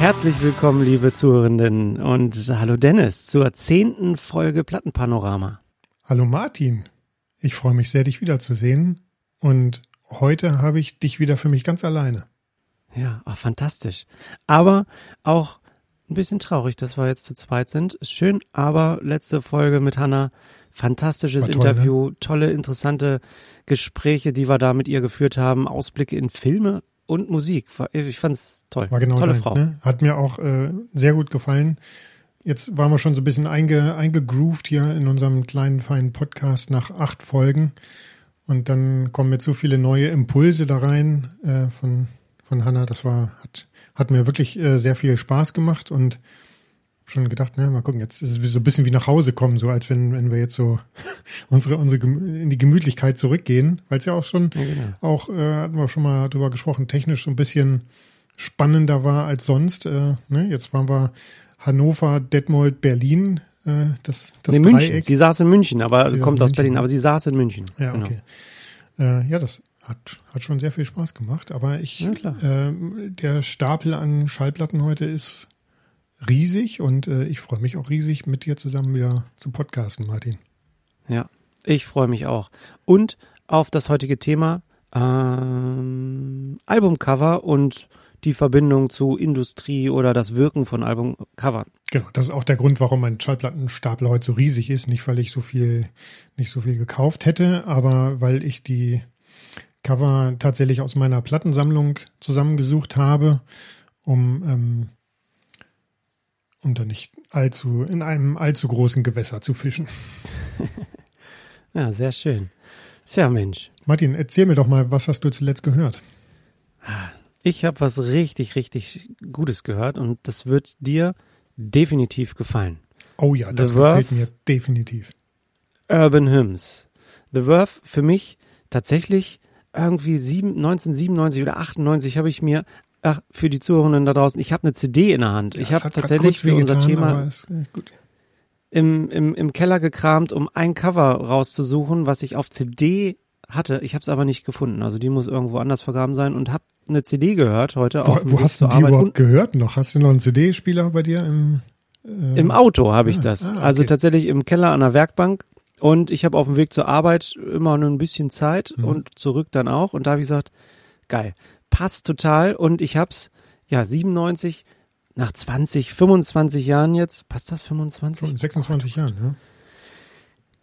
Herzlich willkommen, liebe Zuhörenden und hallo Dennis zur zehnten Folge Plattenpanorama. Hallo Martin, ich freue mich sehr, dich wiederzusehen und heute habe ich dich wieder für mich ganz alleine. Ja, oh, fantastisch. Aber auch ein bisschen traurig, dass wir jetzt zu zweit sind. Ist schön, aber letzte Folge mit Hanna, fantastisches toll, Interview, tolle, interessante Gespräche, die wir da mit ihr geführt haben, Ausblicke in Filme und Musik. Ich fand's toll. War genau Tolle deins, Frau. ne? Hat mir auch äh, sehr gut gefallen. Jetzt waren wir schon so ein bisschen einge, eingegroovt hier in unserem kleinen, feinen Podcast nach acht Folgen. Und dann kommen jetzt so viele neue Impulse da rein äh, von, von Hanna. Das war, hat, hat mir wirklich äh, sehr viel Spaß gemacht und schon gedacht, ne, mal gucken, jetzt ist es so ein bisschen wie nach Hause kommen, so als wenn, wenn wir jetzt so unsere, unsere in die Gemütlichkeit zurückgehen, weil es ja auch schon, Ja, genau. auch, äh, hatten wir schon mal drüber gesprochen, technisch so ein bisschen spannender war als sonst. Äh, ne? Jetzt waren wir Hannover, Detmold, Berlin, äh, das, das nee, München. Dreieck. Sie saß in München, aber Sie kommt aus München, Berlin, aber sie saß in München. Ja, Genau. okay. Äh, ja, das hat, hat schon sehr viel Spaß gemacht, aber ich, Ja, ähm, der Stapel an Schallplatten heute ist riesig und äh, ich freue mich auch riesig, mit dir zusammen wieder zu podcasten, Martin. Ja, ich freue mich auch. Und auf das heutige Thema ähm, Albumcover und die Verbindung zu Industrie oder das Wirken von Albumcovern. Genau, das ist auch der Grund, warum mein Schallplattenstapel heute so riesig ist. Nicht, weil ich so viel, nicht so viel gekauft hätte, aber weil ich die Cover tatsächlich aus meiner Plattensammlung zusammengesucht habe, um, ähm, um da nicht allzu, in einem allzu großen Gewässer zu fischen. Ja, sehr schön. Tja, Mensch, Martin, erzähl mir doch mal, was hast du zuletzt gehört? ich habe was richtig, richtig Gutes gehört und das wird dir definitiv gefallen. Oh ja, das The gefällt mir definitiv. Urban Hymns. The Verve für mich tatsächlich irgendwie sieben, 1997 oder 98 habe ich mir, ach, für die Zuhörenden da draußen, ich habe eine CD in der Hand. Ja, ich habe tatsächlich für unser Thema ist, äh, im, im, im Keller gekramt, um ein Cover rauszusuchen, was ich auf CD hatte. Ich habe es aber nicht gefunden. Also die muss irgendwo anders vergraben sein und habe eine CD gehört heute. Wo, wo hast du die Arbeit überhaupt und gehört noch? Hast du noch einen CD-Spieler bei dir im äh, Im Auto habe ich Ah, das. ah, okay. Also tatsächlich im Keller an der Werkbank. Und ich habe auf dem Weg zur Arbeit immer nur ein bisschen Zeit Mhm. und zurück dann auch. Und da habe ich gesagt, geil, passt total. Und ich hab's, ja, 97, nach 20, 25 Jahren jetzt, passt das 25? in 26 Jahren, ja?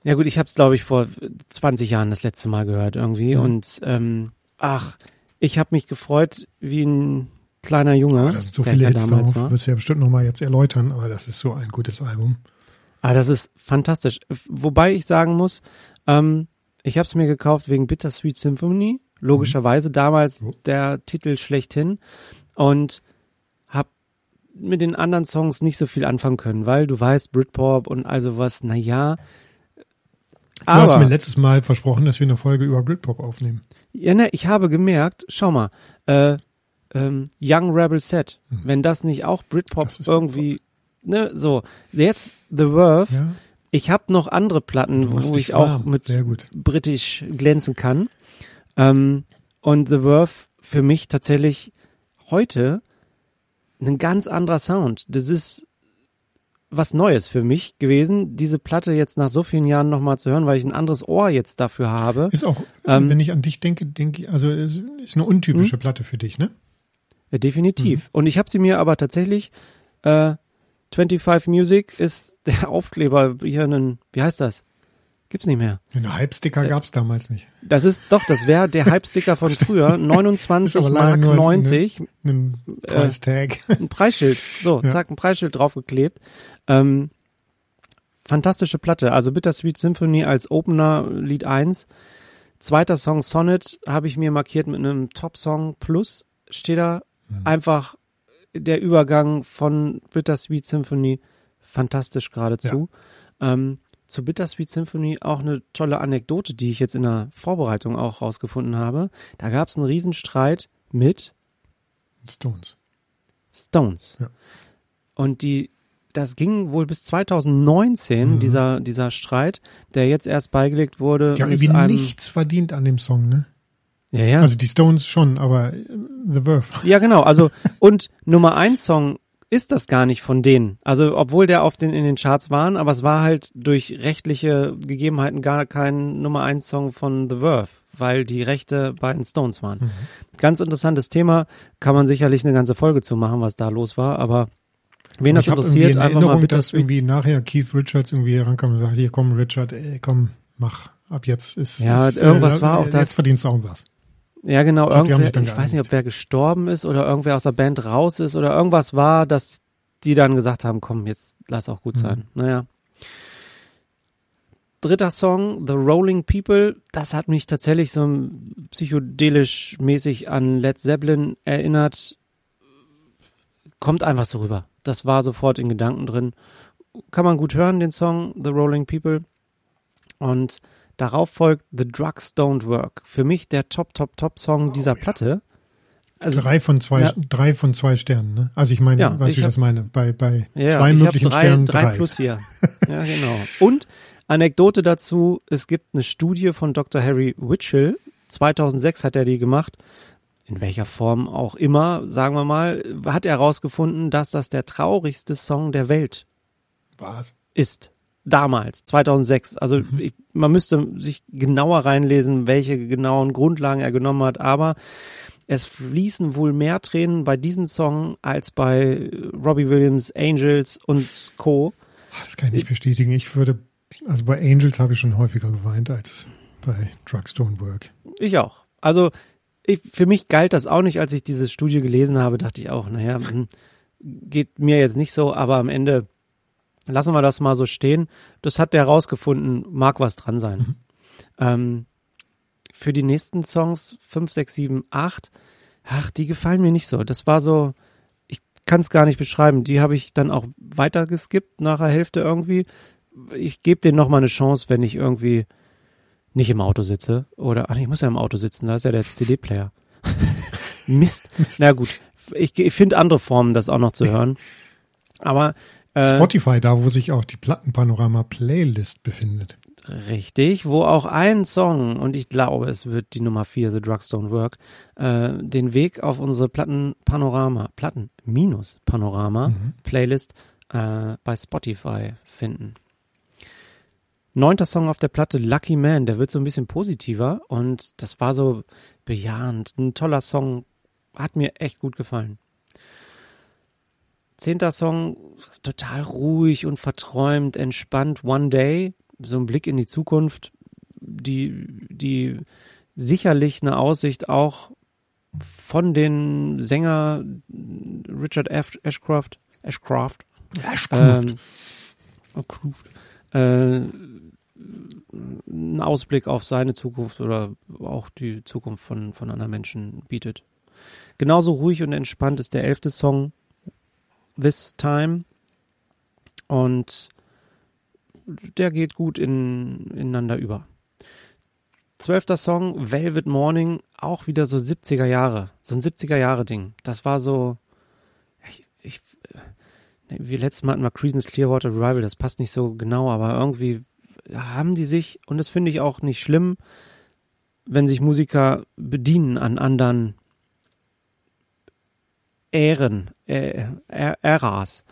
Ja gut, ich habe es, glaube ich, vor 20 Jahren das letzte Mal gehört irgendwie. Mhm. Und ach, ich habe mich gefreut wie ein kleiner Junge. Ah, da sind so viele ja Hits damals drauf. Wirst du ja bestimmt noch mal jetzt erläutern, aber das ist so ein gutes Album. Ah, das ist fantastisch. Wobei ich sagen muss, ähm, ich habe es mir gekauft wegen Bittersweet Symphony. Logischerweise damals Oh. der Titel schlechthin. Und habe mit den anderen Songs nicht so viel anfangen können, weil du weißt, Britpop und also was, na ja. Du hast mir Aber, letztes Mal versprochen, dass wir eine Folge über Britpop aufnehmen. ja, ne, ich habe gemerkt, schau mal, äh, ähm, Young Rebel Set, wenn das nicht auch Britpop irgendwie, ne, so. Jetzt The Verve, Ja, ich habe noch andere Platten, wo ich auch warm. mit Sehr gut. britisch glänzen kann. Ähm, und The Verve für mich tatsächlich heute ein ganz anderer Sound. Das ist was Neues für mich gewesen, diese Platte jetzt nach so vielen Jahren nochmal zu hören, weil ich ein anderes Ohr jetzt dafür habe. Ist auch, Ähm, wenn ich an dich denke, denke ich, also es ist eine untypische Platte für dich, ne? Ja, definitiv. Mhm. Und ich habe sie mir aber tatsächlich, äh, 25 Music ist der Aufkleber hier einen, wie heißt das? Gibt's nicht mehr. Eine Hype-Sticker Äh, gab's damals nicht. Das ist doch, das wäre der Hype-Sticker von früher, 29 Ist aber leider Mark nur ein- 90, Ein Price-Tag. ein Preisschild, so, Ja. zack, ein Preisschild draufgeklebt. Ähm, fantastische Platte, also Bittersweet Symphony als Opener, Lied 1. Zweiter Song Sonnet habe ich mir markiert mit einem Top-Song Plus, steht da Mhm. einfach der Übergang von Bittersweet Symphony fantastisch geradezu. Ähm, zu Bittersweet Symphony auch eine tolle Anekdote, die ich jetzt in der Vorbereitung auch rausgefunden habe. Da gab es einen Riesenstreit mit Stones. Stones. Ja. Und die, das ging wohl bis 2019, Mhm. dieser, dieser Streit, der jetzt erst beigelegt wurde. Die haben irgendwie einem, nichts verdient an dem Song, ne? Ja, ja. Also die Stones schon, aber äh, The Verve. ja, genau. Also, und Nummer eins Song ist das gar nicht von denen. Also obwohl der auf den in den Charts waren, aber es war halt durch rechtliche Gegebenheiten gar kein Nummer eins Song von The Verve, weil die Rechte bei den Stones waren. Mhm. Ganz interessantes Thema, kann man sicherlich eine ganze Folge zu machen, was da los war, aber wen das interessiert, in einfach mal bitte. dass irgendwie nachher Keith Richards irgendwie herankam und sagt, hier komm Richard, ey, komm, mach, ab jetzt ist Ja, ist, irgendwas äh, war auch das. Jetzt verdienst du auch was. Ja, genau. Ich, glaub, ich weiß nicht, ob wer gestorben ist oder irgendwer aus der Band raus ist oder irgendwas war, dass die dann gesagt haben, komm, jetzt lass auch gut mhm. sein. Naja. Dritter Song, The Rolling People, das hat mich tatsächlich so psychedelisch mäßig an Led Zeppelin erinnert. Kommt einfach so rüber. Das war sofort in Gedanken drin. Kann man gut hören, den Song The Rolling People. Und Darauf folgt The Drugs Don't Work. Für mich der Top, Top, Top Song oh, dieser ja. Platte. Also, drei von zwei, ja. drei von zwei Sternen, ne? Also ich meine, ja, weißt du, wie ich das meine? Bei, bei ja, zwei möglichen drei, Sternen drei. Drei plus hier. ja, genau. Und Anekdote dazu, es gibt eine Studie von Dr. Harry Witchell. 2006 hat er die gemacht. In welcher Form auch immer, sagen wir mal, hat er herausgefunden, dass das der traurigste Song der Welt Was? ist damals, 2006. Also mhm. ich, man müsste sich genauer reinlesen, welche genauen Grundlagen er genommen hat, aber es fließen wohl mehr Tränen bei diesem Song als bei Robbie Williams, Angels und Co. Das kann ich nicht bestätigen. Ich würde, also bei Angels habe ich schon häufiger geweint als bei Drugstone Work. Ich auch. Also ich, für mich galt das auch nicht, als ich diese Studie gelesen habe, dachte ich auch, naja, hm, geht mir jetzt nicht so, aber am Ende Lassen wir das mal so stehen. Das hat der rausgefunden, mag was dran sein. Mhm. Ähm, für die nächsten Songs, 5, 6, 7, 8, ach, die gefallen mir nicht so. Das war so, ich kann es gar nicht beschreiben. Die habe ich dann auch weiter geskippt nach der Hälfte irgendwie. Ich gebe denen nochmal eine Chance, wenn ich irgendwie nicht im Auto sitze. Oder, ach, ich muss ja im Auto sitzen, da ist ja der CD-Player. Mist. Mist. Na gut, ich, ich finde andere Formen, das auch noch zu hören. Aber Spotify, da wo sich auch die Plattenpanorama-Playlist befindet. Richtig, wo auch ein Song, und ich glaube, es wird die Nummer 4, The Drugs Don't Work, äh, den Weg auf unsere Plattenpanorama, Platten-Panorama-Playlist mhm. äh, bei Spotify finden. Neunter Song auf der Platte, Lucky Man, der wird so ein bisschen positiver und das war so bejahend, ein toller Song, hat mir echt gut gefallen. Zehnter Song, total ruhig und verträumt, entspannt. One Day, so ein Blick in die Zukunft, die, die sicherlich eine Aussicht auch von den Sänger Richard F. Ashcroft, Ashcroft, Ashcroft, ähm, äh, einen Ausblick auf seine Zukunft oder auch die Zukunft von, von anderen Menschen bietet. Genauso ruhig und entspannt ist der elfte Song, This Time. Und der geht gut in, ineinander über. Zwölfter Song, Velvet Morning, auch wieder so 70er Jahre, so ein 70er Jahre Ding. Das war so, ich, ich wie letztes Mal hatten wir Creedence Clearwater Revival, das passt nicht so genau, aber irgendwie haben die sich, und das finde ich auch nicht schlimm, wenn sich Musiker bedienen an anderen Ähren, äh, Äras.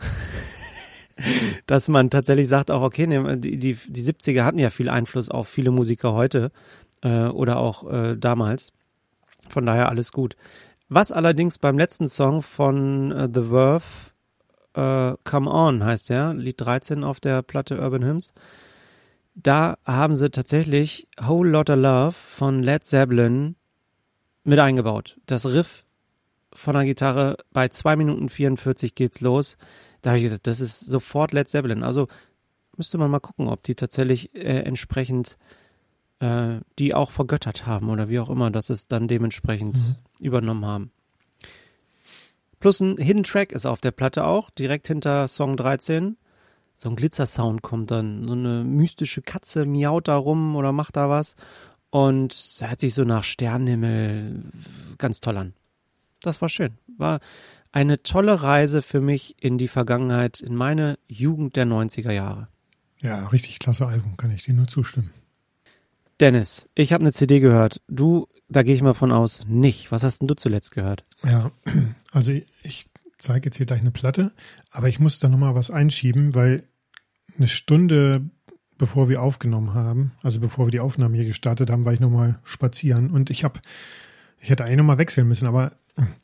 Dass man tatsächlich sagt, auch okay, ne, die, die, die 70er hatten ja viel Einfluss auf viele Musiker heute äh, oder auch äh, damals. Von daher alles gut. Was allerdings beim letzten Song von uh, The Verve, uh, Come On heißt der, Lied 13 auf der Platte Urban Hymns, da haben sie tatsächlich Whole Lotta Love von Led Zeppelin mit eingebaut. Das Riff von der Gitarre. Bei 2 Minuten 44 geht's los. Da habe ich gesagt, das ist sofort Led Zeppelin. Also müsste man mal gucken, ob die tatsächlich äh, entsprechend äh, die auch vergöttert haben oder wie auch immer, dass es dann dementsprechend mhm. übernommen haben. Plus ein Hidden Track ist auf der Platte auch, direkt hinter Song 13. So ein Glitzer-Sound kommt dann. So eine mystische Katze miaut da rum oder macht da was. Und es hört sich so nach Sternenhimmel ganz toll an das war schön. War eine tolle Reise für mich in die Vergangenheit, in meine Jugend der 90er Jahre. Ja, richtig klasse Album, kann ich dir nur zustimmen. Dennis, ich habe eine CD gehört. Du, da gehe ich mal von aus, nicht. Was hast denn du zuletzt gehört? Ja, also ich zeige jetzt hier gleich eine Platte, aber ich muss da nochmal was einschieben, weil eine Stunde bevor wir aufgenommen haben, also bevor wir die Aufnahme hier gestartet haben, war ich nochmal spazieren und ich habe, ich hätte eigentlich nochmal wechseln müssen, aber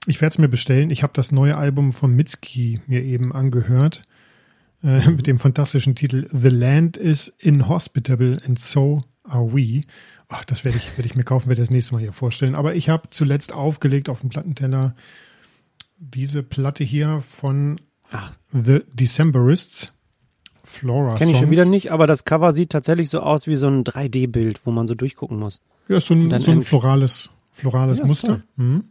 ich werde es mir bestellen. Ich habe das neue Album von Mitski mir eben angehört äh, mit dem fantastischen Titel The Land is Inhospitable and So Are We. Ach, das werde ich, werde ich mir kaufen, werde das nächste Mal hier vorstellen. Aber ich habe zuletzt aufgelegt auf dem Plattenteller diese Platte hier von Ach. The Decemberists. Flora Kenne ich schon wieder nicht, aber das Cover sieht tatsächlich so aus wie so ein 3D-Bild, wo man so durchgucken muss. Ja, so ein, so ein florales, florales ja, Muster. Mhm. Mhm.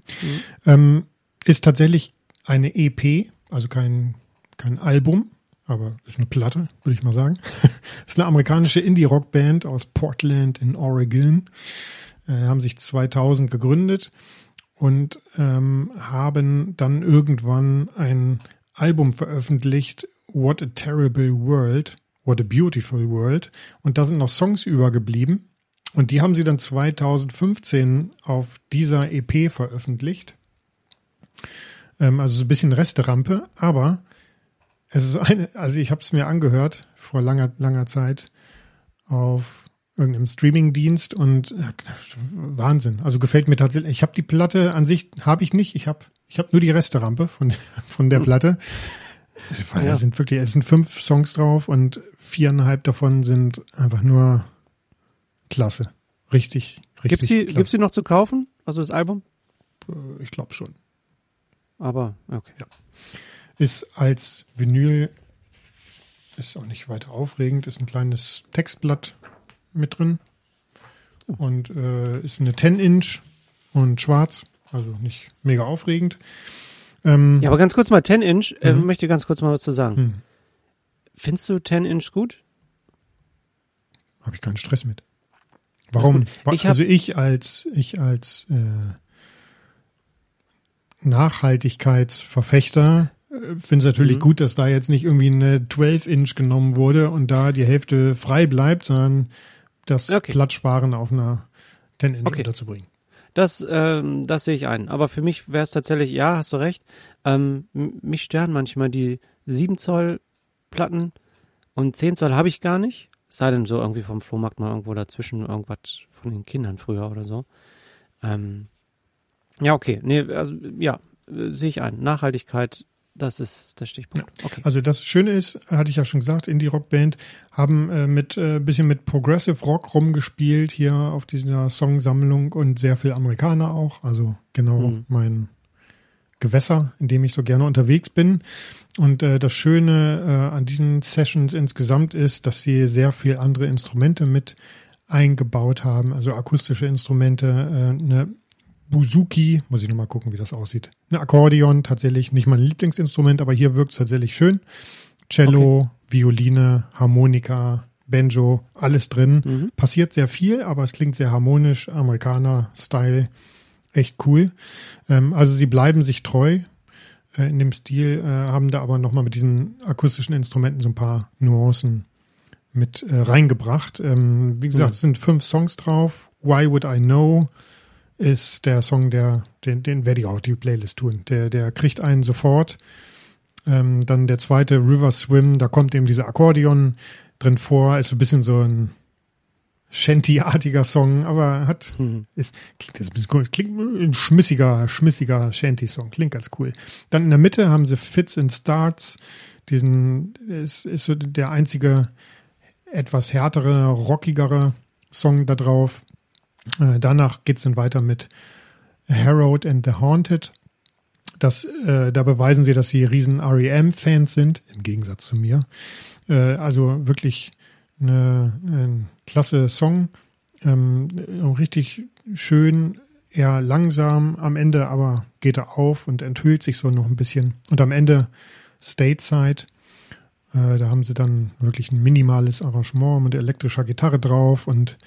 Ähm, ist tatsächlich eine EP, also kein, kein Album, aber ist eine Platte, würde ich mal sagen. ist eine amerikanische Indie-Rock-Band aus Portland in Oregon. Äh, haben sich 2000 gegründet und ähm, haben dann irgendwann ein Album veröffentlicht, What a Terrible World, What a Beautiful World. Und da sind noch Songs übergeblieben. Und die haben sie dann 2015 auf dieser EP veröffentlicht. Ähm, also so ein bisschen Resterampe, aber es ist eine, also ich habe es mir angehört vor langer, langer Zeit auf irgendeinem Streamingdienst und ja, Wahnsinn. Also gefällt mir tatsächlich. Ich habe die Platte an sich habe ich nicht. Ich habe ich habe nur die Resterampe von von der Platte. Weil ja. sind wirklich, es sind fünf Songs drauf und viereinhalb davon sind einfach nur klasse. Richtig, richtig. Gibt's die, gibt's die noch zu kaufen? Also das Album? Äh, ich glaube schon. Aber, okay. Ja. Ist als Vinyl, ist auch nicht weiter aufregend, ist ein kleines Textblatt mit drin. Und äh, ist eine 10-Inch und schwarz, also nicht mega aufregend. Ähm, ja, aber ganz kurz mal, 10 Inch, äh, mhm. möchte ganz kurz mal was zu sagen. Mhm. Findest du 10 Inch gut? Habe ich keinen Stress mit. Warum? Ich also ich als ich als äh, Nachhaltigkeitsverfechter äh, finde es natürlich mhm. gut, dass da jetzt nicht irgendwie eine 12-Inch genommen wurde und da die Hälfte frei bleibt, sondern das okay. Platzsparen auf einer 10-Inch okay. unterzubringen. Das, ähm, das sehe ich ein. Aber für mich wäre es tatsächlich, ja, hast du recht. Ähm, mich stören manchmal die 7 Zoll Platten und 10 Zoll habe ich gar nicht. Es sei denn so irgendwie vom Flohmarkt mal irgendwo dazwischen irgendwas von den Kindern früher oder so. Ähm, ja, okay. Nee, also ja, sehe ich ein. Nachhaltigkeit das ist der Stichpunkt. Okay. Also das Schöne ist, hatte ich ja schon gesagt, Indie-Rock-Band haben äh, mit äh, bisschen mit Progressive Rock rumgespielt hier auf dieser Songsammlung und sehr viel Amerikaner auch. Also genau mhm. mein Gewässer, in dem ich so gerne unterwegs bin. Und äh, das Schöne äh, an diesen Sessions insgesamt ist, dass sie sehr viel andere Instrumente mit eingebaut haben, also akustische Instrumente, äh, eine Buzuki, muss ich nochmal gucken, wie das aussieht. Ein Akkordeon, tatsächlich nicht mein Lieblingsinstrument, aber hier wirkt es tatsächlich schön. Cello, okay. Violine, Harmonika, Banjo, alles drin. Mhm. Passiert sehr viel, aber es klingt sehr harmonisch, Amerikaner-Style. Echt cool. Ähm, also sie bleiben sich treu äh, in dem Stil, äh, haben da aber nochmal mit diesen akustischen Instrumenten so ein paar Nuancen mit äh, reingebracht. Ähm, wie gesagt, mhm. es sind fünf Songs drauf. Why Would I Know? ist der Song, der, den, den werde ich auch auf die Playlist tun. Der, der kriegt einen sofort. Ähm, dann der zweite, River Swim, da kommt eben dieser Akkordeon drin vor, ist ein bisschen so ein Shanty-artiger Song, aber hat, mhm. ist, klingt jetzt ein bisschen cool, klingt ein schmissiger, schmissiger Shanty-Song, klingt ganz cool. Dann in der Mitte haben sie Fits and Starts, diesen, ist, ist so der einzige etwas härtere, rockigere Song da drauf. Äh, danach geht es dann weiter mit Harrowed and the Haunted. Das, äh, da beweisen sie, dass sie riesen REM-Fans sind, im Gegensatz zu mir. Äh, also wirklich eine, ein klasse Song. Ähm, richtig schön, eher langsam. Am Ende aber geht er auf und enthüllt sich so noch ein bisschen. Und am Ende Stateside. Äh, da haben sie dann wirklich ein minimales Arrangement mit elektrischer Gitarre drauf und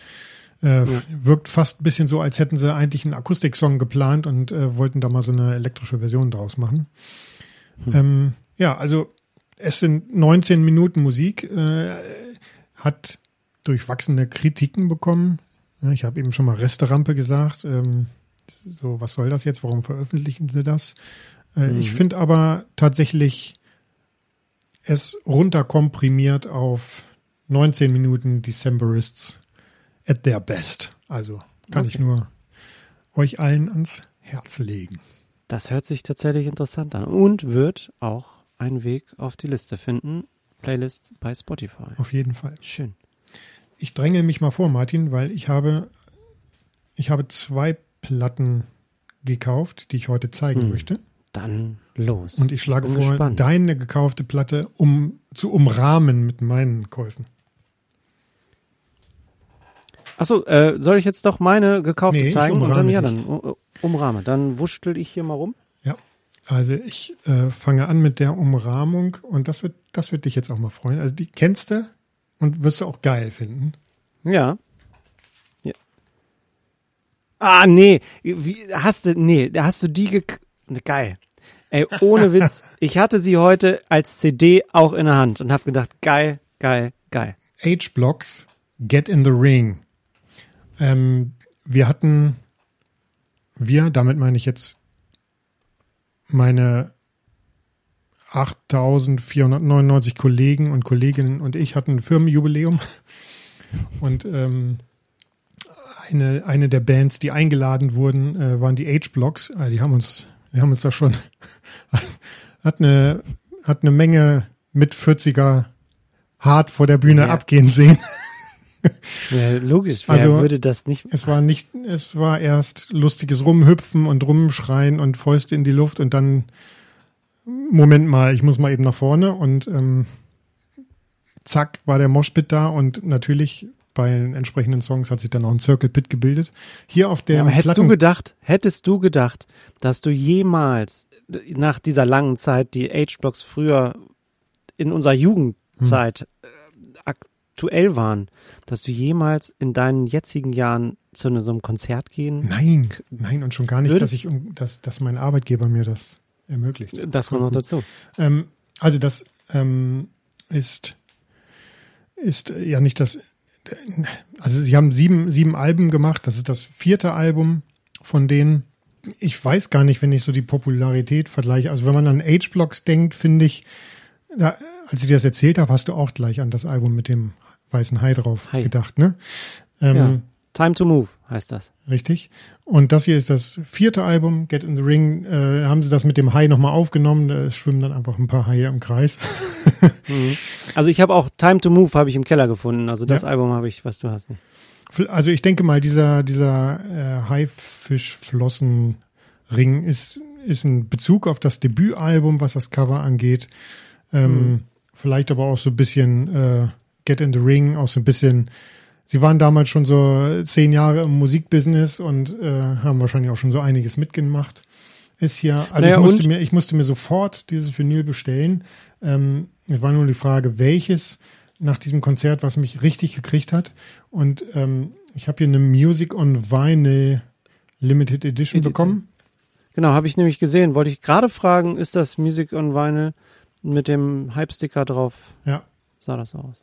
äh, ja. Wirkt fast ein bisschen so, als hätten sie eigentlich einen Akustiksong geplant und äh, wollten da mal so eine elektrische Version draus machen. Hm. Ähm, ja, also es sind 19 Minuten Musik, äh, hat durchwachsene Kritiken bekommen. Ja, ich habe eben schon mal Resterampe gesagt. Ähm, so, was soll das jetzt? Warum veröffentlichen sie das? Äh, Mhm. Ich finde aber tatsächlich es runterkomprimiert auf 19 Minuten Decemberists at their best. Also kann ich Okay. nur euch allen ans Herz legen. Das hört sich tatsächlich interessant an und wird auch einen Weg auf die Liste finden. Playlist bei Spotify. Auf jeden Fall. Schön. Ich dränge mich mal vor, Martin, weil ich habe, ich habe zwei Platten gekauft, die ich heute zeigen Hm. möchte. Dann los. Und ich schlage Bin vor, gespannt. deine gekaufte Platte um zu umrahmen mit meinen Käufen. Achso, äh, soll ich jetzt doch meine gekaufte Nee, zeigen und dann ja dann uh, umrahme. Dann wuschtel ich hier mal rum. Also ich äh, fange an mit der Umrahmung und das wird, das wird dich jetzt auch mal freuen. Also die kennst du und wirst du auch geil finden. Ja. ja. Ah, nee. Wie, hast du, nee, da hast du die gek Geil. Ey, ohne Witz. Ich hatte sie heute als CD auch in der Hand und habe gedacht, geil, geil, geil. H-Blocks, Get in the Ring. Ähm, wir hatten, wir, damit meine ich jetzt meine 8499 Kollegen und Kolleginnen und ich hatten ein Firmenjubiläum. Und ähm, eine, eine der Bands, die eingeladen wurden, äh, waren die H-Blocks. Ah, die haben uns, die haben uns da schon, hat eine, hat eine Menge mit 40er hart vor der Bühne Sehr. abgehen sehen. Ja, logisch, wer Also- würde das nicht? Es war nicht, es war erst lustiges Rumhüpfen und Rumschreien und Fäuste in die Luft und dann, Moment mal, ich muss mal eben nach vorne und ähm, zack war der Moshpit da und natürlich bei den entsprechenden Songs hat sich dann auch ein Circle Pit gebildet. Hier auf der Ja, aber hättest Platten- du gedacht, hättest du gedacht, dass du jemals nach dieser langen Zeit, die H-Blocks früher in unserer Jugendzeit äh, aktuell waren, dass du jemals in deinen jetzigen Jahren zu ne- so einem Konzert gehen? Nein, nein und schon gar nicht, Würdest- dass ich, dass, dass mein Arbeitgeber mir das ermöglicht. Das kommt noch dazu. Ähm, also das ähm, ist, ist äh, ja nicht das. Also sie haben sieben, sieben Alben gemacht. Das ist das vierte Album von denen. Ich weiß gar nicht, wenn ich so die Popularität vergleiche. Also wenn man an H-Blocks denkt, finde ich, da, als ich dir das erzählt habe, hast du auch gleich an das Album mit dem weißen Hai drauf Hai. gedacht, ne? Ähm, Ja. Time to Move heißt das. Richtig. Und das hier ist das vierte Album, Get in the Ring. Äh, haben sie das mit dem Hai nochmal aufgenommen. Da schwimmen dann einfach ein paar Haie im Kreis. Also ich habe auch Time to Move habe ich im Keller gefunden. Also das Ja. Album habe ich, was du hast. Also ich denke mal, dieser, dieser äh, Haifischflossenring ist, ist ein Bezug auf das Debütalbum, was das Cover angeht. Ähm, Vielleicht aber auch so ein bisschen äh, Get in the Ring, auch so ein bisschen. Sie waren damals schon so zehn Jahre im Musikbusiness und äh, haben wahrscheinlich auch schon so einiges mitgemacht. Ist hier, also Naja, ich, musste und- mir, ich musste mir sofort dieses Vinyl bestellen. Ähm, es war nur die Frage, welches nach diesem Konzert, was mich richtig gekriegt hat. Und ähm, ich habe hier eine Music on Vinyl Limited Edition Edition. bekommen. Genau, habe ich nämlich gesehen. Wollte ich gerade fragen, ist das Music on Vinyl mit dem Hype-Sticker drauf? Ja, Sah das so aus?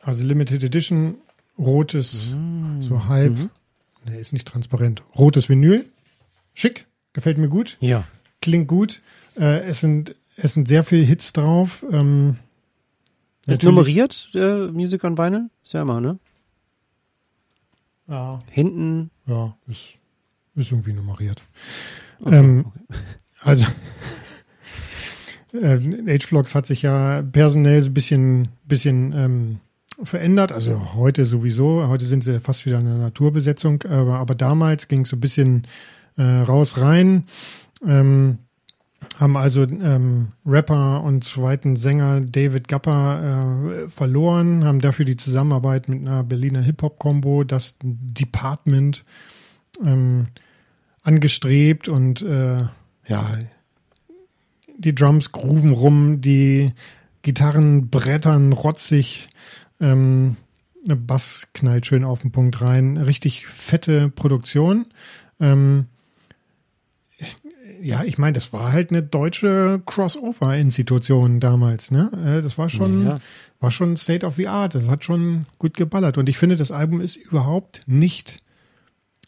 Also Limited Edition, rotes, Mm. so halb, Mhm. nee, ist nicht transparent, rotes Vinyl. Schick, gefällt mir gut, Ja. klingt gut. Äh, es, sind, es sind sehr viele Hits drauf. Ähm, Ist nummeriert, äh, Music on Vinyl? Ist ja immer, ne? Ja, Hinten. ja, ist, ist irgendwie nummeriert. Okay, Ähm, okay. Also, äh, H-Blocks hat sich ja personell so ein bisschen, bisschen ähm, verändert. Also heute sowieso. Heute sind sie fast wieder eine Naturbesetzung. Aber, aber damals ging es so ein bisschen äh, raus rein. Ähm, haben also ähm, Rapper und zweiten Sänger David Gapper äh, verloren, haben dafür die Zusammenarbeit mit einer Berliner Hip-Hop-Kombo, das Department, ähm, angestrebt und äh, ja, die Drums grooven rum, die Gitarren brettern rotzig, ähm, eine Bass knallt schön auf den Punkt rein, richtig fette Produktion. Ähm, ja, ich meine, das war halt eine deutsche Crossover-Institution damals, ne? Äh, Das war schon, Ja. war schon State of the Art. Das hat schon gut geballert. Und ich finde, das Album ist überhaupt nicht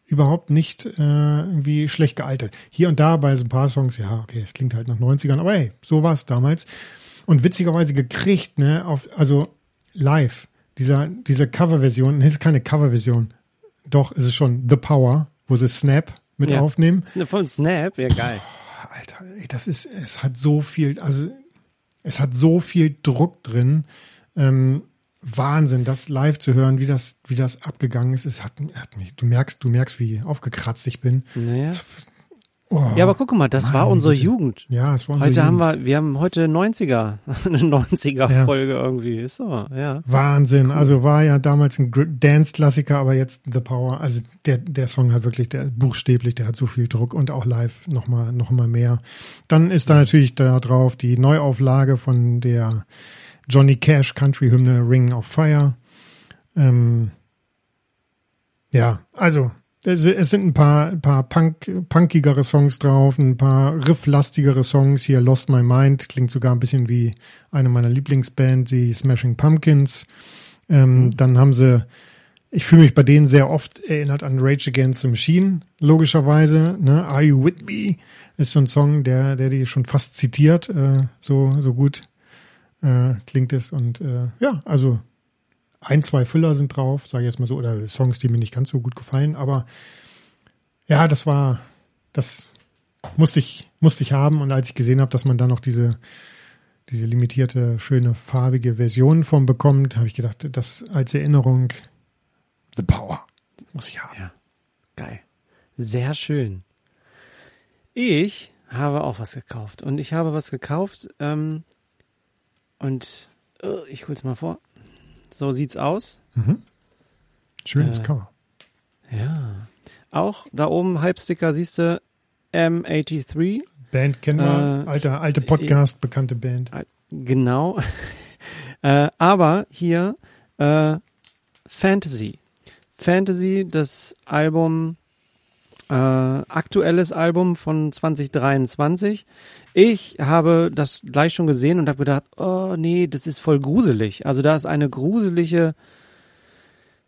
überhaupt nicht äh, irgendwie schlecht gealtert. Hier und da bei so ein paar Songs, ja, okay, es klingt halt nach 90ern, aber hey, so war es damals. Und witzigerweise gekriegt, ne, auf, also live, dieser, diese Coverversion, es ist keine Coverversion, doch, es ist schon The Power, wo sie Snap mit Ja. aufnehmen. Das ist eine von Snap, ja geil. Alter, ey, das ist, es hat so viel, also es hat so viel Druck drin. Ähm, Wahnsinn, das live zu hören, wie das, wie das abgegangen ist. Es hat, hat mich, du merkst, du merkst, wie aufgekratzt ich bin. Naja. Oh, Ja, aber guck mal, das war Meine unsere Güte. Jugend. ja, es war unsere Heute haben Jugend. wir, wir haben heute 90er, eine 90er-Folge irgendwie. Ist so, ja. Wahnsinn. Also war ja damals ein Dance-Klassiker, aber jetzt The Power. Also der, der Song hat wirklich, der buchstäblich, der hat so viel Druck und auch live nochmal noch mal mehr. Dann ist da natürlich da drauf die Neuauflage von der Johnny Cash Country-Hymne Ring of Fire. Ähm, ja, also es, es sind ein paar, ein paar Punk, punkigere Songs drauf, ein paar rifflastigere Songs. Hier Lost My Mind klingt sogar ein bisschen wie eine meiner Lieblingsbands, die Smashing Pumpkins. Ähm, Dann haben sie, ich fühle mich bei denen sehr oft erinnert an Rage Against the Machine, logischerweise. Ne? Are You With Me ist so ein Song, der, der die schon fast zitiert, äh, so, so gut äh, klingt es. Und äh, ja, also ein, zwei Füller sind drauf, sage ich jetzt mal so, oder Songs, die mir nicht ganz so gut gefallen, aber ja, das war, das musste ich, musste ich haben und als ich gesehen habe, dass man da noch diese, diese limitierte, schöne, farbige Version von bekommt, habe ich gedacht, das als Erinnerung, The Power, muss ich haben. Ja, geil. Sehr schön. Ich habe auch was gekauft. Und ich habe was gekauft. Ähm, und äh, ich hol's mal vor. So sieht's aus. Schönes Äh, Cover. Ja. Auch da oben Halbsticker siehst du M83. Band kennen wir, äh, alte, alte Podcast, bekannte Band. Genau. äh, aber hier äh, Fantasy. Fantasy, das Album, äh, aktuelles Album von 2023. Ich habe das gleich schon gesehen und habe gedacht, oh nee, das ist voll gruselig. Also da ist eine gruselige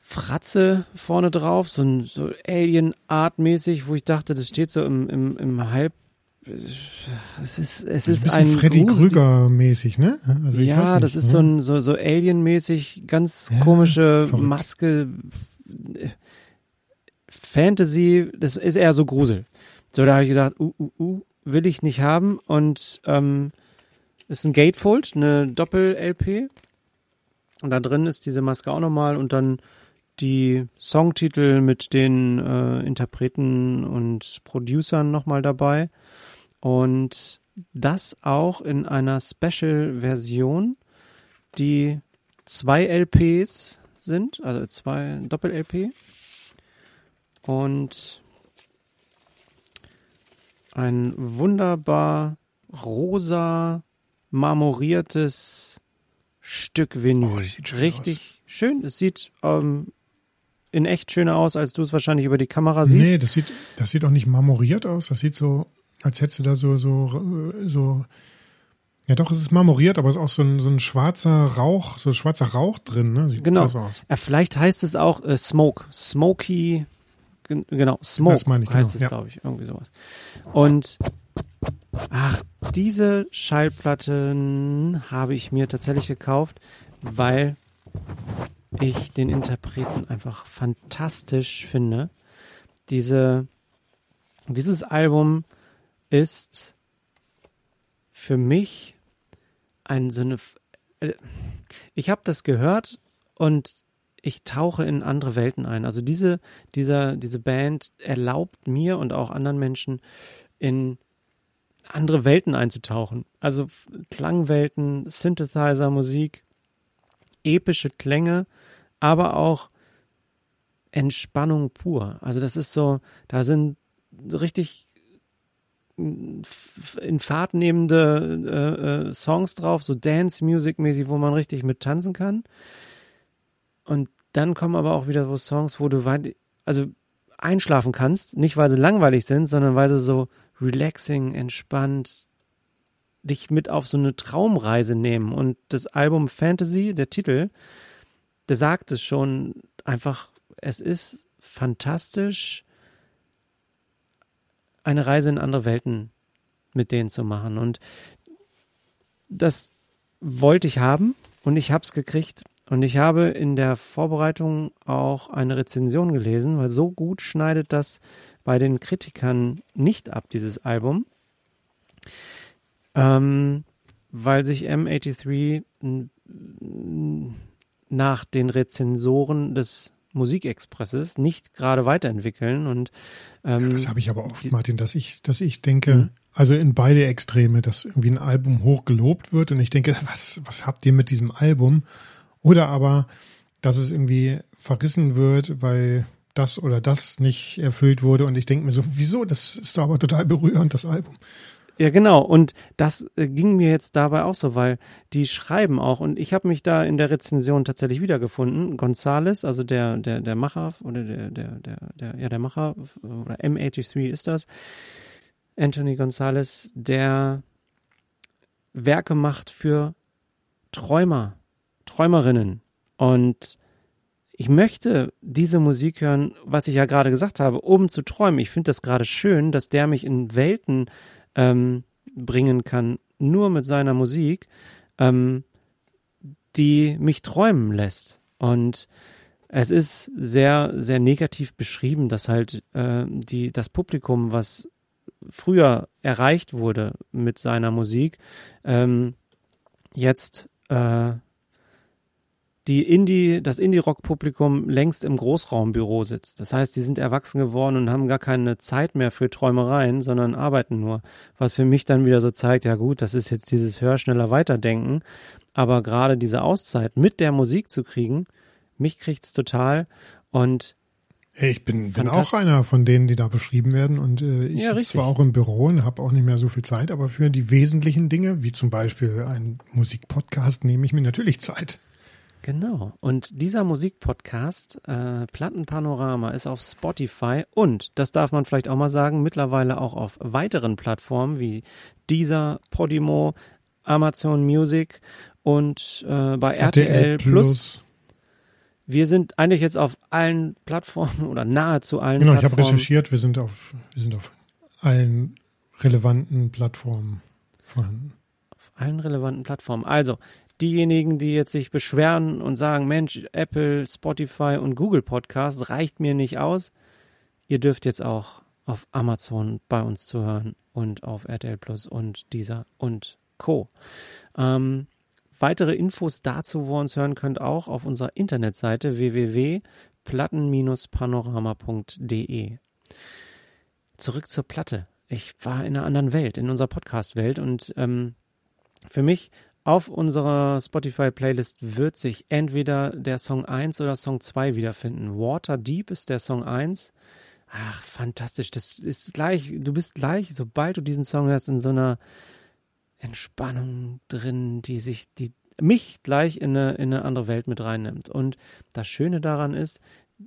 Fratze vorne drauf, so, ein, so Alien-Art-mäßig, wo ich dachte, das steht so im, im, im Halb. Es ist, es ein ist bisschen ein Freddy gruselig- Krüger-mäßig, ne? Also ja, nicht, das ist ne? so ein so, so Alien-mäßig, ganz Ja, komische verrückt. Maske. Fantasy, das ist eher so Grusel. So, da habe ich gedacht, uh, uh, uh, will ich nicht haben. Und ähm, ist ein Gatefold, eine Doppel-LP. Und da drin ist diese Maske auch nochmal und dann die Songtitel mit den äh, Interpreten und Producern nochmal dabei. Und das auch in einer Special-Version, die zwei LPs sind, also zwei Doppel-LP. Und ein wunderbar rosa marmoriertes Stück Vinyl. Oh, das sieht schön Richtig schön. Es sieht ähm, in echt schöner aus, als du es wahrscheinlich über die Kamera siehst. Nee, das sieht, das sieht auch nicht marmoriert aus. Das sieht so, als hättest du da so, so, so. Ja, doch, es ist marmoriert, aber es ist auch so ein, so ein schwarzer Rauch, so schwarzer Rauch drin, ne? Sieht Genau. aus. Ja, vielleicht heißt es auch äh, Smoke. Smoky. Gen- Genau, Smoke ich, heißt genau, es, ja. glaube ich. Irgendwie sowas. Und ach, diese Schallplatten habe ich mir tatsächlich gekauft, weil ich den Interpreten einfach fantastisch finde. Diese, dieses Album ist für mich ein so eine. äh, Ich habe das gehört und ich tauche in andere Welten ein. Also diese, dieser, diese Band erlaubt mir und auch anderen Menschen in andere Welten einzutauchen. Also Klangwelten, Synthesizer, Musik, epische Klänge, aber auch Entspannung pur. Also das ist so, da sind richtig in Fahrt nehmende äh, äh, Songs drauf, so Dance-Music-mäßig, wo man richtig mit tanzen kann. Und dann kommen aber auch wieder so Songs, wo du weit, also einschlafen kannst, nicht weil sie langweilig sind, sondern weil sie so relaxing, entspannt dich mit auf so eine Traumreise nehmen. Und das Album Fantasy, der Titel, der sagt es schon einfach, es ist fantastisch eine Reise in andere Welten mit denen zu machen. Und das wollte ich haben und ich habe es gekriegt. Und ich habe in der Vorbereitung auch eine Rezension gelesen, weil so gut schneidet das bei den Kritikern nicht ab, dieses Album. Ähm, weil sich M83 nach den Rezensoren des Musikexpresses nicht gerade weiterentwickeln und ähm, ja, das habe ich aber oft, Martin, dass ich, dass ich denke, mhm. also in beide Extreme, dass irgendwie ein Album hoch gelobt wird und ich denke, was, was habt ihr mit diesem Album? Oder aber, dass es irgendwie verrissen wird, weil das oder das nicht erfüllt wurde und ich denke mir so, wieso? Das ist doch aber total berührend, das Album. Ja, genau. Und das äh, ging mir jetzt dabei auch so, weil die schreiben auch, und ich habe mich da in der Rezension tatsächlich wiedergefunden. Gonzales, also der, der, der Macher, oder der, der, der, der, ja, der Macher, oder M83 ist das, Anthony Gonzales, der Werke macht für Träumer, Träumerinnen. Und ich möchte diese Musik hören, was ich ja gerade gesagt habe, um zu träumen. Ich finde das gerade schön, dass der mich in Welten ähm, bringen kann, nur mit seiner Musik, ähm, die mich träumen lässt. Und es ist sehr, sehr negativ beschrieben, dass halt äh, die, das Publikum, was früher erreicht wurde mit seiner Musik, ähm, jetzt äh, die Indie, das Indie-Rock-Publikum längst im Großraumbüro sitzt. Das heißt, die sind erwachsen geworden und haben gar keine Zeit mehr für Träumereien, sondern arbeiten nur. Was für mich dann wieder so zeigt, ja gut, das ist jetzt dieses Hör schneller weiterdenken. Aber gerade diese Auszeit mit der Musik zu kriegen, mich kriegt's total. Und Hey, ich bin, bin auch einer von denen, die da beschrieben werden und äh, ich ja, sitze zwar auch im Büro und habe auch nicht mehr so viel Zeit, aber für die wesentlichen Dinge, wie zum Beispiel ein Musikpodcast, nehme ich mir natürlich Zeit. Genau. Und dieser Musikpodcast, äh, Plattenpanorama, ist auf Spotify und, das darf man vielleicht auch mal sagen, mittlerweile auch auf weiteren Plattformen wie Deezer, Podimo, Amazon Music und äh, bei RTL, RTL Plus. Plus. Wir sind eigentlich jetzt auf allen Plattformen oder nahezu allen genau, Plattformen. Genau, ich habe recherchiert, wir sind auf, wir sind auf allen relevanten Plattformen vorhanden. Auf allen relevanten Plattformen. Also, diejenigen, die jetzt sich beschweren und sagen, Mensch, Apple, Spotify und Google Podcast reicht mir nicht aus. Ihr dürft jetzt auch auf Amazon bei uns zuhören und auf RTL Plus und dieser und Co. Ähm, weitere Infos dazu, wo ihr uns hören könnt, auch auf unserer Internetseite www.platten-panorama.de. Zurück zur Platte. Ich war in einer anderen Welt, in unserer Podcast-Welt und ähm, für mich auf unserer Spotify-Playlist wird sich entweder der Song 1 oder Song 2 wiederfinden. Water Deep ist der Song 1. Ach, fantastisch. Das ist gleich, du bist gleich, sobald du diesen Song hörst, in so einer Entspannung drin, die sich, die mich gleich in eine, in eine andere Welt mit reinnimmt. Und das Schöne daran ist,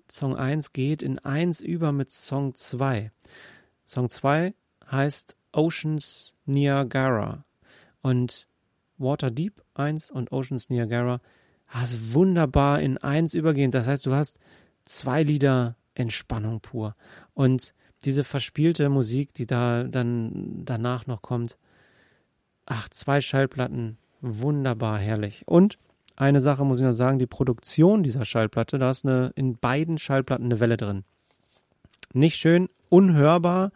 Song 1 geht in 1 über mit Song 2. Song 2 heißt Oceans Niagara. Und Waterdeep 1 und Oceans Niagara hast wunderbar in eins übergehend. Das heißt, du hast zwei Lieder Entspannung pur. Und diese verspielte Musik, die da dann danach noch kommt, ach, zwei Schallplatten, wunderbar herrlich. Und eine Sache muss ich noch sagen, die Produktion dieser Schallplatte, da ist eine, in beiden Schallplatten eine Welle drin. Nicht schön, unhörbar,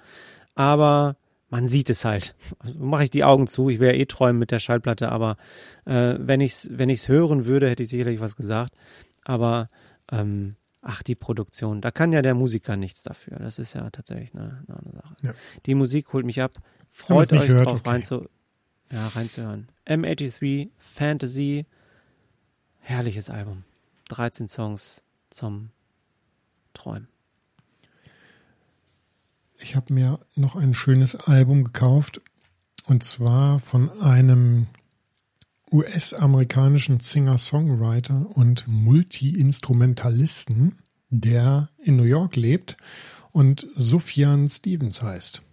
aber man sieht es halt. Also mache ich die Augen zu. Ich wäre eh träumen mit der Schallplatte, aber äh, wenn ich es wenn ich's hören würde, hätte ich sicherlich was gesagt. Aber ähm, ach, die Produktion, da kann ja der Musiker nichts dafür. Das ist ja tatsächlich eine, eine andere Sache. Ja. Die Musik holt mich ab. Freut euch hört, drauf okay. rein zu, ja, reinzuhören. M83 Fantasy, herrliches Album. 13 Songs zum Träumen. Ich habe mir noch ein schönes Album gekauft und zwar von einem US-amerikanischen Singer-Songwriter und Multi-Instrumentalisten, der in New York lebt und Sufjan Stevens heißt.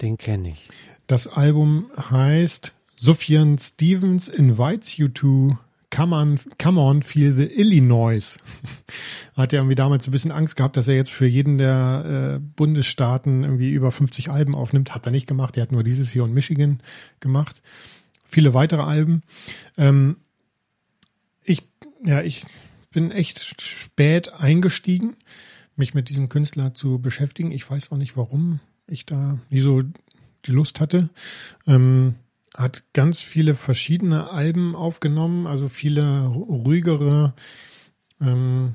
Den kenne ich. Das Album heißt Sufjan Stevens Invites You to Come on, come on, feel the Illinois. Hat er irgendwie damals ein bisschen Angst gehabt, dass er jetzt für jeden der äh, Bundesstaaten irgendwie über 50 Alben aufnimmt. Hat er nicht gemacht. Er hat nur dieses hier und Michigan gemacht. Viele weitere Alben. Ähm, ich, ja, ich bin echt spät eingestiegen, mich mit diesem Künstler zu beschäftigen. Ich weiß auch nicht, warum ich da nie so die Lust hatte. Ähm, hat ganz viele verschiedene Alben aufgenommen, also viele ruhigere. Ähm,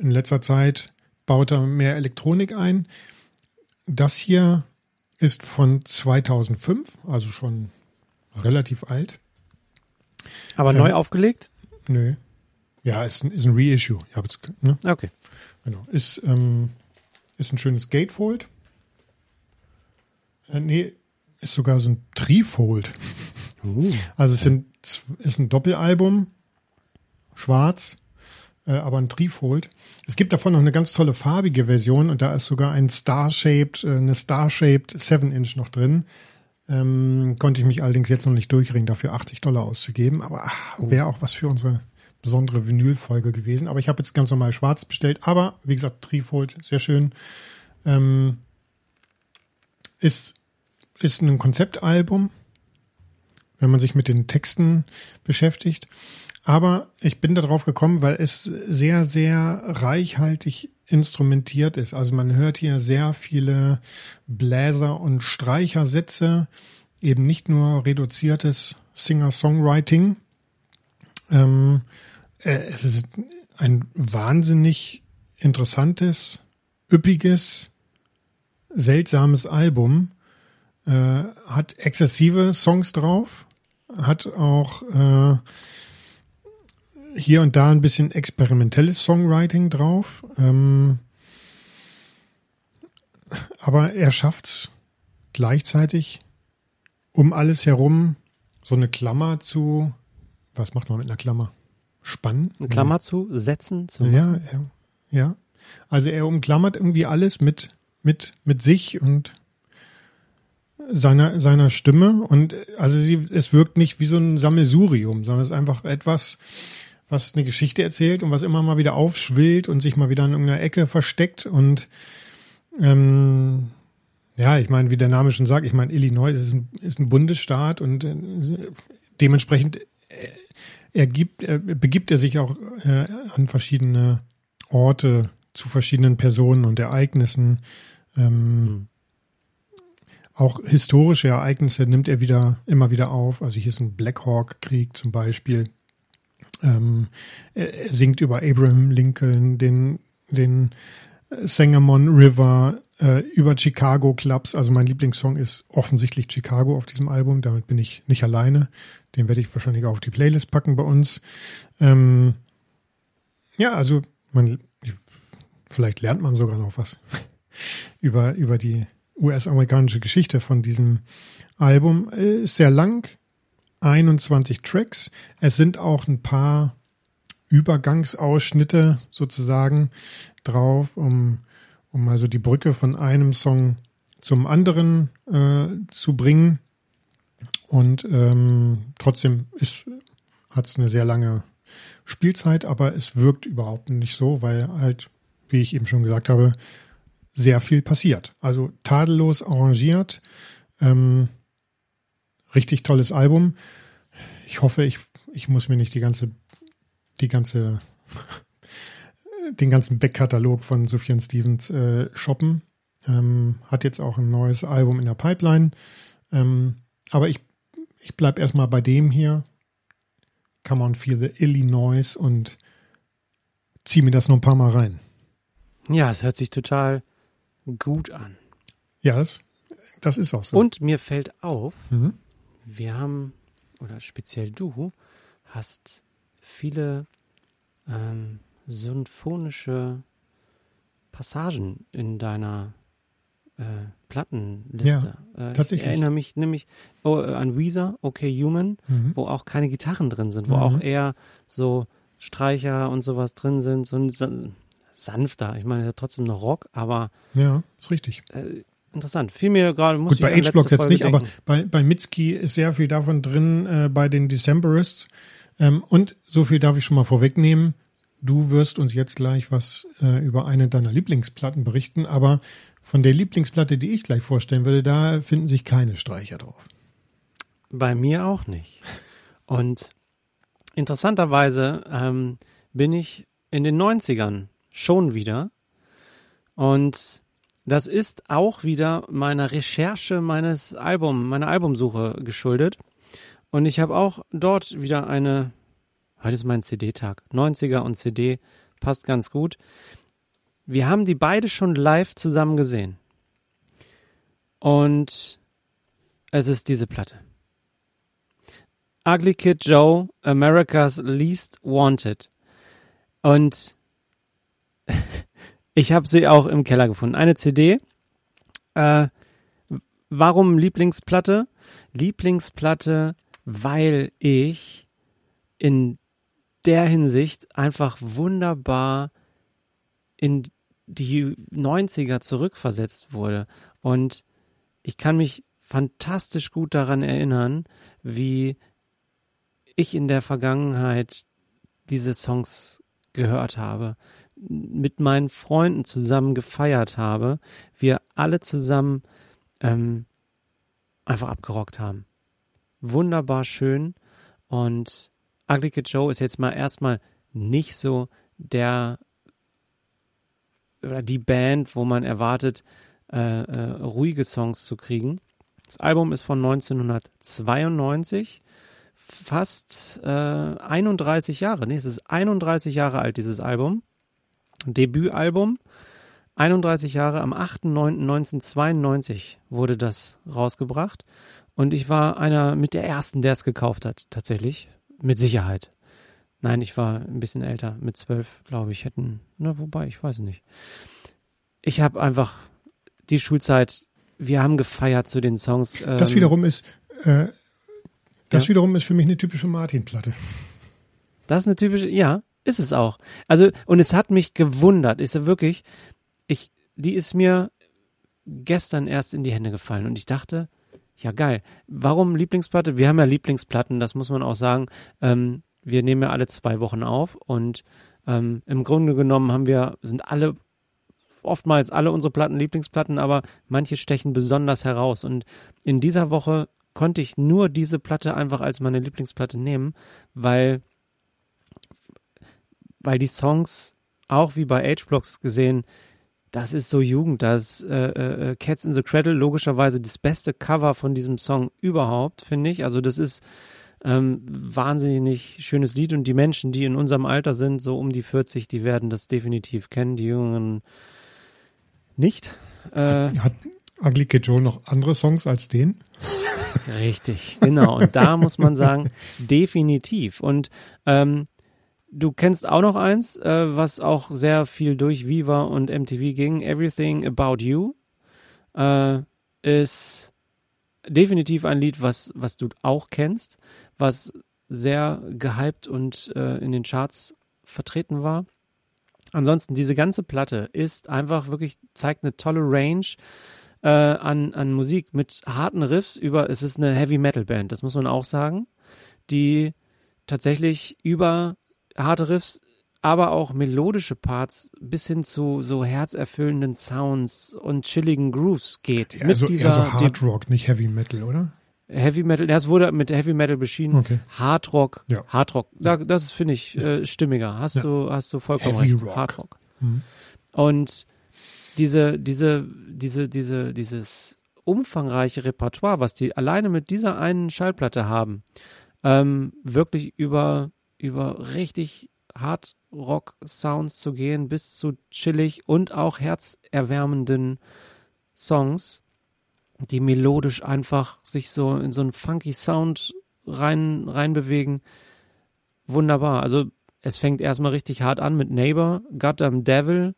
in letzter Zeit baut er mehr Elektronik ein. Das hier ist von 2005, also schon relativ alt. Aber ähm, neu aufgelegt? Nö. Ja, ist, ist ein Reissue. Ja, ne? Okay. Genau. Ist, ähm, ist ein schönes Gatefold. Äh, nee, ist sogar so ein Trifold. Uh. Also es sind, ist ein Doppelalbum, schwarz, äh, aber ein Trifold. Es gibt davon noch eine ganz tolle farbige Version und da ist sogar ein Star-Shaped, äh, eine Star-Shaped 7-Inch noch drin. Ähm, konnte ich mich allerdings jetzt noch nicht durchringen, dafür 80 Dollar auszugeben, aber oh. wäre auch was für unsere besondere Vinyl-Folge gewesen. Aber ich habe jetzt ganz normal schwarz bestellt, aber wie gesagt, Trifold, sehr schön. Ähm, ist ist ein Konzeptalbum, wenn man sich mit den Texten beschäftigt. Aber ich bin darauf gekommen, weil es sehr, sehr reichhaltig instrumentiert ist. Also man hört hier sehr viele Bläser- und Streichersätze, eben nicht nur reduziertes Singer-Songwriting. Ähm, äh, es ist ein wahnsinnig interessantes, üppiges, seltsames Album äh, hat exzessive Songs drauf, hat auch äh, hier und da ein bisschen experimentelles Songwriting drauf. Ähm, aber er schafft's gleichzeitig um alles herum so eine Klammer zu, was macht man mit einer Klammer? Spannen? Eine Klammer zu setzen? Zu ja, ja, ja. Also er umklammert irgendwie alles mit, mit, mit sich und seiner, seiner Stimme. Und also sie, es wirkt nicht wie so ein Sammelsurium, sondern es ist einfach etwas, was eine Geschichte erzählt und was immer mal wieder aufschwillt und sich mal wieder in irgendeiner Ecke versteckt. Und ähm, ja, ich meine, wie der Name schon sagt, ich meine, Illinois ist ein, ist ein Bundesstaat und äh, dementsprechend äh, er gibt, er begibt er sich auch äh, an verschiedene Orte zu verschiedenen Personen und Ereignissen. Ähm, mhm. Auch historische Ereignisse nimmt er wieder immer wieder auf. Also hier ist ein Black Hawk Krieg zum Beispiel. Ähm, er singt über Abraham Lincoln, den, den Sangamon River, äh, über Chicago Clubs. Also mein Lieblingssong ist offensichtlich Chicago auf diesem Album. Damit bin ich nicht alleine. Den werde ich wahrscheinlich auch auf die Playlist packen bei uns. Ähm, ja, also man, vielleicht lernt man sogar noch was über, über die US-amerikanische Geschichte von diesem Album. Ist sehr lang, 21 Tracks. Es sind auch ein paar Übergangsausschnitte sozusagen drauf, um, um also die Brücke von einem Song zum anderen äh, zu bringen. Und ähm, trotzdem hat es eine sehr lange Spielzeit, aber es wirkt überhaupt nicht so, weil halt, wie ich eben schon gesagt habe, sehr viel passiert. Also tadellos arrangiert. Ähm, richtig tolles Album. Ich hoffe, ich, ich muss mir nicht die ganze, die ganze, den ganzen Backkatalog von Sufjan Stevens äh, shoppen. Ähm, hat jetzt auch ein neues Album in der Pipeline. Ähm, aber ich, ich bleib erstmal bei dem hier. Come on, feel the Illinois und zieh mir das noch ein paar Mal rein. Ja, es hört sich total gut an. Ja, das, das ist auch so. Und mir fällt auf, mhm. wir haben, oder speziell du, hast viele ähm, symphonische Passagen in deiner äh, Plattenliste. Ja, äh, tatsächlich. Ich erinnere mich nämlich oh, äh, an Weezer, Okay Human, mhm. wo auch keine Gitarren drin sind, wo mhm. auch eher so Streicher und sowas drin sind, so ein sanfter. Ich meine, ja trotzdem noch Rock, aber. Ja, ist richtig. Äh, interessant. Fiel mir gerade. Gut, bei H-Blocks jetzt nicht, denken. aber bei, bei Mitski ist sehr viel davon drin, äh, bei den Decemberists. Ähm, und so viel darf ich schon mal vorwegnehmen. Du wirst uns jetzt gleich was äh, über eine deiner Lieblingsplatten berichten, aber von der Lieblingsplatte, die ich gleich vorstellen würde, da finden sich keine Streicher drauf. Bei mir auch nicht. Und interessanterweise ähm, bin ich in den 90ern schon wieder. Und das ist auch wieder meiner Recherche meines Album, meiner Albumsuche geschuldet. Und ich habe auch dort wieder eine Heute ist mein CD-Tag. 90er und CD passt ganz gut. Wir haben die beide schon live zusammen gesehen. Und es ist diese Platte. Ugly Kid Joe, America's Least Wanted. Und ich habe sie auch im Keller gefunden. Eine CD. Äh, warum Lieblingsplatte? Lieblingsplatte, weil ich in der Hinsicht einfach wunderbar in die 90er zurückversetzt wurde. Und ich kann mich fantastisch gut daran erinnern, wie ich in der Vergangenheit diese Songs gehört habe, mit meinen Freunden zusammen gefeiert habe, wir alle zusammen ähm, einfach abgerockt haben. Wunderbar schön und Ugly Kid Joe ist jetzt mal erstmal nicht so der oder die Band, wo man erwartet, äh, äh, ruhige Songs zu kriegen. Das Album ist von 1992, fast äh, 31 Jahre. Nee, es ist 31 Jahre alt, dieses Album. Debütalbum. 31 Jahre, am 8.9.1992 wurde das rausgebracht. Und ich war einer mit der ersten, der es gekauft hat, tatsächlich. Mit Sicherheit. Nein, ich war ein bisschen älter, mit zwölf, glaube ich, hätten, na, wobei, ich weiß nicht. Ich habe einfach die Schulzeit, wir haben gefeiert zu den Songs. Ähm, das wiederum ist, äh, das ja? wiederum ist für mich eine typische Martin-Platte. Das ist eine typische, ja, ist es auch. Also, und es hat mich gewundert, ist ja wirklich, ich, die ist mir gestern erst in die Hände gefallen und ich dachte, ja, geil. Warum Lieblingsplatte? Wir haben ja Lieblingsplatten, das muss man auch sagen. Ähm, wir nehmen ja alle zwei Wochen auf und ähm, im Grunde genommen haben wir, sind alle, oftmals alle unsere Platten Lieblingsplatten, aber manche stechen besonders heraus. Und in dieser Woche konnte ich nur diese Platte einfach als meine Lieblingsplatte nehmen, weil, weil die Songs auch wie bei H-Blocks gesehen das ist so Jugend, das äh, äh, äh, Cats in the Cradle logischerweise das beste Cover von diesem Song überhaupt, finde ich. Also das ist ähm, wahnsinnig schönes Lied und die Menschen, die in unserem Alter sind, so um die 40, die werden das definitiv kennen, die Jungen nicht. Äh, hat, hat Kid Joe noch andere Songs als den? Richtig, genau. Und da muss man sagen, definitiv. Und ähm, Du kennst auch noch eins, äh, was auch sehr viel durch Viva und MTV ging. Everything About You äh, ist definitiv ein Lied, was, was du auch kennst, was sehr gehypt und äh, in den Charts vertreten war. Ansonsten, diese ganze Platte ist einfach wirklich, zeigt eine tolle Range äh, an, an Musik mit harten Riffs über, es ist eine Heavy Metal Band, das muss man auch sagen, die tatsächlich über harte Riffs, aber auch melodische Parts bis hin zu so herzerfüllenden Sounds und chilligen Grooves geht. Ja, also eher so Hard Rock, nicht Heavy Metal, oder? Heavy Metal, das wurde mit Heavy Metal beschieden. Okay. Hard Rock, ja. Hard Rock, da, das finde ich ja. äh, stimmiger. Hast ja. du, hast du vollkommen Heavy recht. Rock. Hard Rock. Mhm. Und diese, diese, diese, diese, dieses umfangreiche Repertoire, was die alleine mit dieser einen Schallplatte haben, ähm, wirklich über, über richtig Hard Rock Sounds zu gehen, bis zu chillig und auch herzerwärmenden Songs, die melodisch einfach sich so in so einen funky Sound rein, reinbewegen. Wunderbar. Also es fängt erstmal richtig hart an mit Neighbor, Goddamn Devil,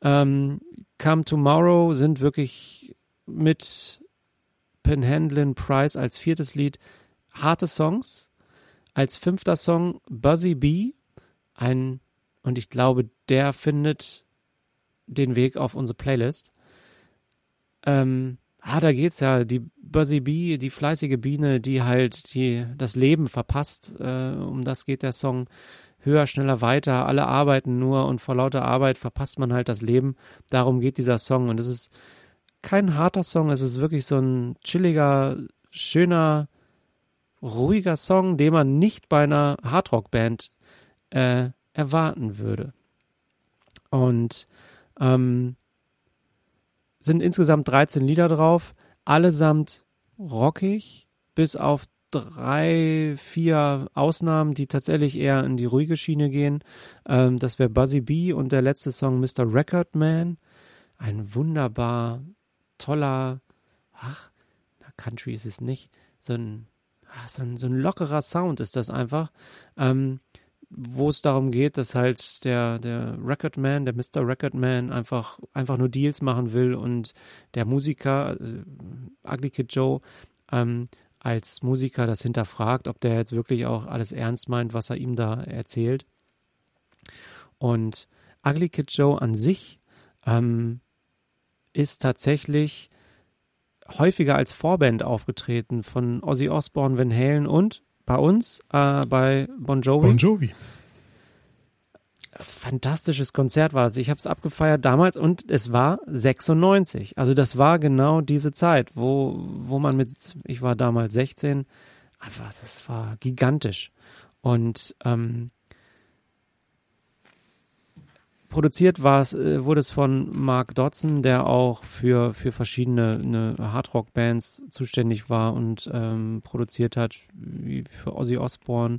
ähm, Come Tomorrow sind wirklich mit Penhandlin Price als viertes Lied harte Songs. Als fünfter Song Buzzy Bee ein, und ich glaube, der findet den Weg auf unsere Playlist. Ähm, ah, da geht's ja, die Buzzy Bee, die fleißige Biene, die halt die das Leben verpasst, äh, um das geht der Song. Höher, schneller, weiter, alle arbeiten nur und vor lauter Arbeit verpasst man halt das Leben. Darum geht dieser Song. Und es ist kein harter Song, es ist wirklich so ein chilliger, schöner, ruhiger Song, den man nicht bei einer Hardrock-Band äh, erwarten würde. Und ähm, sind insgesamt 13 Lieder drauf, allesamt rockig, bis auf drei, vier Ausnahmen, die tatsächlich eher in die ruhige Schiene gehen. Ähm, das wäre Buzzy B und der letzte Song Mr. Record Man. Ein wunderbar toller, ach, Country ist es nicht, so ein, ach, so ein, so ein lockerer Sound ist das einfach. Ähm, wo es darum geht, dass halt der, der Recordman, der Mr. Recordman einfach, einfach nur Deals machen will und der Musiker, äh, Ugly Kid Joe, ähm, als Musiker das hinterfragt, ob der jetzt wirklich auch alles ernst meint, was er ihm da erzählt. Und Ugly Kid Joe an sich ähm, ist tatsächlich häufiger als Vorband aufgetreten von Ozzy Osbourne, Van Halen und bei uns, äh, bei Bon Jovi. Bon Jovi. Fantastisches Konzert war es. Ich habe es abgefeiert damals und es war 96. Also das war genau diese Zeit, wo, wo man mit, ich war damals 16, einfach, das war gigantisch. Und ähm, Produziert war es, äh, wurde es von Mark Dodson, der auch für, für verschiedene ne, Hardrock-Bands zuständig war und ähm, produziert hat, wie für Ozzy Osbourne,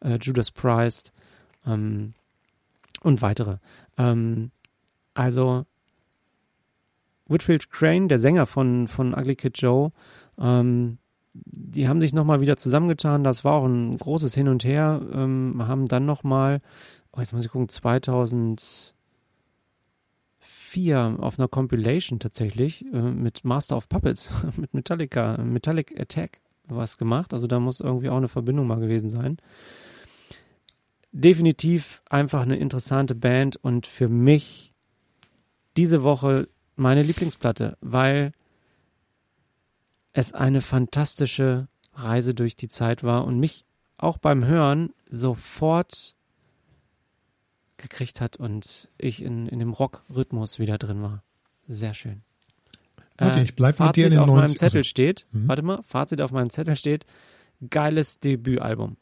äh, Judas Priest ähm, und weitere. Ähm, also Whitfield Crane, der Sänger von, von Ugly Kid Joe, ähm, die haben sich nochmal wieder zusammengetan. Das war auch ein großes Hin und Her. Ähm, haben dann nochmal oh, jetzt muss ich gucken, 2004 auf einer Compilation tatsächlich äh, mit Master of Puppets, mit Metallica, Metallic Attack was gemacht. Also da muss irgendwie auch eine Verbindung mal gewesen sein. Definitiv einfach eine interessante Band und für mich diese Woche meine Lieblingsplatte, weil es eine fantastische Reise durch die Zeit war und mich auch beim Hören sofort gekriegt hat und ich in, in dem Rock-Rhythmus wieder drin war. Sehr schön. Warte, ich bleib Fazit mit dir in den auf 90 meinem Zettel also, steht, Mhm. warte mal, Fazit auf meinem Zettel steht, geiles Debütalbum.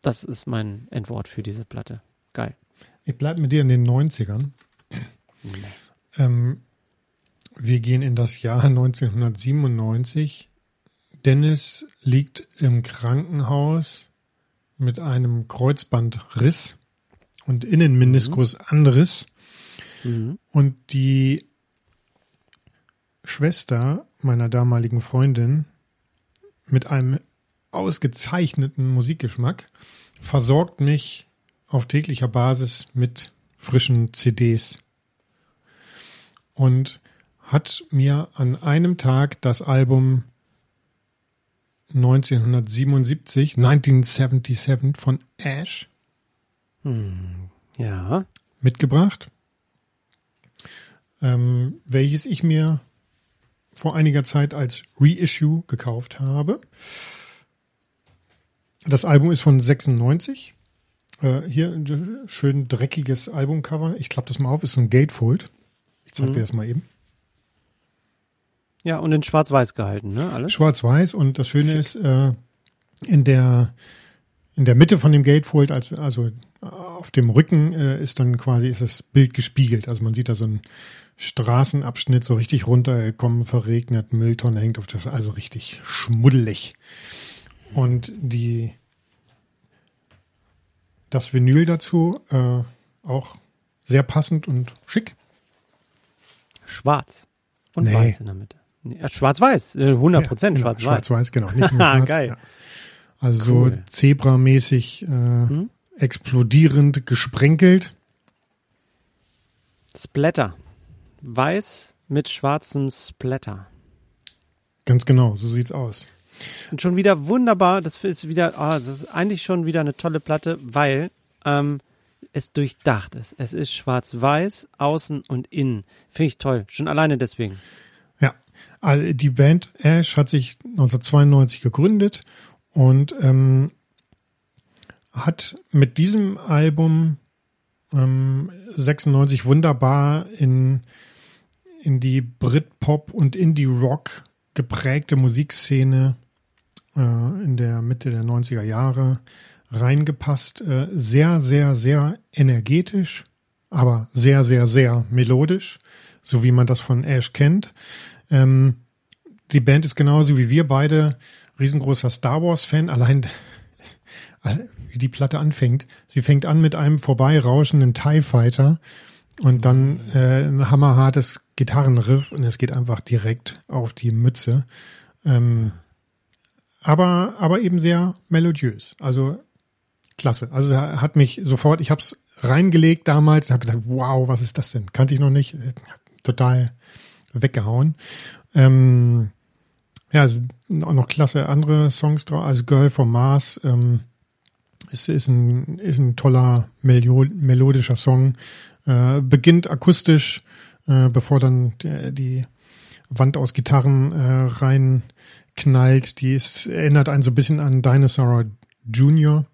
Das ist mein Endwort für diese Platte. Geil. Ich bleibe mit dir in den 90ern. Ähm, wir gehen in das Jahr 1997. Dennis liegt im Krankenhaus mit einem Kreuzbandriss und Innenmeniskusanriss. Mhm. Und die Schwester meiner damaligen Freundin mit einem ausgezeichneten Musikgeschmack versorgt mich auf täglicher Basis mit frischen CDs und hat mir an einem Tag das Album 1977, 1977 von Ash Ja. mitgebracht, ähm, welches ich mir vor einiger Zeit als Reissue gekauft habe. Das Album ist von 96. Äh, hier ein schön dreckiges Albumcover. Ich klappe das mal auf, ist so ein Gatefold. Ich zeige Mhm. dir das mal eben. Ja, und in Schwarz-Weiß gehalten, ne? Alles? Schwarz-Weiß und das Schöne ist, äh, in der in der Mitte von dem Gatefold, also, also auf dem Rücken äh, ist dann quasi ist das Bild gespiegelt. Also man sieht da so einen Straßenabschnitt so richtig runtergekommen, verregnet, Mülltonne hängt auf der, also richtig schmuddelig. Und die das Vinyl dazu äh, auch sehr passend und schick. Schwarz. Und Nee. weiß in der Mitte. Nee, äh, Schwarz-Weiß. äh, 100 Prozent Ja, genau, Schwarz-Weiß. Schwarz-Weiß, genau. Nicht nur schwarz, Geil. Ja. Also Cool. so zebramäßig äh, Hm? explodierend gesprenkelt. Splatter. Weiß mit schwarzem Splatter. Ganz genau, so sieht's aus. Und schon wieder wunderbar, das ist wieder, ah, das ist eigentlich schon wieder eine tolle Platte, weil ähm, es durchdacht ist. Es ist schwarz-weiß, außen und innen. Finde ich toll. Schon alleine deswegen. die Band Ash hat sich 1992 gegründet und ähm, hat mit diesem Album ähm, 96 wunderbar in, in die Britpop und Indie-Rock geprägte Musikszene äh, in der Mitte der 90er Jahre reingepasst. Äh, sehr, sehr, sehr energetisch, aber sehr, sehr, sehr melodisch, so wie man das von Ash kennt. Ähm, die Band ist genauso wie wir beide riesengroßer Star Wars-Fan. Allein wie die Platte anfängt. Sie fängt an mit einem vorbeirauschenden TIE Fighter und dann äh, ein hammerhartes Gitarrenriff und es geht einfach direkt auf die Mütze. Ähm, aber, aber eben sehr melodiös. Also klasse. Also hat mich sofort, ich habe es reingelegt damals, habe gedacht, wow, was ist das denn? Kannte ich noch nicht. Total weggehauen. Ähm, ja, sind auch noch klasse andere Songs drauf. Also Girl from Mars, ähm, es ist ein, ist ein toller melodischer Song. Äh, beginnt akustisch, äh, bevor dann der, die Wand aus Gitarren äh, rein knallt. Die ist, erinnert einen so ein bisschen an Dinosaur Junior,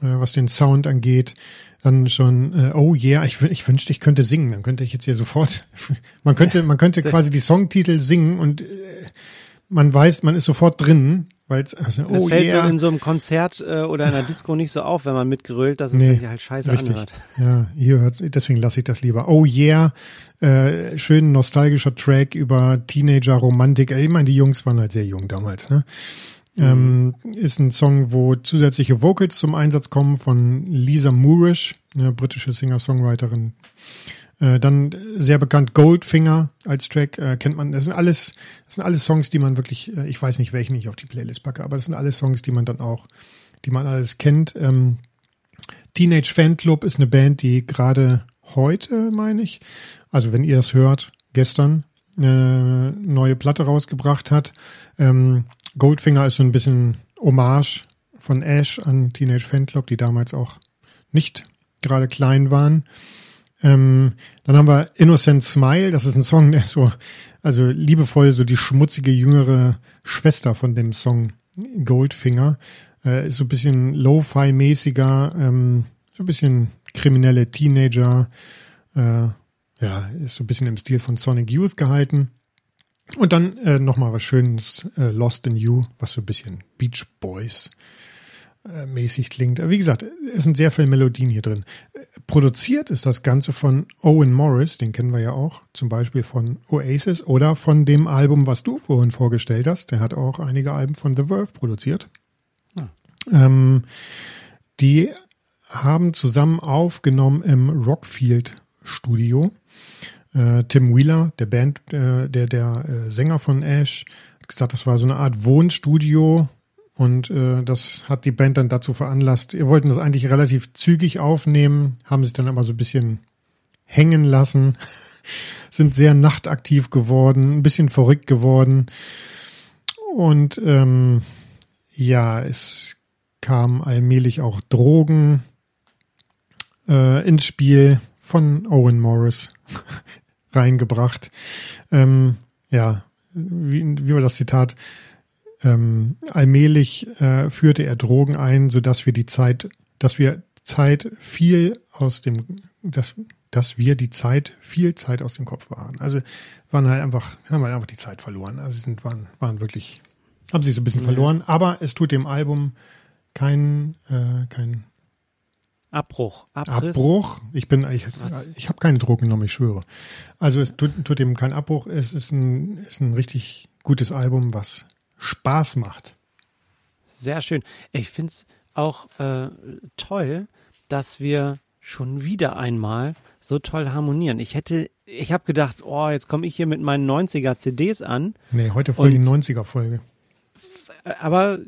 äh, was den Sound angeht. Dann schon, äh, oh yeah, ich, ich wünschte, ich könnte singen. Dann könnte ich jetzt hier sofort, man könnte, man könnte quasi die Songtitel singen und äh, man weiß, man ist sofort drin, weil es also, oh, das fällt yeah. so in so einem Konzert äh, oder in einer Disco nicht so auf, wenn man mitgerölt, dass es nee, sich halt scheiße richtig. anhört. Ja, hier hört deswegen lasse ich das lieber. Oh yeah, äh, schön nostalgischer Track über Teenager-Romantik. Ich meine, die Jungs waren halt sehr jung damals, ne? Mhm. Ähm, ist ein Song, wo zusätzliche Vocals zum Einsatz kommen von Lisa Moorish, eine britische Singer-Songwriterin. Äh, dann sehr bekannt Goldfinger als Track äh, kennt man. Das sind alles, das sind alles Songs, die man wirklich, äh, ich weiß nicht, welchen ich auf die Playlist packe, aber das sind alles Songs, die man dann auch, die man alles kennt. Ähm, Teenage Fanclub ist eine Band, die gerade heute, meine ich, also wenn ihr das hört, gestern eine neue Platte rausgebracht hat. Ähm, Goldfinger ist so ein bisschen Hommage von Ash an Teenage Fanclub, die damals auch nicht gerade klein waren. Ähm, dann haben wir Innocent Smile, das ist ein Song, der so, also liebevoll so die schmutzige jüngere Schwester von dem Song Goldfinger. Äh, ist so ein bisschen Lo-Fi-mäßiger, ähm, so ein bisschen kriminelle Teenager. Äh, ja, ist so ein bisschen im Stil von Sonic Youth gehalten. Und dann äh, nochmal was Schönes, äh, Lost in You, was so ein bisschen Beach Boys äh, mäßig klingt. Wie gesagt, es sind sehr viele Melodien hier drin. Produziert ist das Ganze von Owen Morris, den kennen wir ja auch, zum Beispiel von Oasis oder von dem Album, was du vorhin vorgestellt hast. Der hat auch einige Alben von The Verve produziert. Hm. Ähm, die haben zusammen aufgenommen im Rockfield Studio. Äh, Tim Wheeler, der Band, äh, der, der äh, Sänger von Ash, hat gesagt, das war so eine Art Wohnstudio und äh, das hat die Band dann dazu veranlasst. Wir wollten das eigentlich relativ zügig aufnehmen, haben sich dann aber so ein bisschen hängen lassen, sind sehr nachtaktiv geworden, ein bisschen verrückt geworden. Und ähm, ja, es kam allmählich auch Drogen äh, ins Spiel von Owen Morris reingebracht. Ähm, ja, wie, wie war das Zitat? Ähm, allmählich äh, führte er Drogen ein, so dass wir die Zeit, dass wir Zeit viel aus dem, dass, dass wir die Zeit, viel Zeit aus dem Kopf waren. Also waren halt einfach, haben halt einfach die Zeit verloren. Also sind, waren, waren wirklich, haben sich so ein bisschen ja. verloren, aber es tut dem Album kein, äh, kein Abbruch. Abriss. Abbruch. Ich bin, ich, ich habe keine Drogen genommen, ich schwöre. Also es tut, tut dem kein Abbruch. Es ist ein, ist ein richtig gutes Album, was Spaß macht. Sehr schön. Ich finde es auch äh, toll, dass wir schon wieder einmal so toll harmonieren. Ich hätte, ich habe gedacht, oh, jetzt komme ich hier mit meinen 90er CDs an. Nee, heute voll die 90er Folge. Aber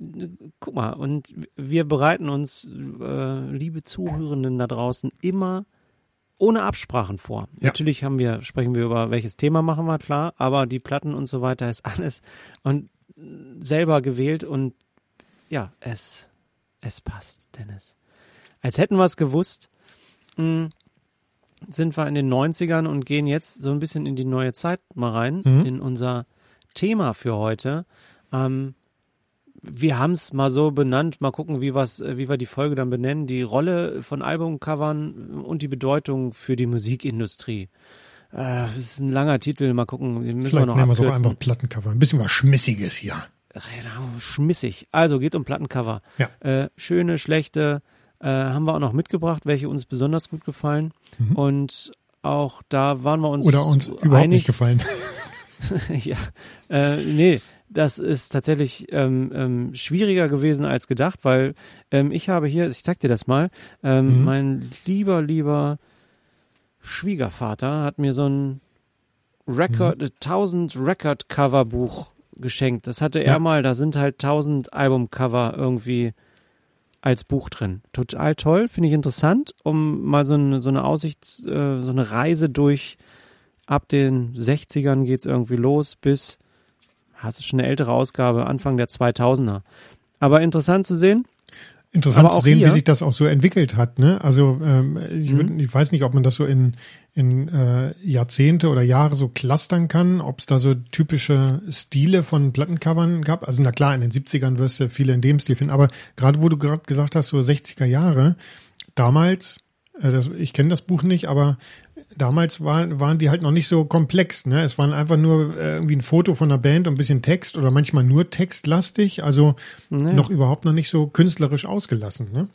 guck mal, und wir bereiten uns, äh, liebe Zuhörenden da draußen, immer ohne Absprachen vor. Ja. Natürlich haben wir, sprechen wir über welches Thema machen wir, klar, aber die Platten und so weiter ist alles. Und selber gewählt und ja, es, es passt, Dennis. Als hätten wir es gewusst, mh, hm, sind wir in den 90ern und gehen jetzt so ein bisschen in die neue Zeit mal rein, mhm. in unser Thema für heute. Ähm, wir haben es mal so benannt, mal gucken, wie, was, wie wir die Folge dann benennen. Die Rolle von Albumcovern und die Bedeutung für die Musikindustrie. Äh, das ist ein langer Titel, mal gucken. Den müssen Vielleicht wir noch nehmen wir abkürzen. einfach Plattencover. Ein bisschen was Schmissiges hier. Genau, schmissig. Also geht um Plattencover. Ja. Äh, schöne, schlechte äh, haben wir auch noch mitgebracht, welche uns besonders gut gefallen. Und auch da waren wir uns Mhm. Oder uns überhaupt einig. nicht gefallen. ja, äh, nee, das ist tatsächlich ähm, ähm, schwieriger gewesen als gedacht, weil ähm, ich habe hier, ich zeig dir das mal, ähm, Mhm. mein lieber, lieber Schwiegervater hat mir so ein Record, Mhm. äh, 1000 Record Cover Buch geschenkt. Das hatte er Ja. mal, da sind halt 1000 Albumcover irgendwie als Buch drin. Total toll, finde ich interessant, um mal so eine, so eine Aussicht, äh, so eine Reise durch ab den 60ern geht's irgendwie los bis, hast du schon eine ältere Ausgabe, Anfang der 2000er. Aber interessant zu sehen. Interessant zu sehen, wie hier- sich das auch so entwickelt hat. Ne? Also ähm, ich, würd, ich weiß nicht, ob man das so in, in äh, Jahrzehnte oder Jahre so clustern kann, ob es da so typische Stile von Plattencovern gab. Also na klar, in den 70ern wirst du viele in dem Stil finden, aber gerade wo du gerade gesagt hast, so 60er Jahre, damals, äh, das, ich kenne das Buch nicht, aber damals war, waren die halt noch nicht so komplex. Ne? Es waren einfach nur äh, irgendwie ein Foto von einer Band und ein bisschen Text oder manchmal nur textlastig, also Ne? noch überhaupt noch nicht so künstlerisch ausgelassen. Ne?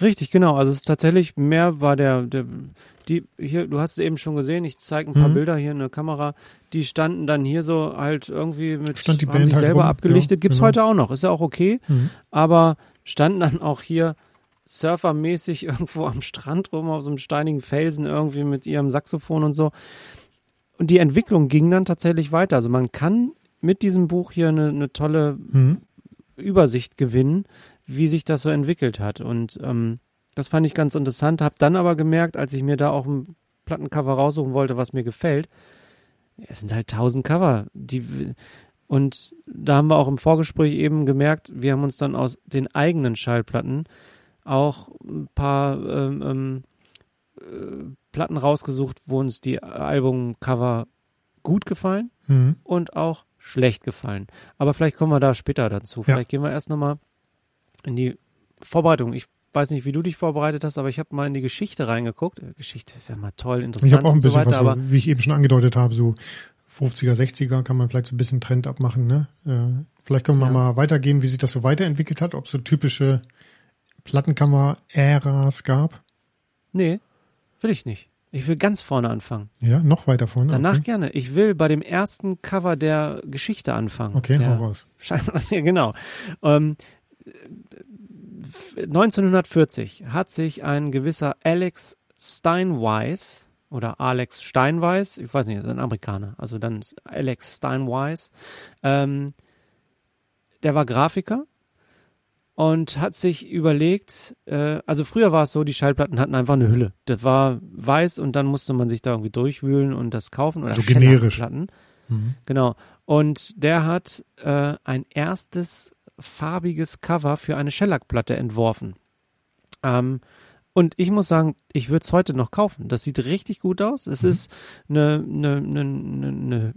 Richtig, genau. Also es ist tatsächlich mehr war der, der die hier, du hast es eben schon gesehen, ich zeige ein paar Mhm. Bilder hier in der Kamera, die standen dann hier so halt irgendwie mit Stand die Band sich halt selber rum, abgelichtet. ja, Gibt's genau. heute auch noch, ist ja auch okay, Mhm. aber standen dann auch hier surfermäßig irgendwo am Strand rum auf so einem steinigen Felsen irgendwie mit ihrem Saxophon und so. Und die Entwicklung ging dann tatsächlich weiter. Also man kann mit diesem Buch hier eine, eine tolle Mhm. Übersicht gewinnen, wie sich das so entwickelt hat. Und ähm, das fand ich ganz interessant. Hab dann aber gemerkt, als ich mir da auch ein Plattencover raussuchen wollte, was mir gefällt, es sind halt tausend Cover. Die, und da haben wir auch im Vorgespräch eben gemerkt, wir haben uns dann aus den eigenen Schallplatten auch ein paar ähm, ähm, äh, Platten rausgesucht, wo uns die Albumcover gut gefallen Mhm. und auch schlecht gefallen. Aber vielleicht kommen wir da später dazu. Ja. Vielleicht gehen wir erst nochmal in die Vorbereitung. Ich weiß nicht, wie du dich vorbereitet hast, aber ich habe mal in die Geschichte reingeguckt. Äh, Geschichte ist ja mal toll, interessant Ich habe auch ein und so bisschen weiter, was, aber wie ich eben schon angedeutet habe, so 50er, 60er kann man vielleicht so ein bisschen Trend abmachen. Ne? Äh, vielleicht können wir Ja. mal weitergehen, wie sich das so weiterentwickelt hat, ob so typische Plattenkammer-Äras gab. nee, will ich nicht. Ich will ganz vorne anfangen. Ja, noch weiter vorne. Danach okay. gerne. Ich will bei dem ersten Cover der Geschichte anfangen. Okay, der, hau raus. Scheinbar, ja, genau. Ähm, 1940 hat sich ein gewisser Alex Steinweiss oder Alex Steinweiss, ich weiß nicht, ist ein Amerikaner, also dann Alex Steinweiss, ähm, der war Grafiker und hat sich überlegt, äh, also früher war es so, die Schallplatten hatten einfach eine Hülle. Das war weiß und dann musste man sich da irgendwie durchwühlen und das kaufen oder So generisch. Platten. Mhm. Genau. Und der hat äh, ein erstes farbiges Cover für eine Shellac-Platte entworfen. Ähm, und ich muss sagen, ich würde es heute noch kaufen. Das sieht richtig gut aus. Es ist eine, eine, eine, eine, eine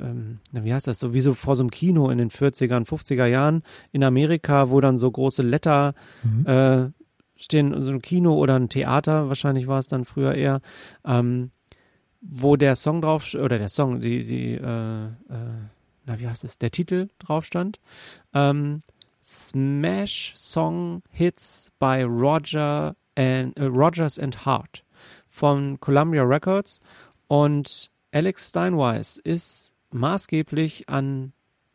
ähm, wie heißt das so, wie so vor so einem Kino in den 40ern, 50er Jahren in Amerika, wo dann so große Letter Mhm. äh, stehen, so ein Kino oder ein Theater, wahrscheinlich war es dann früher eher, ähm, wo der Song drauf, oder der Song, die, die, äh, äh, na, wie heißt es, der Titel drauf stand, ähm, Smash Song Hits by Roger and, äh, Rogers and Hart von Columbia Records. Und Alex Steinweiss ist maßgeblich an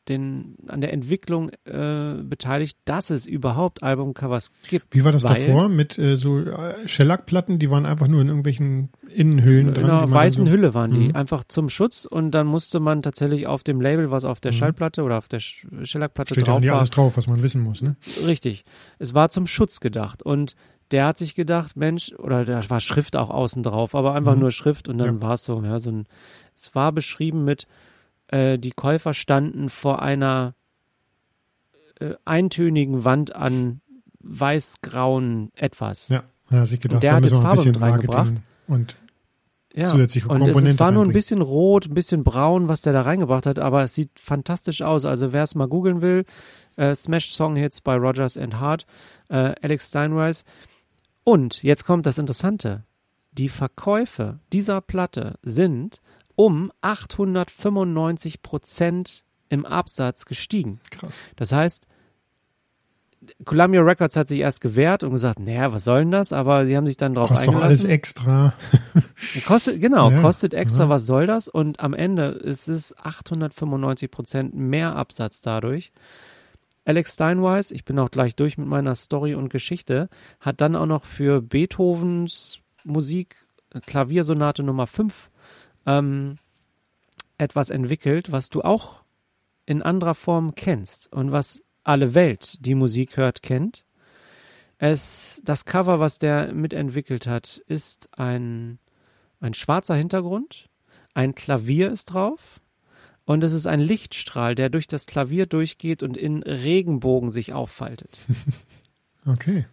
den, an der Entwicklung äh, beteiligt, dass es überhaupt Albumcovers gibt. Wie war das davor mit äh, so äh, Shellac-Platten? Die waren einfach nur in irgendwelchen Innenhüllen In dran. die einer weißen so, Hülle waren die, Mhm. einfach zum Schutz und dann musste man tatsächlich auf dem Label, was auf der Mhm. Schallplatte oder auf der Sch- Shellac-Platte Steht ja drauf war, alles drauf, was man wissen muss. Ne? Richtig. Es war zum Schutz gedacht. Und der hat sich gedacht, Mensch, oder da war Schrift auch außen drauf, aber einfach Mhm. nur Schrift und dann Ja. war es so, ja, so ein, es war beschrieben mit, äh, die Käufer standen vor einer äh, eintönigen Wand an weiß-grauen etwas. Ja, hat sich gedacht, der da hat jetzt Farbe bisschen mit reingebracht. Und ja. zusätzliche und Komponente es, es war nur ein bisschen rot, ein bisschen braun, was der da reingebracht hat, aber es sieht fantastisch aus. Also wer es mal googeln will, äh, Smash Song Hits bei Rogers and Hart, äh, Alex Steinweiss. Und jetzt kommt das Interessante. Die Verkäufe dieser Platte sind um 895 Prozent im Absatz gestiegen. Krass. Das heißt, Columbia Records hat sich erst gewehrt und gesagt, naja, was soll denn das? Aber sie haben sich dann drauf Kostet doch alles eingelassen. extra. Kostet, genau, Ja, kostet extra, ja. was soll das? Und am Ende ist es 895 Prozent mehr Absatz dadurch. Alex Steinweiss, ich bin auch gleich durch mit meiner Story und Geschichte, hat dann auch noch für Beethovens Musik, Klaviersonate Nummer 5, ähm, etwas entwickelt, was du auch in anderer Form kennst und was alle Welt, die Musik hört, kennt. Es, das Cover, was der mitentwickelt hat, ist ein, ein schwarzer Hintergrund, ein Klavier ist drauf und es ist ein Lichtstrahl, der durch das Klavier durchgeht und in Regenbogen sich auffaltet. Okay.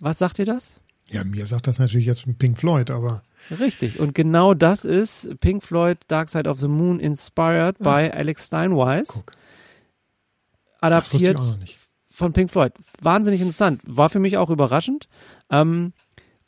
Was sagt ihr das? Ja, mir sagt das natürlich jetzt Pink Floyd, aber Richtig. Und genau das ist Pink Floyd Dark Side of the Moon inspired by Alex Steinweiss. guck, adaptiert von Pink Floyd. Wahnsinnig interessant. War für mich auch überraschend. Ähm,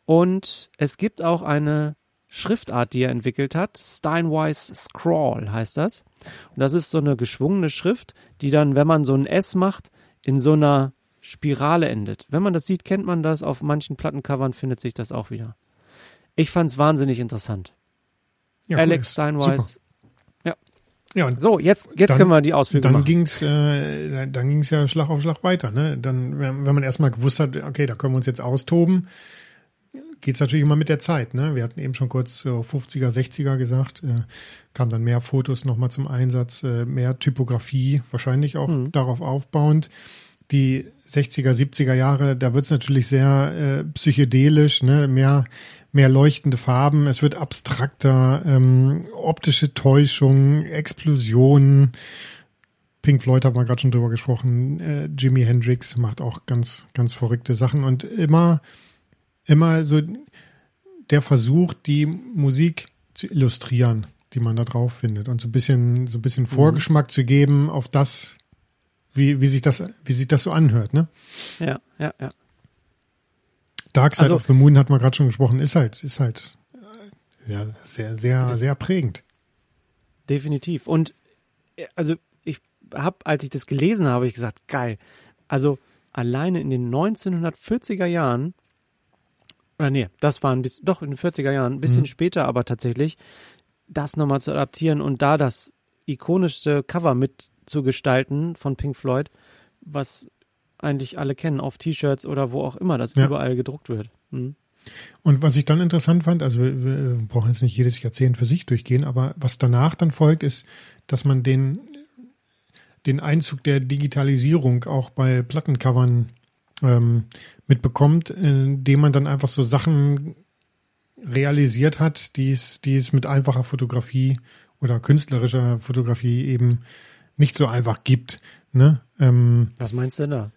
und es gibt auch eine Schriftart, die er entwickelt hat. Steinweiss Scrawl heißt das. Und das ist so eine geschwungene Schrift, die dann, wenn man so ein S macht, in so einer Spirale endet. Wenn man das sieht, kennt man das. Auf manchen Plattencovern findet sich das auch wieder. Ich fand es wahnsinnig interessant. Ja, Alex cool, Steinweiss. Ja, und So, jetzt, jetzt Dann- können wir die Ausflüge dann machen. ging's, äh, dann ging's ja Schlag auf Schlag weiter. Ne? Dann, wenn man erstmal gewusst hat, okay, da können wir uns jetzt austoben, geht's natürlich immer mit der Zeit. Ne? Wir hatten eben schon kurz so 50er, 60er gesagt, äh, kam dann mehr Fotos nochmal zum Einsatz, äh, mehr Typografie, wahrscheinlich auch Mhm. darauf aufbauend. Die 60er, 70er Jahre, da wird's natürlich sehr äh, psychedelisch, ne? mehr, mehr leuchtende Farben, es wird abstrakter, ähm, optische Täuschung, Explosionen. Pink Floyd haben wir gerade schon drüber gesprochen. Äh, Jimi Hendrix macht auch ganz, ganz verrückte Sachen und immer, immer so der Versuch, die Musik zu illustrieren, die man da drauf findet und so ein bisschen, so ein bisschen Vorgeschmack zu geben auf das, wie, wie sich das, wie sich das so anhört, ne? Ja, ja, ja. Dark Side Also- of the Moon hat man gerade schon gesprochen, ist halt, ist halt, äh, ja, sehr, sehr, sehr prägend. Definitiv. Und äh, also ich habe, als ich das gelesen habe, ich gesagt, geil. Also alleine in den 1940er Jahren, oder nee, das war ein bisschen, doch in den 40er Jahren, ein bisschen Mhm. später aber tatsächlich, das nochmal zu adaptieren und da das ikonischste Cover mitzugestalten von Pink Floyd, was eigentlich alle kennen, auf T-Shirts oder wo auch immer das Ja. überall gedruckt wird. Mhm. Und was ich dann interessant fand, also wir, wir brauchen jetzt nicht jedes Jahrzehnt für sich durchgehen, aber was danach dann folgt, ist, dass man den, den Einzug der Digitalisierung auch bei Plattencovern ähm, mitbekommt, indem man dann einfach so Sachen realisiert hat, die es, die es mit einfacher Fotografie oder künstlerischer Fotografie eben nicht so einfach gibt. Ne? Ähm, Was meinst du denn da?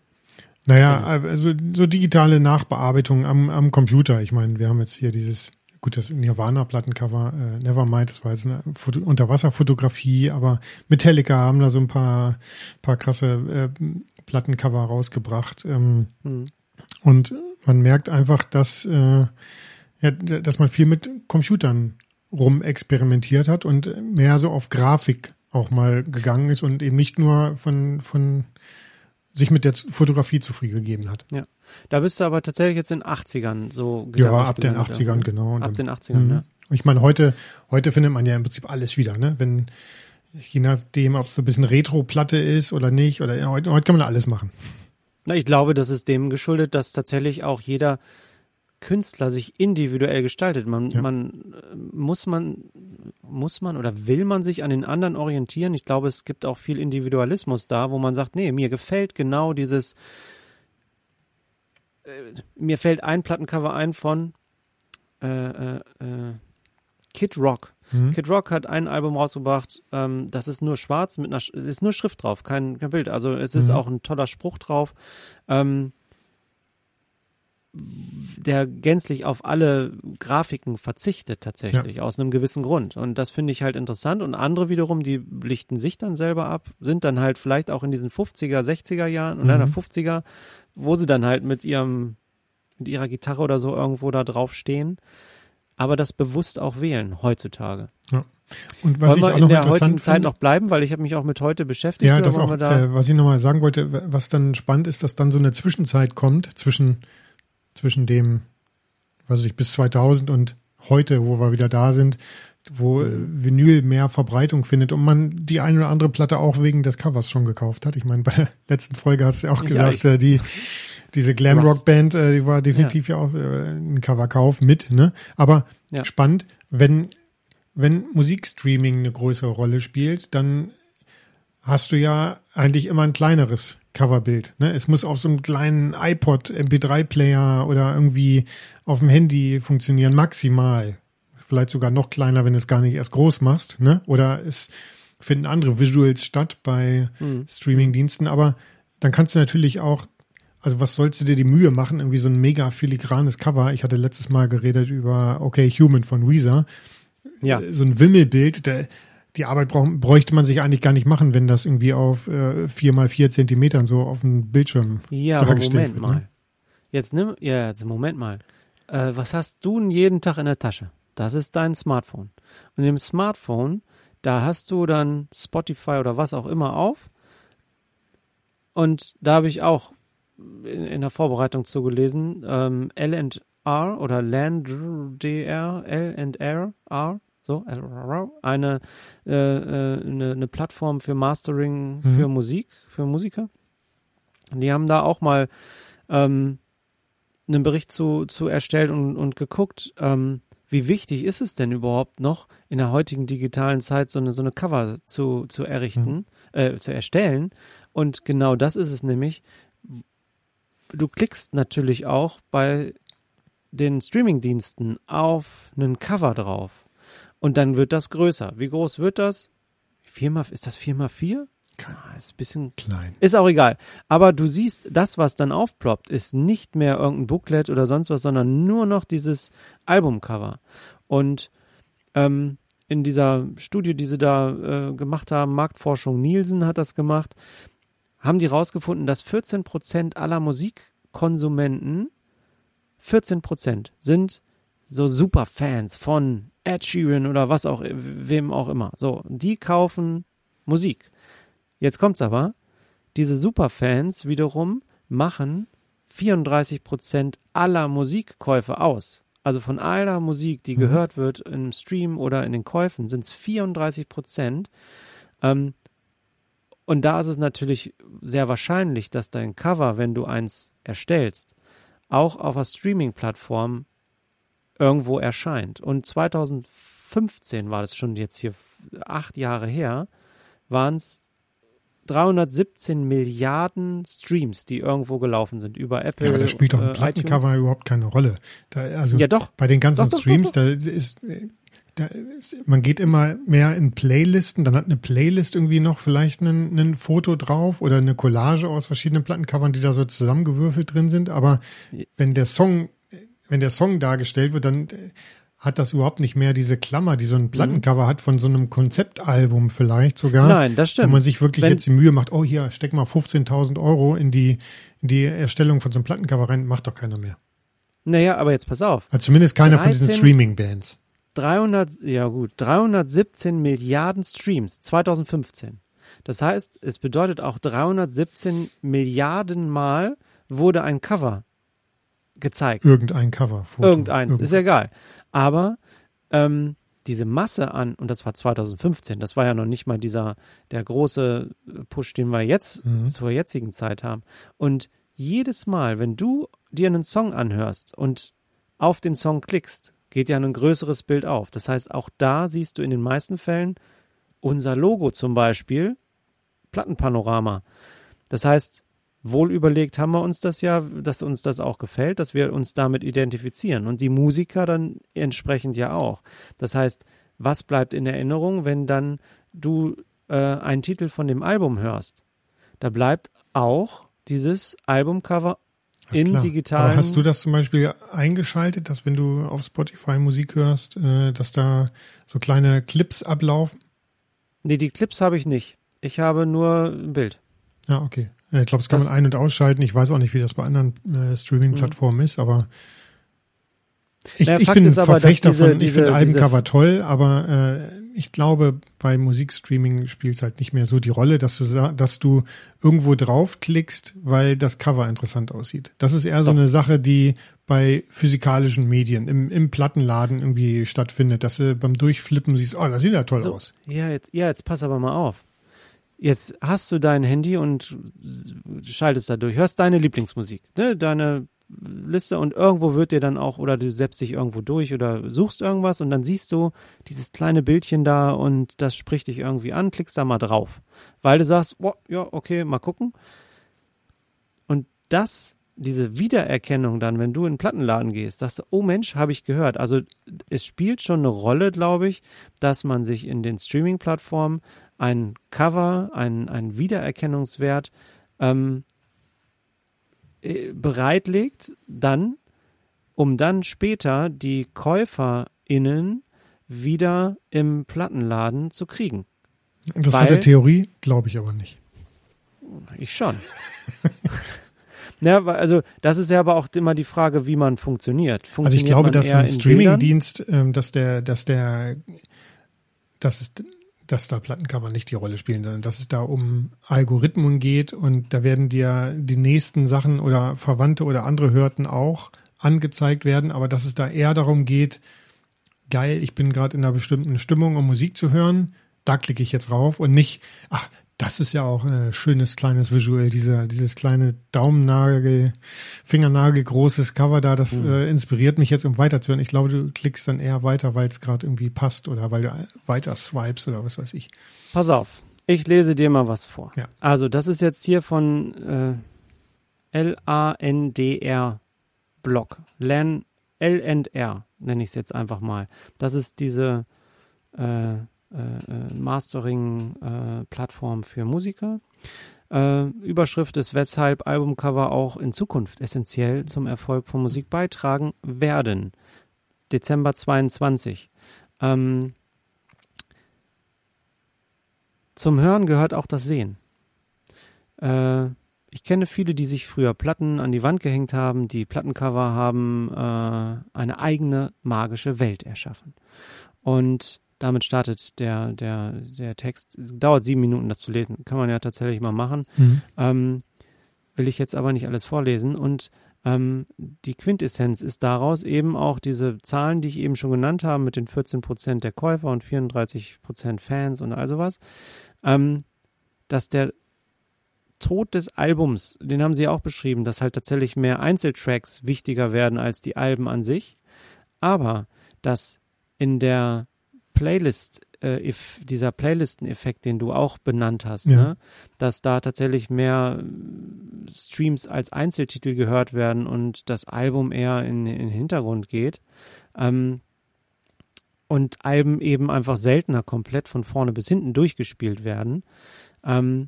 Naja, also so digitale Nachbearbeitung am, am Computer. Ich meine, wir haben jetzt hier dieses, gut, das Nirvana-Plattencover, äh, Nevermind, das war jetzt eine Foto Unterwasserfotografie, aber Metallica haben da so ein paar, paar krasse äh, Plattencover rausgebracht. Ähm, Mhm. und man merkt einfach, dass, äh, ja, dass man viel mit Computern rumexperimentiert hat und mehr so auf Grafik auch mal gegangen ist und eben nicht nur von, von sich mit der Fotografie zufrieden gegeben hat. Da bist du aber tatsächlich jetzt in den 80ern so Ja, ab den gelandet, 80ern, genau. Und Ab dann- den 80ern, Mhm. ja. Ich meine, heute, heute findet man ja im Prinzip alles wieder, ne? Wenn, je nachdem, ob es so ein bisschen Retro-Platte ist oder nicht, oder ja, heute, heute kann man alles machen. Na, ich glaube, das ist dem geschuldet, dass tatsächlich auch jeder Künstler sich individuell gestaltet. Man, Ja. man äh, muss man muss man oder will man sich an den anderen orientieren? Ich glaube, es gibt auch viel Individualismus da, wo man sagt, nee, mir gefällt genau dieses. Äh, mir fällt ein Plattencover ein von äh, äh, äh, Kid Rock. Mhm. Kid Rock hat ein Album rausgebracht, ähm, das ist nur schwarz mit einer, ist nur Schrift drauf, kein, kein Bild. Also es ist Mhm. auch ein toller Spruch drauf. Ähm, der gänzlich auf alle Grafiken verzichtet tatsächlich, aus einem gewissen Grund. Und das finde ich halt interessant. Und andere wiederum, die lichten sich dann selber ab, sind dann halt vielleicht auch in diesen 50er, 60er Jahren und Mhm. einer 50er, wo sie dann halt mit ihrem, mit ihrer Gitarre oder so irgendwo da drauf stehen. Aber das bewusst auch wählen heutzutage. Und was Wollen ich wir auch in noch der heutigen Zeit noch bleiben, weil ich habe mich auch mit heute beschäftigt. ja, das auch, da, äh, was ich nochmal sagen wollte, was dann spannend ist, dass dann so eine Zwischenzeit kommt zwischen, zwischen dem, was weiß ich, bis 2000 und heute, wo wir wieder da sind, wo äh. Vinyl mehr Verbreitung findet und man die eine oder andere Platte auch wegen des Covers schon gekauft hat. Ich meine, bei der letzten Folge hast du ja auch Ja, gesagt, ich- äh, die, diese Glamrock-Band, äh, die war definitiv ja, Ja. auch ein Coverkauf mit, ne? Aber Ja. spannend, wenn, wenn Musikstreaming eine größere Rolle spielt, dann hast du ja eigentlich immer ein kleineres Coverbild. Ne? Es muss auf so einem kleinen iPod, MP3-Player oder irgendwie auf dem Handy funktionieren, maximal. Vielleicht sogar noch kleiner, wenn du es gar nicht erst groß machst. Ne? Oder es finden andere Visuals statt bei Hm. Streamingdiensten. Aber dann kannst du natürlich auch, also was sollst du dir die Mühe machen, irgendwie so ein mega filigranes Cover. Ich hatte letztes Mal geredet über Okay Human von Weezer ja. so ein Wimmelbild, der, die Arbeit brauch, bräuchte man sich eigentlich gar nicht machen, wenn das irgendwie auf äh, vier mal vier Zentimetern so auf dem Bildschirm Ja, aber dargestellt Moment wird. mal. Ne? Jetzt nimm, ja, jetzt Moment mal. Äh, was hast du denn jeden Tag in der Tasche? Das ist dein Smartphone. Und im Smartphone, da hast du dann Spotify oder was auch immer auf. Und da habe ich auch in, in der Vorbereitung zugelesen, ähm, L&R oder LandDR, L&R, R, so, eine, äh, äh, eine, eine Plattform für Mastering Mhm. für Musik, für Musiker. Die haben da auch mal ähm, einen Bericht zu, zu erstellt und, und geguckt, ähm, wie wichtig ist es denn überhaupt noch in der heutigen digitalen Zeit so eine, so eine Cover zu, zu errichten, äh, zu erstellen. Und genau das ist es nämlich. Du klickst natürlich auch bei den Streamingdiensten auf einen Cover drauf. Und dann wird das größer. Wie groß wird das? Viermal, ist das 4 mal 4 Keine Ah, ist ein bisschen Klein. ist auch egal. Aber du siehst, das, was dann aufploppt, ist nicht mehr irgendein Booklet oder sonst was, sondern nur noch dieses Albumcover. Und ähm, in dieser Studie, die sie da äh, gemacht haben, Marktforschung Nielsen hat das gemacht, haben die rausgefunden, dass 14 Prozent aller Musikkonsumenten, 14 Prozent sind so Superfans von Ed Sheeran oder was auch, wem auch immer. So, die kaufen Musik. Jetzt kommt's aber, diese Superfans wiederum machen 34 Prozent aller Musikkäufe aus. Also von aller Musik, die Mhm. gehört wird im Stream oder in den Käufen, sind es 34 Prozent. Ähm, und da ist es natürlich sehr wahrscheinlich, dass dein Cover, wenn du eins erstellst, auch auf einer Streaming-Plattform irgendwo erscheint. Und 2015 war das schon jetzt hier acht Jahre her, waren es 317 Milliarden Streams, die irgendwo gelaufen sind über Apple. Ja, aber da spielt doch ein äh, Plattencover überhaupt keine Rolle. Da, also Ja, doch. bei den ganzen Doch, doch, Streams, doch. da ist, da ist, man geht immer mehr in Playlisten, dann hat eine Playlist irgendwie noch vielleicht ein Foto drauf oder eine Collage aus verschiedenen Plattencovern, die da so zusammengewürfelt drin sind. Aber wenn der Song, wenn der Song dargestellt wird, dann äh, hat das überhaupt nicht mehr diese Klammer, die so ein Plattencover hat von so einem Konzeptalbum vielleicht sogar. Mhm. Nein, das stimmt. Wo man sich wirklich Wenn- jetzt die Mühe macht, oh hier, steck mal 15.000 Euro in die, in die Erstellung von so einem Plattencover rein, macht doch keiner mehr. Naja, aber jetzt pass auf. Also zumindest keiner von diesen 13 Streaming-Bands. 300, ja gut, 317 Milliarden Streams 2015. Das heißt, es bedeutet auch 317 Milliarden Mal wurde ein Cover gezeigt. Irgendein Cover. Foto, Irgendeins, irgendwo. ist egal. Aber ähm, diese Masse an, und das war 2015, das war ja noch nicht mal dieser, der große Push, den wir jetzt Mhm. zur jetzigen Zeit haben. Und jedes Mal, wenn du dir einen Song anhörst und auf den Song klickst, geht ja ein größeres Bild auf. Das heißt, auch da siehst du in den meisten Fällen unser Logo zum Beispiel, Plattenpanorama. Das heißt, wohl überlegt haben wir uns das ja, dass uns das auch gefällt, dass wir uns damit identifizieren und die Musiker dann entsprechend ja auch. Das heißt, was bleibt in Erinnerung, wenn dann du äh, einen Titel von dem Album hörst? Da bleibt auch dieses Albumcover in klar. digitalen. Aber hast du das zum Beispiel eingeschaltet, dass wenn du auf Spotify Musik hörst, äh, dass da so kleine Clips ablaufen? Nee, die Clips habe ich nicht. Ich habe nur ein Bild. Ja, okay. Äh, Ich glaube, das kann Das- man ein- und ausschalten. Ich weiß auch nicht, wie das bei anderen äh, Streaming-Plattformen ist, aber ich, Naja, ich bin Verfechter diese- von, ich finde Albencover toll, aber äh, ich glaube, bei Musikstreaming spielt es halt nicht mehr so die Rolle, dass du, dass du irgendwo draufklickst, weil das Cover interessant aussieht. Das ist eher so Doch. eine Sache, die bei physikalischen Medien im, im Plattenladen irgendwie stattfindet, dass du beim Durchflippen siehst, oh, das sieht ja toll So, aus. ja, jetzt, ja, jetzt pass aber mal auf. Jetzt hast du dein Handy und schaltest da durch, hörst deine Lieblingsmusik, ne, deine Liste und irgendwo wird dir dann auch, oder du setzt dich irgendwo durch oder suchst irgendwas und dann siehst du dieses kleine Bildchen da und das spricht dich irgendwie an, klickst da mal drauf, weil du sagst, oh, ja, okay, mal gucken. Und das, diese Wiedererkennung dann, wenn du in den Plattenladen gehst, sagst du, oh Mensch, habe ich gehört. Also es spielt schon eine Rolle, glaube ich, dass man sich in den Streaming-Plattformen ein Cover, ein, ein Wiedererkennungswert ähm, äh, bereitlegt, dann, um dann später die KäuferInnen wieder im Plattenladen zu kriegen. Interessante Weil- Theorie, glaube ich aber nicht. Ich schon. ja, also das ist ja aber auch immer die Frage, wie man funktioniert. Also funktioniert ich glaube, dass ein in Streaming-Dienst, ähm, dass der, dass der, dass es, dass da Plattencover nicht die Rolle spielen, sondern dass es da um Algorithmen geht und da werden dir die nächsten Sachen oder Verwandte oder andere Hörten auch angezeigt werden, aber dass es da eher darum geht, geil, ich bin gerade in einer bestimmten Stimmung, um Musik zu hören, da klicke ich jetzt rauf und nicht, ach, das ist ja auch ein schönes kleines Visual, dieser, dieses kleine Daumennagel, Fingernagel großes Cover da, das äh, inspiriert mich jetzt, um weiterzuhören. Ich glaube, du klickst dann eher weiter, weil es gerade irgendwie passt oder weil du weiter swipes oder was weiß ich. Pass auf, ich lese dir mal was vor. Ja. Also, das ist jetzt hier von äh, L-A-N-D-R Blog. LAN, L&R nenne ich es jetzt einfach mal. Das ist diese äh, äh, äh, Mastering-Plattform für Musiker. Äh, Überschrift ist, weshalb Albumcover auch in Zukunft essentiell zum Erfolg von Musik beitragen werden. Dezember 22. Ähm, zum Hören gehört auch das Sehen. Äh, ich kenne viele, die sich früher Platten an die Wand gehängt haben, die Plattencover haben äh, eine eigene magische Welt erschaffen. Und damit startet der, der, der Text. Dauert sieben Minuten, das zu lesen. Kann man ja tatsächlich mal machen. Ähm, will ich jetzt aber nicht alles vorlesen. Und ähm, die Quintessenz ist daraus eben auch diese Zahlen, die ich eben schon genannt habe, mit den 14% der Käufer und 34% Fans und all sowas, ähm, dass der Tod des Albums, den haben sie auch beschrieben, dass halt tatsächlich mehr Einzeltracks wichtiger werden als die Alben an sich, aber dass in der Playlist, äh, if, dieser Playlisten-Effekt, den du auch benannt hast, Ja. ne, dass da tatsächlich mehr äh, Streams als Einzeltitel gehört werden und das Album eher in, in den Hintergrund geht. Ähm, und Alben eben einfach seltener komplett von vorne bis hinten durchgespielt werden, ähm,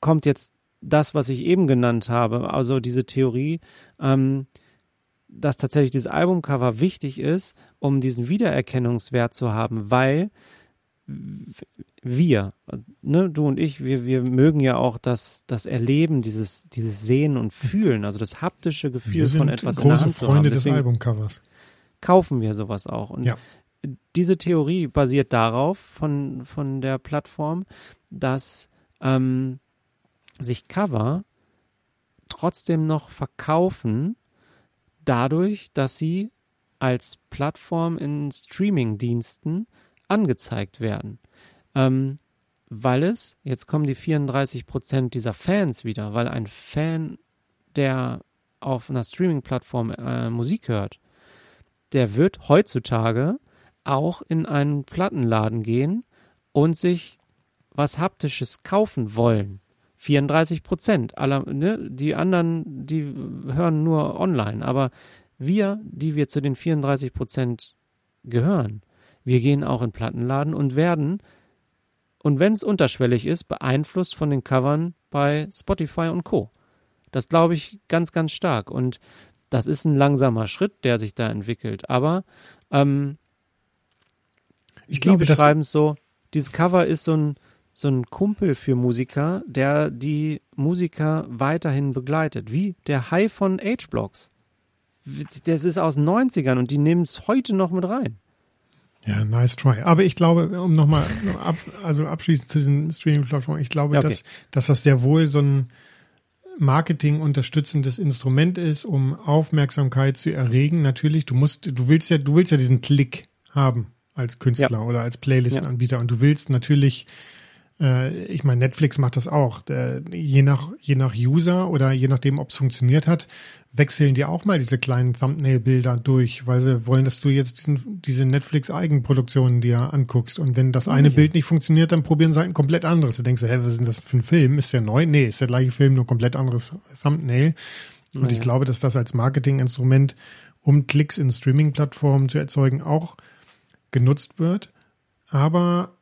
kommt jetzt das, was ich eben genannt habe, also diese Theorie, ähm, dass tatsächlich dieses Albumcover wichtig ist, um diesen Wiedererkennungswert zu haben, weil wir, ne, du und ich, wir, wir mögen ja auch das, das Erleben, dieses, dieses Sehen und Fühlen, also das haptische Gefühl von etwas in der große Hand zu haben. Freunde des Albumcovers. kaufen wir sowas auch. Und Ja. diese Theorie basiert darauf von, von der Plattform, dass ähm, sich Cover trotzdem noch verkaufen, dadurch, dass sie als Plattform in Streaming-Diensten angezeigt werden. Ähm, weil es, jetzt kommen die 34 Prozent dieser Fans wieder, weil ein Fan, der auf einer Streaming-Plattform äh, Musik hört, der wird heutzutage auch in einen Plattenladen gehen und sich was Haptisches kaufen wollen. 34 Prozent aller, ne, die anderen, die hören nur online, aber wir, die wir zu den 34 Prozent gehören, wir gehen auch in Plattenladen und werden, und wenn es unterschwellig ist, beeinflusst von den Covern bei Spotify und Co. Das glaube ich ganz, ganz stark. Und das ist ein langsamer Schritt, der sich da entwickelt. Aber ähm, Ich glaube, die beschreiben es so, dieses Cover ist so ein, so ein Kumpel für Musiker, der die Musiker weiterhin begleitet. Wie der High von H-Blocks. Das ist aus den 90ern und die nehmen es heute noch mit rein. Ja, nice try. Aber ich glaube, um nochmal ab, also abschließend zu diesen Streaming-Plattformen, ich glaube, Ja, okay. dass, dass das sehr wohl so ein Marketing unterstützendes Instrument ist, um Aufmerksamkeit zu erregen. Natürlich, du musst, du willst ja, du willst ja diesen Klick haben als Künstler oder als Playlistenanbieter und du willst natürlich äh, ich meine, Netflix macht das auch. Der, je, nach, je nach User oder je nachdem, ob es funktioniert hat, wechseln die auch mal diese kleinen Thumbnail-Bilder durch, weil sie wollen, dass du jetzt diesen, diese Netflix-Eigenproduktionen dir anguckst. Und wenn das eine ja. Bild nicht funktioniert, dann probieren sie halt ein komplett anderes. Du denkst, hä, was ist denn das für ein Film? Ist der neu? Nee, ist der gleiche Film, nur komplett anderes Thumbnail. Und Ja, ich glaube, dass das als Marketinginstrument, um Klicks in Streaming-Plattformen zu erzeugen, auch genutzt wird. Aber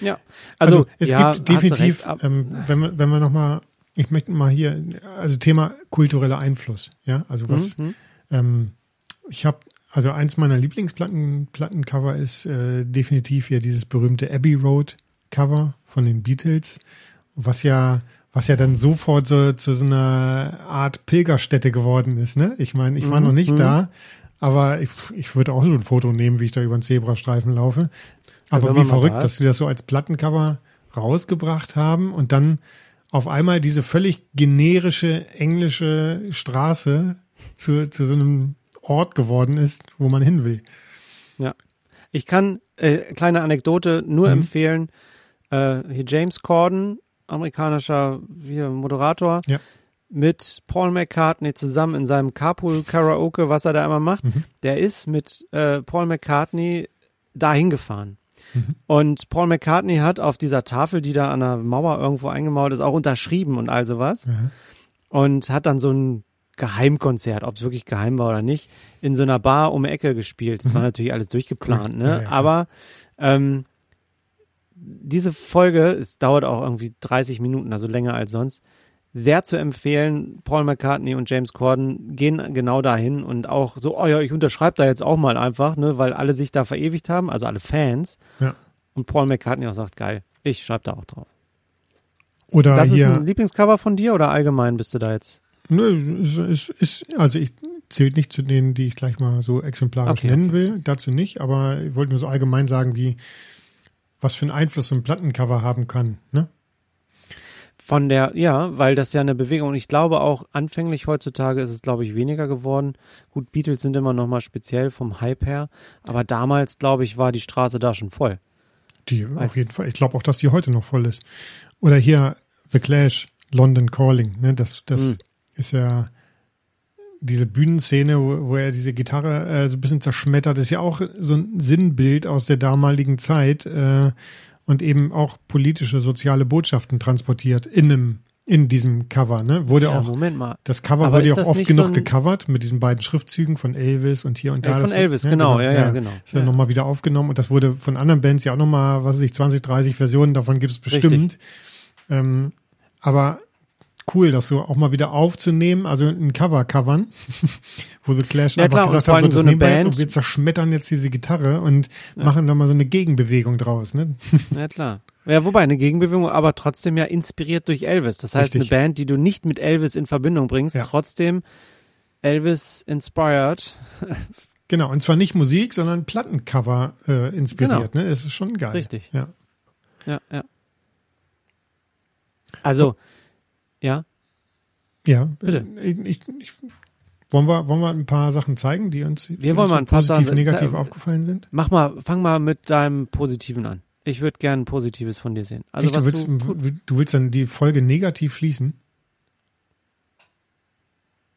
Ja, also, also, es ja, gibt definitiv, recht, ähm, wenn wir, wenn wir nochmal, ich möchte mal hier, also Thema kultureller Einfluss, ja, also was, Mhm. ähm, ich habe, also eins meiner Lieblingsplatten, Plattencover ist äh, definitiv hier dieses berühmte Abbey Road Cover von den Beatles, was ja, was ja dann sofort so zu so einer Art Pilgerstätte geworden ist, ne? Ich meine, ich war Mhm, noch nicht mhm. da, aber ich, ich würde auch so ein Foto nehmen, wie ich da über den Zebrastreifen laufe. Aber wie verrückt, da dass sie das so als Plattencover rausgebracht haben und dann auf einmal diese völlig generische englische Straße zu, zu so einem Ort geworden ist, wo man hin will. Ja. Ich kann, äh, kleine Anekdote, nur Mhm. empfehlen, äh, hier James Corden, amerikanischer wie Moderator, Ja. mit Paul McCartney zusammen in seinem Carpool Karaoke, was er da immer macht, Mhm. der ist mit äh, Paul McCartney dahin gefahren. Mhm. Und Paul McCartney hat auf dieser Tafel, die da an der Mauer irgendwo eingemauert ist, auch unterschrieben und all sowas. Ja. Und hat dann so ein Geheimkonzert, ob es wirklich geheim war oder nicht, in so einer Bar um die Ecke gespielt. Das war natürlich alles durchgeplant, ne? Ja, ja. Aber ähm, diese Folge, es dauert auch irgendwie 30 Minuten, also länger als sonst, sehr zu empfehlen. Paul McCartney und James Corden gehen genau dahin und auch so, oh ja, ich unterschreibe da jetzt auch mal einfach, ne, weil alle sich da verewigt haben, also alle Fans. Ja. Und Paul McCartney auch sagt, geil, ich schreibe da auch drauf. Oder das ist ein Lieblingscover von dir oder allgemein bist du da jetzt? Nö, ist, ist, also ich zählt nicht zu denen, die ich gleich mal so exemplarisch Okay, nennen will, dazu nicht, aber ich wollte nur so allgemein sagen, wie was für einen Einfluss so ein Plattencover haben kann. Ne? Von der, ja, weil das ja eine Bewegung und ich glaube auch anfänglich heutzutage ist es, glaube ich, weniger geworden. Gut, Beatles sind immer noch mal speziell vom Hype her, aber damals, glaube ich, war die Straße da schon voll. Die Als- auf jeden Fall. Ich glaube auch, dass die heute noch voll ist. Oder hier The Clash, London Calling. Ne? Das, das Mhm. ist ja diese Bühnenszene, wo, wo er diese Gitarre äh, so ein bisschen zerschmettert, ist ja auch so ein Sinnbild aus der damaligen Zeit äh, und eben auch politische, soziale Botschaften transportiert in einem, in diesem Cover. Ne? Wurde Ja, auch Moment mal. das Cover Aber wurde ja auch oft genug so gecovert mit diesen beiden Schriftzügen von Elvis und hier und da. Äh, von Das- Elvis, genau, ja, ja, genau. Ist dann Ja. nochmal wieder aufgenommen und das wurde von anderen Bands ja auch nochmal, was weiß ich, 20, 30 Versionen davon gibt es bestimmt. Ähm, aber cool, das so auch mal wieder aufzunehmen, also ein Cover covern, wo so Clash Ja, einfach klar, gesagt haben, so, das so eine nehmen wir jetzt und wir zerschmettern jetzt diese Gitarre und machen da mal so eine Gegenbewegung draus. Ne? Ja, klar. Ja, wobei eine Gegenbewegung, aber trotzdem ja inspiriert durch Elvis. Das heißt, Richtig. eine Band, die du nicht mit Elvis in Verbindung bringst, Ja. trotzdem Elvis inspired. Genau, und zwar nicht Musik, sondern Plattencover äh, inspiriert. Ne? Es ist schon geil. Genau. Richtig. Ja. Ja, ja. Also, ja, Ja, Bitte. Ich, ich, ich, wollen, wir, wollen wir ein paar Sachen zeigen, die uns, die Wir wollen uns mal so positiv, Sachen- negativ aufgefallen sind? mach mal, fang mal mit deinem Positiven an. Ich würde gerne Positives von dir sehen. Also du, willst, du, du willst dann die Folge negativ schließen?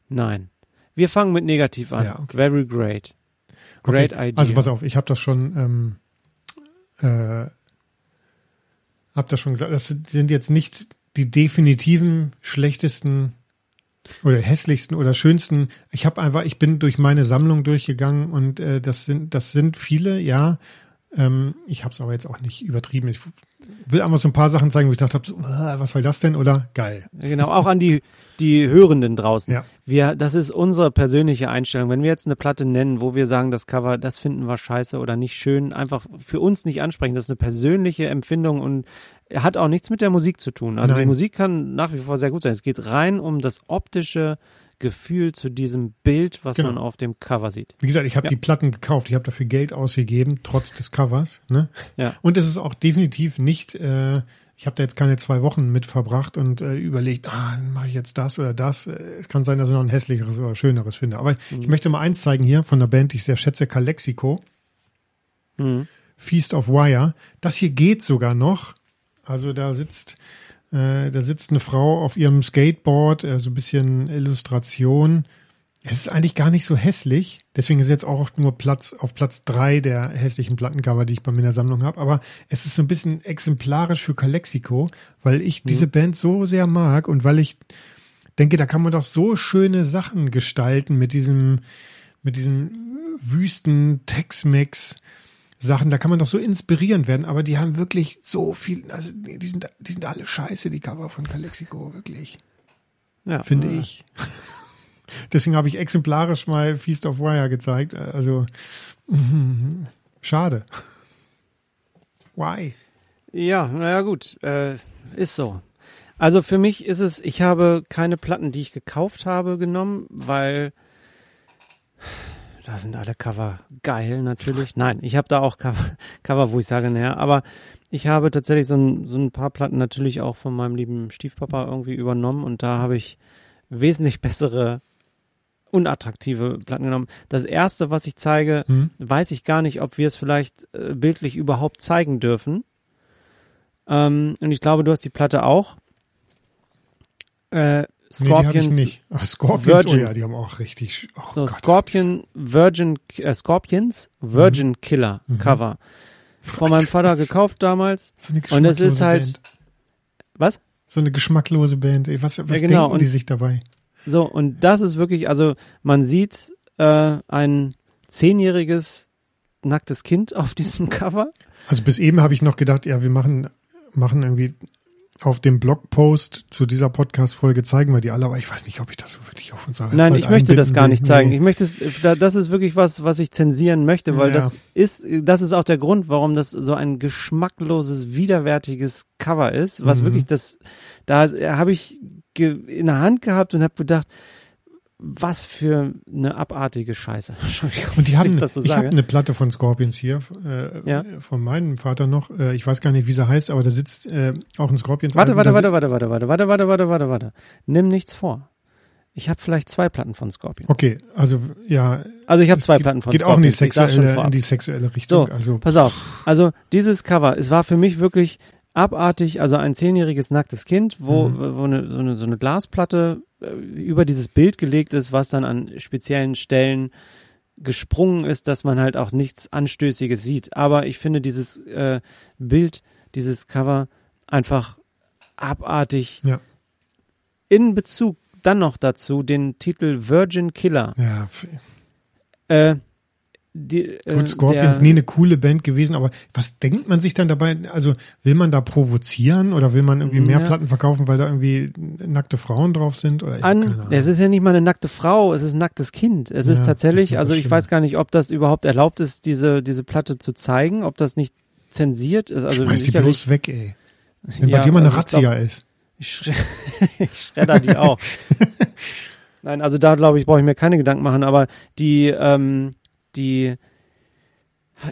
nein. Wir fangen mit negativ an. Ja, okay. Very great. Great Okay, idea. Also pass auf, ich habe das schon, ähm, äh, hab das schon gesagt, das sind jetzt nicht die definitiven schlechtesten oder hässlichsten oder schönsten. Ich habe einfach, ich bin durch meine Sammlung durchgegangen und äh, das sind, das sind viele, ja. Ähm, ich habe es aber jetzt auch nicht übertrieben. Ich, will einfach so ein paar Sachen zeigen, wo ich dachte, äh, was soll das denn? Oder geil. Genau, auch an die, die Hörenden draußen. Ja. Wir, das ist unsere persönliche Einstellung. Wenn wir jetzt eine Platte nennen, wo wir sagen, das Cover, das finden wir scheiße oder nicht schön, einfach für uns nicht ansprechen. Das ist eine persönliche Empfindung und hat auch nichts mit der Musik zu tun. Also die Nein. Musik kann nach wie vor sehr gut sein. Es geht rein um das optische Gefühl zu diesem Bild, was Genau. man auf dem Cover sieht. Wie gesagt, ich habe Ja. die Platten gekauft, ich habe dafür Geld ausgegeben, trotz des Covers. Ne? Ja. Und es ist auch definitiv nicht, äh, ich habe da jetzt keine zwei Wochen mit verbracht und äh, überlegt, ah, mache ich jetzt das oder das. Äh, Es kann sein, dass ich noch ein hässlicheres oder schöneres finde. Aber Mhm. ich möchte mal eins zeigen hier von der Band, die ich sehr schätze, Calexico. Mhm. Feast of Wire. Das hier geht sogar noch. Also da sitzt, äh, da sitzt eine Frau auf ihrem Skateboard, äh, so ein bisschen Illustration. Es ist eigentlich gar nicht so hässlich. Deswegen ist jetzt auch nur Platz auf Platz drei der hässlichen Plattencover, die ich bei mir in der Sammlung habe. Aber es ist so ein bisschen exemplarisch für Calexico, weil ich diese Band so sehr mag und weil ich denke, da kann man doch so schöne Sachen gestalten mit diesem, mit diesem Wüsten Tex-Mex Sachen. Da kann man doch so inspirierend werden. Aber die haben wirklich so viel, also die sind, die sind alle scheiße, die Cover von Calexico, wirklich Ja. finde äh, ich. Deswegen habe ich exemplarisch mal Feast of Wire gezeigt. Also schade. Why? Ja, naja gut, äh, ist so. Also für mich ist es, ich habe keine Platten, die ich gekauft habe, genommen, weil da sind alle Cover geil natürlich. Nein, ich habe da auch Cover, Cover, wo ich sage, naja, aber ich habe tatsächlich so ein, so ein paar Platten natürlich auch von meinem lieben Stiefpapa irgendwie übernommen und da habe ich wesentlich bessere, unattraktive Platten genommen. Das erste, was ich zeige, Hm? weiß ich gar nicht, ob wir es vielleicht äh, bildlich überhaupt zeigen dürfen. Ähm, und ich glaube, du hast die Platte auch. Äh, Nee, die Scorpions, nicht. Ah, Scorpions, oh Virgin. ja, die haben auch richtig. Oh so Gott. Scorpion Virgin äh, Scorpions Virgin Killer Mhm. Cover. Von meinem Vater gekauft damals. So Und es ist halt- Band. Was? So eine geschmacklose Band. Ey, was was Ja, genau, denken die und- sich dabei? So, und das ist wirklich, also man sieht äh, ein zehnjähriges nacktes Kind auf diesem Cover. Also bis eben habe ich noch gedacht, ja, wir machen, machen irgendwie auf dem Blogpost zu dieser Podcast-Folge zeigen wir die alle, aber ich weiß nicht, ob ich das so wirklich auf unserer Nein, Website ich möchte das gar nicht zeigen. Nee. Ich möchte es, da- das ist wirklich was, was ich zensieren möchte, weil Ja. das ist, das ist auch der Grund, warum das so ein geschmackloses, widerwärtiges Cover ist, was Mhm. wirklich das, da habe ich in der Hand gehabt und habe gedacht, was für eine abartige Scheiße. Und die haben, ich das so ich habe eine Platte von Scorpions hier, äh, Ja. von meinem Vater noch. Äh, ich weiß gar nicht, wie sie heißt, aber da sitzt äh, auch ein Scorpions. Warte, warte, warte, warte, warte, warte, warte, warte, warte, warte, warte. Nimm nichts vor. Ich habe vielleicht zwei Platten von Scorpion. Okay, also ja, Also ich habe zwei geht, Platten von geht auch in die, Scorpions. Sexuelle, in die sexuelle Richtung. So, also Pass auf. Also dieses Cover, es war für mich wirklich abartig, also ein zehnjähriges nacktes Kind, wo, Mhm. wo eine, so, eine, so eine Glasplatte äh, über dieses Bild gelegt ist, was dann an speziellen Stellen gesprungen ist, dass man halt auch nichts Anstößiges sieht. Aber ich finde dieses äh, Bild, dieses Cover einfach abartig. Ja. In Bezug dann noch dazu den Titel Virgin Killer. ja, Äh, die, äh, gut, Scorpions der- nie eine coole Band gewesen, aber was denkt man sich dann dabei? Also will man da provozieren oder will man irgendwie mehr Ja. Platten verkaufen, weil da irgendwie nackte Frauen drauf sind? Oder ich an. Es ist ja nicht mal eine nackte Frau, es ist ein nacktes Kind. Es Ja, ist tatsächlich, ist also ich schlimm. weiß gar nicht, ob das überhaupt erlaubt ist, diese, diese Platte zu zeigen, ob das nicht zensiert ist. Also Schmeiß die bloß weg, ey. Wenn Ja, bei dir mal eine also glaub- Razzia ist. Ich, schre ich schredder die auch. Nein, also da glaube ich, brauche ich mir keine Gedanken machen, aber die, ähm, die,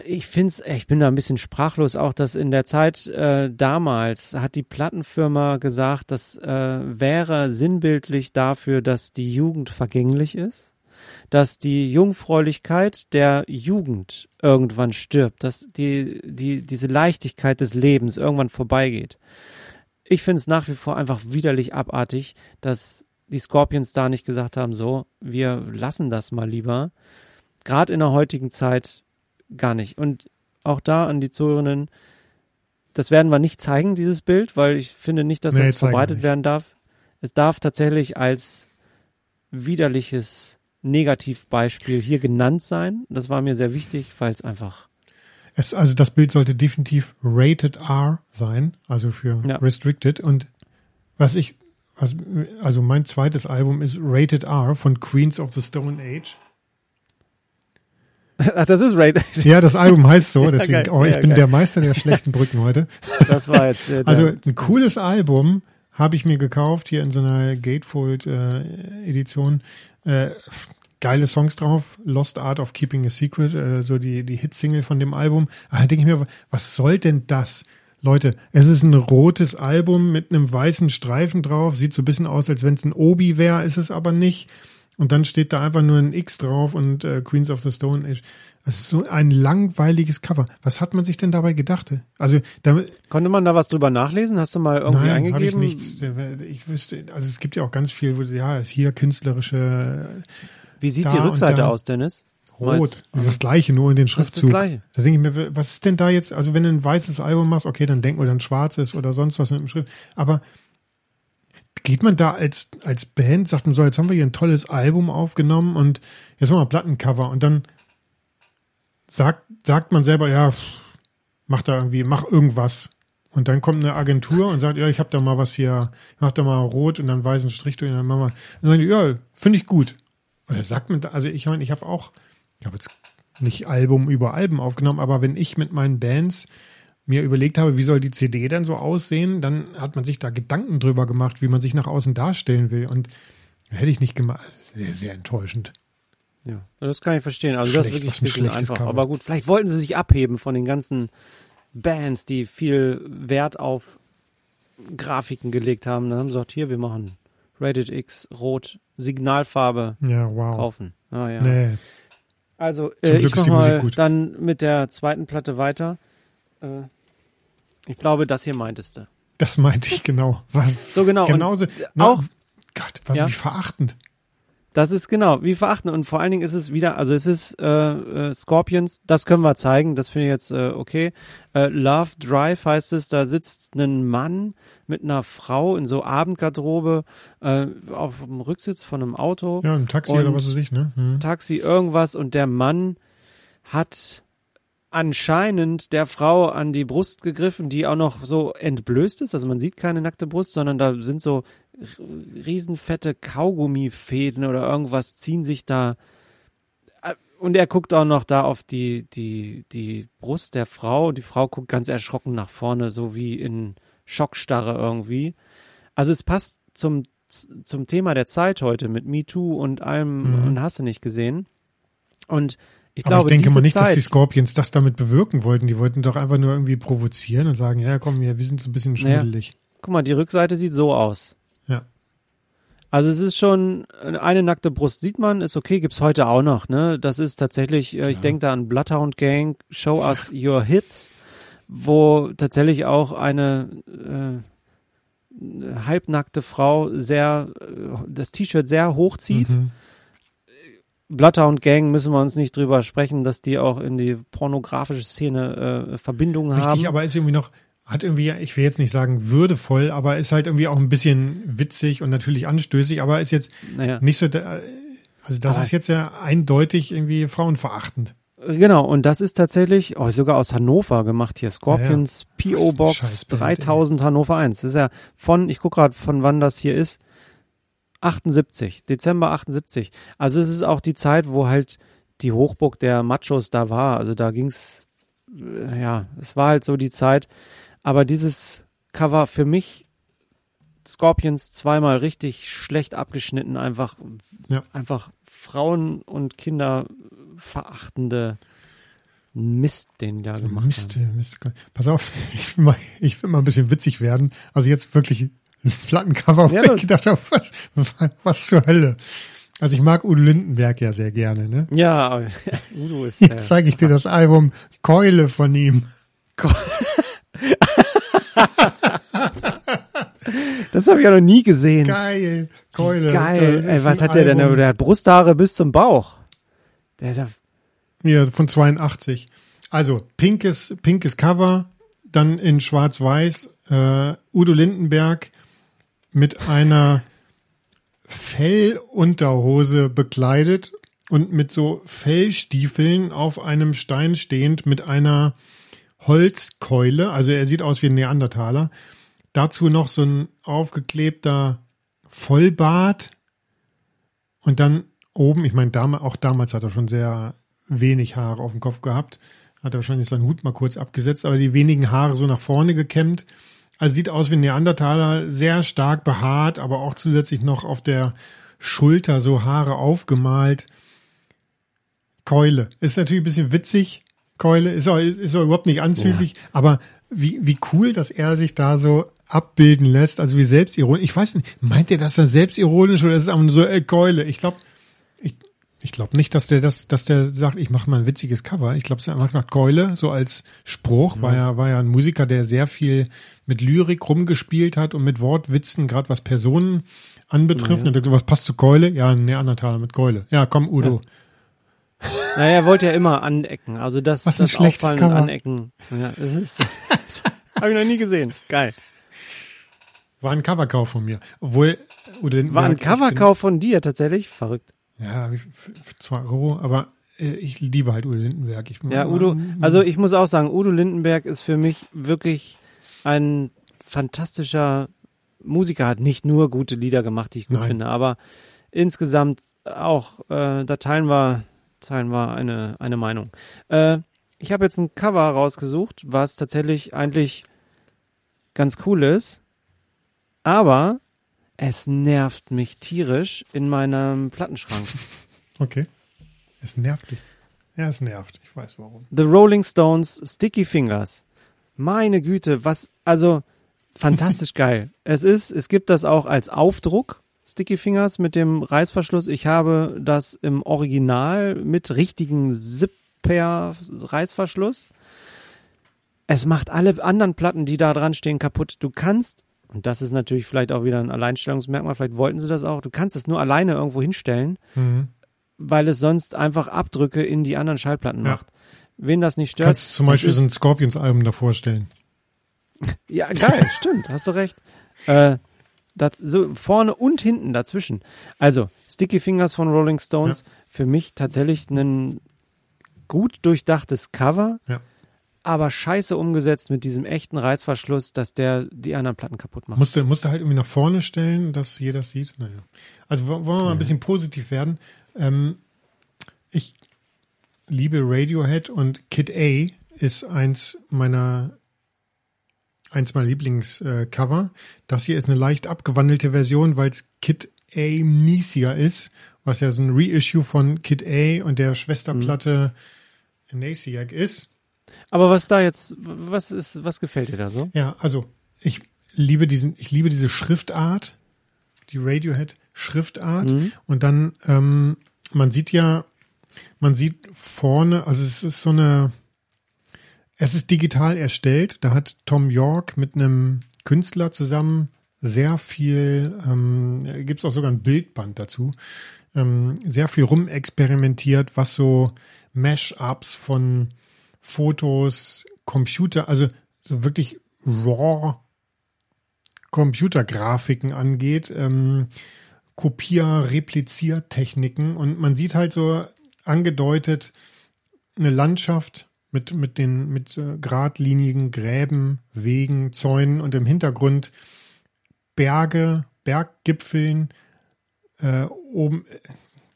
ich finde es, ich bin da ein bisschen sprachlos auch, dass in der Zeit äh, damals hat die Plattenfirma gesagt, das äh, wäre sinnbildlich dafür, dass die Jugend vergänglich ist, dass die Jungfräulichkeit der Jugend irgendwann stirbt, dass die, die, diese Leichtigkeit des Lebens irgendwann vorbeigeht. Ich finde es nach wie vor einfach widerlich abartig, dass die Scorpions da nicht gesagt haben, so, wir lassen das mal lieber. Gerade in der heutigen Zeit gar nicht. Und auch da an die Zuhörerinnen, das werden wir nicht zeigen, dieses Bild, weil ich finde nicht, dass Nee, das verbreitet werden darf. Es darf tatsächlich als widerliches Negativbeispiel hier genannt sein. Das war mir sehr wichtig, weil es einfach Es, also das Bild sollte definitiv Rated R sein, also für Ja. Restricted. Und was ich, was, also mein zweites Album ist Rated R von Queens of the Stone Age. Ach, das ist Raid. Ja, das Album heißt so, deswegen, geil. oh, ich Ja, bin geil. der Meister der schlechten Brücken heute. Das war jetzt. Äh, Also ein cooles Album habe ich mir gekauft hier in so einer Gatefold äh, Edition. Äh, geile Songs drauf, Lost Art of Keeping a Secret, äh, so die die Hitsingle von dem Album. Ah, Da denke ich mir, was soll denn das? Leute, es ist ein rotes Album mit einem weißen Streifen drauf, sieht so ein bisschen aus, als wenn es ein Obi wäre, ist es aber nicht. Und dann steht da einfach nur ein X drauf und äh, Queens of the Stone Age. Das ist so ein langweiliges Cover. Was hat man sich denn dabei gedacht? Also damit, Konnte man da was drüber nachlesen? Hast du mal irgendwie Nein, habe ich eingegeben? nichts. Ich wüsste, also es gibt ja auch ganz viel, wo, ja, ist hier künstlerische Wie sieht die Rückseite aus, Dennis? Rot. Das das gleiche, nur in den Das ist das Schriftzug. Gleiche. Da denke ich mir, was ist denn da jetzt, also wenn du ein weißes Album machst, okay, dann denk mal dann schwarzes oder sonst was mit dem Schrift. Aber geht man da als, als Band, sagt man so, jetzt haben wir hier ein tolles Album aufgenommen und jetzt machen wir Plattencover und dann sagt, sagt man selber, ja, mach da irgendwie, mach irgendwas. Und dann kommt eine Agentur und sagt, ja, ich habe da mal was hier, mach da mal rot und dann weißen Strich durch und dann machen wir, dann sagen die, ja, finde ich gut. Oder sagt man, da, also ich meine, ich habe auch, ich habe jetzt nicht Album über Alben aufgenommen, aber wenn ich mit meinen Bands mir überlegt habe, wie soll die CD denn so aussehen, dann hat man sich da Gedanken drüber gemacht, wie man sich nach außen darstellen will. Und hätte ich nicht gemacht. Sehr, sehr enttäuschend. Ja, das kann ich verstehen. Also das ist Schlecht, wirklich ein ein einfach. Cover. Aber gut, vielleicht wollten sie sich abheben von den ganzen Bands, die viel Wert auf Grafiken gelegt haben. Dann haben sie gesagt, hier, wir machen Rated X, Rot, Signalfarbe Ja, wow. kaufen. Ah, ja. Nee. Also äh, ich ist mach die Musik mal gut. dann mit der zweiten Platte weiter. Äh, ich glaube, das hier meintest du. Das meinte ich genau. Was, So genau. Genauso. Na, auch- Gott, was Ja. wie verachtend. Das ist genau, wie verachten. Und vor allen Dingen ist es wieder, also es ist äh, äh, Scorpions, das können wir zeigen, das finde ich jetzt äh, okay. Äh, Love Drive heißt es, da sitzt ein Mann mit einer Frau in so Abendgarderobe äh, auf dem Rücksitz von einem Auto, Ja, im Taxi oder was weiß ich, ne? Hm. Taxi, irgendwas und der Mann hat anscheinend der Frau an die Brust gegriffen, die auch noch so entblößt ist. Also man sieht keine nackte Brust, sondern da sind so riesenfette Kaugummifäden oder irgendwas ziehen sich da. Äh, Und er guckt auch noch da auf die, die, die Brust der Frau. Die Frau guckt ganz erschrocken nach vorne, so wie in Schockstarre irgendwie. Also es passt zum, zum Thema der Zeit heute mit MeToo und allem Mhm. und hast du nicht gesehen. Und ich Aber glaube, ich denke mal nicht, Zeit, dass die Scorpions das damit bewirken wollten. Die wollten doch einfach nur irgendwie provozieren und sagen, ja komm, wir wir sind so ein bisschen Naja. schmuddelig. guck mal, die Rückseite sieht so aus. Ja. Also es ist schon eine nackte Brust sieht man, ist okay, gibt's heute auch noch, ne? Das ist tatsächlich, äh, ich denke da an Bloodhound Gang, Show Us Your Hits, wo tatsächlich auch eine äh, halbnackte Frau sehr äh, das T-Shirt sehr hochzieht. Mhm. Bloodhound Gang müssen wir uns nicht drüber sprechen, dass die auch in die pornografische Szene äh, Verbindungen Richtig, haben. aber ist irgendwie noch, hat irgendwie, ich will jetzt nicht sagen würdevoll, aber ist halt irgendwie auch ein bisschen witzig und natürlich anstößig, aber ist jetzt naja. nicht so, also das Aber- ist jetzt ja eindeutig irgendwie frauenverachtend. Genau, und das ist tatsächlich oh, sogar aus Hannover gemacht hier. Scorpions Was PO ein Box Scheißbild, 3000 Hannover 1. Das ist ja von, ich gucke gerade, von wann das hier ist. 78, Dezember 78. Also es ist auch die Zeit, wo halt die Hochburg der Machos da war. Also da ging's, äh, ja, es war halt so die Zeit. Aber dieses Cover für mich, Scorpions zweimal richtig schlecht abgeschnitten, einfach, Ja. einfach Frauen und Kinder verachtende Mist, den die da gemacht Mist, haben. Mist. Pass auf, ich will, mal, ich will mal ein bisschen witzig werden. Also jetzt wirklich ein Plattencover, wo Ja, ich gedacht habe, was, was zur Hölle. Also ich mag Udo Lindenberg ja sehr gerne. Ne? Ja, Udo ist. Jetzt zeige ich dir das Album Keule von ihm. das habe ich ja noch nie gesehen. Geil, Keule. Geil. Ey, was hat der denn? Album. Der hat Brusthaare bis zum Bauch. Der ist ja, Ja, von 82. Also pinkes, pinkes Cover, dann in schwarz-weiß, äh, Udo Lindenberg mit einer Fellunterhose bekleidet und mit so Fellstiefeln auf einem Stein stehend mit einer Holzkeule. Also er sieht aus wie ein Neandertaler. Dazu noch so ein aufgeklebter Vollbart und dann oben, ich meine, auch damals hat er schon sehr wenig Haare auf dem Kopf gehabt. Hat er wahrscheinlich seinen Hut mal kurz abgesetzt, aber die wenigen Haare so nach vorne gekämmt. Also sieht aus wie ein Neandertaler, sehr stark behaart, aber auch zusätzlich noch auf der Schulter so Haare aufgemalt. Keule. Ist natürlich ein bisschen witzig. Keule ist auch, ist auch überhaupt nicht anzüglich, ja. aber wie, wie cool, dass er sich da so abbilden lässt, also wie selbstironisch. Ich weiß nicht, meint er das dann selbstironisch oder ist es einfach nur so, äh, Keule? Ich glaube, ich, glaube nicht, dass der das, dass der sagt, ich mache mal ein witziges Cover. Ich glaube, es ist einfach nach Keule, so als Spruch, mhm. war ja, war ja ein Musiker, der sehr viel mit Lyrik rumgespielt hat und mit Wortwitzen, gerade was Personen anbetrifft. Ja. Und was passt zu Keule? Ja, ein Neandertaler mit Keule. Ja, komm, Udo. Ja. Naja, er wollte ja immer anecken. Also das, was ein das Auffallen Cover. anecken. Ja, das ist, habe ich noch nie gesehen. Geil. War ein Coverkauf von mir. Obwohl, oder War ein Coverkauf von dir tatsächlich? Verrückt. Ja, für zwei Euro, aber äh, ich liebe halt Udo Lindenberg. Ich, ja, Udo, also ich muss auch sagen, Udo Lindenberg ist für mich wirklich ein fantastischer Musiker, hat nicht nur gute Lieder gemacht, die ich gut Nein. finde, aber insgesamt auch, äh, da teilen wir, teilen wir eine, eine Meinung. Äh, ich habe jetzt ein Cover rausgesucht, was tatsächlich eigentlich ganz cool ist, aber es nervt mich tierisch in meinem Plattenschrank. Okay. Es nervt dich. Ja, es nervt. Ich weiß warum. The Rolling Stones Sticky Fingers. Meine Güte, was, also fantastisch geil. Es ist, es gibt das auch als Aufdruck, Sticky Fingers mit dem Reißverschluss. Ich habe das im Original mit richtigem Zipper-Reißverschluss. Es macht alle anderen Platten, die da dran stehen, kaputt. Du kannst, und das ist natürlich vielleicht auch wieder ein Alleinstellungsmerkmal, vielleicht wollten sie das auch, du kannst es nur alleine irgendwo hinstellen, mhm. weil es sonst einfach Abdrücke in die anderen Schallplatten ja. macht. Wen das nicht stört. Kannst du zum Beispiel so ein Scorpions-Album davor stellen. Ja, geil, stimmt, hast du recht. Äh, das, so vorne und hinten dazwischen. Also, Sticky Fingers von Rolling Stones, ja. für mich tatsächlich ein gut durchdachtes Cover, ja. Aber scheiße umgesetzt mit diesem echten Reißverschluss, dass der die anderen Platten kaputt macht. Musste, musste halt irgendwie nach vorne stellen, dass jeder sieht. Naja. Also wollen wir mal ja. ein bisschen positiv werden. Ähm, ich liebe Radiohead und Kid A ist eins meiner eins meiner Lieblingscover. das hier ist eine leicht abgewandelte Version, weil es Kid Amnesia ist, was ja so ein Reissue von Kid A und der Schwesterplatte mhm. Amnesiac ist. Aber was da jetzt, was ist, was gefällt dir da so? Ja, also ich liebe diesen, ich liebe diese Schriftart, die Radiohead Schriftart. Mhm. Und dann, ähm, man sieht ja, man sieht vorne, also es ist so eine, es ist digital erstellt. Da hat Tom York mit einem Künstler zusammen sehr viel, ähm, gibt es auch sogar ein Bildband dazu, ähm, sehr viel rumexperimentiert, was so Mash-ups von Fotos, Computer, also so wirklich raw Computergrafiken angeht, ähm, Kopier-, Repliziertechniken und man sieht halt so angedeutet eine Landschaft mit, mit den mit äh, geradlinigen Gräben, Wegen, Zäunen und im Hintergrund Berge, Berggipfeln, äh, oben, äh,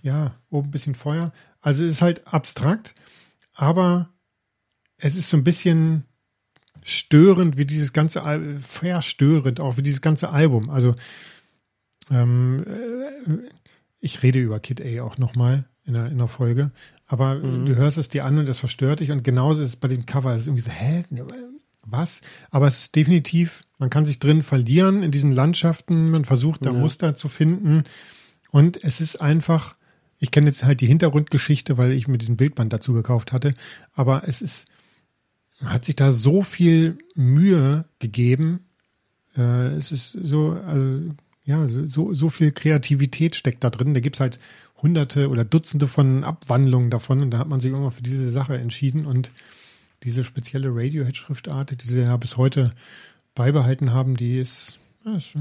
ja, oben ein bisschen Feuer. Also es ist halt abstrakt, aber es ist so ein bisschen störend, wie dieses ganze Al verstörend auch wie dieses ganze Album. Also ähm, äh, ich rede über Kid A auch nochmal in der, in der Folge. Aber mhm. du hörst es dir an und das verstört dich. Und genauso ist es bei dem Cover. Es ist irgendwie so, hä? Was? Aber es ist definitiv, man kann sich drin verlieren in diesen Landschaften. Man versucht da ja. Muster zu finden. Und es ist einfach, ich kenne jetzt halt die Hintergrundgeschichte, weil ich mir diesen Bildband dazu gekauft hatte. Aber es ist, hat sich da so viel Mühe gegeben. Äh, es ist so, also, ja, so, so viel Kreativität steckt da drin. Da gibt's halt hunderte oder Dutzende von Abwandlungen davon und da hat man sich irgendwann für diese Sache entschieden und diese spezielle Radiohead-Schriftart, die sie ja bis heute beibehalten haben, die ist, ja, ist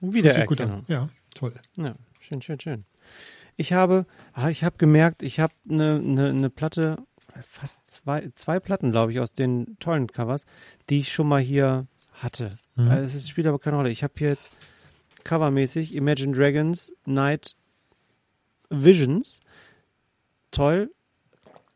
Wiedererkennung. Ja, toll. Ja, schön, schön, schön. Ich habe, ah, ich habe gemerkt, ich habe eine ne, ne Platte, fast zwei, zwei Platten, glaube ich, aus den tollen Covers, die ich schon mal hier hatte. Mhm. Also Es spielt aber keine Rolle. Ich habe hier jetzt covermäßig Imagine Dragons Night Visions. Toll.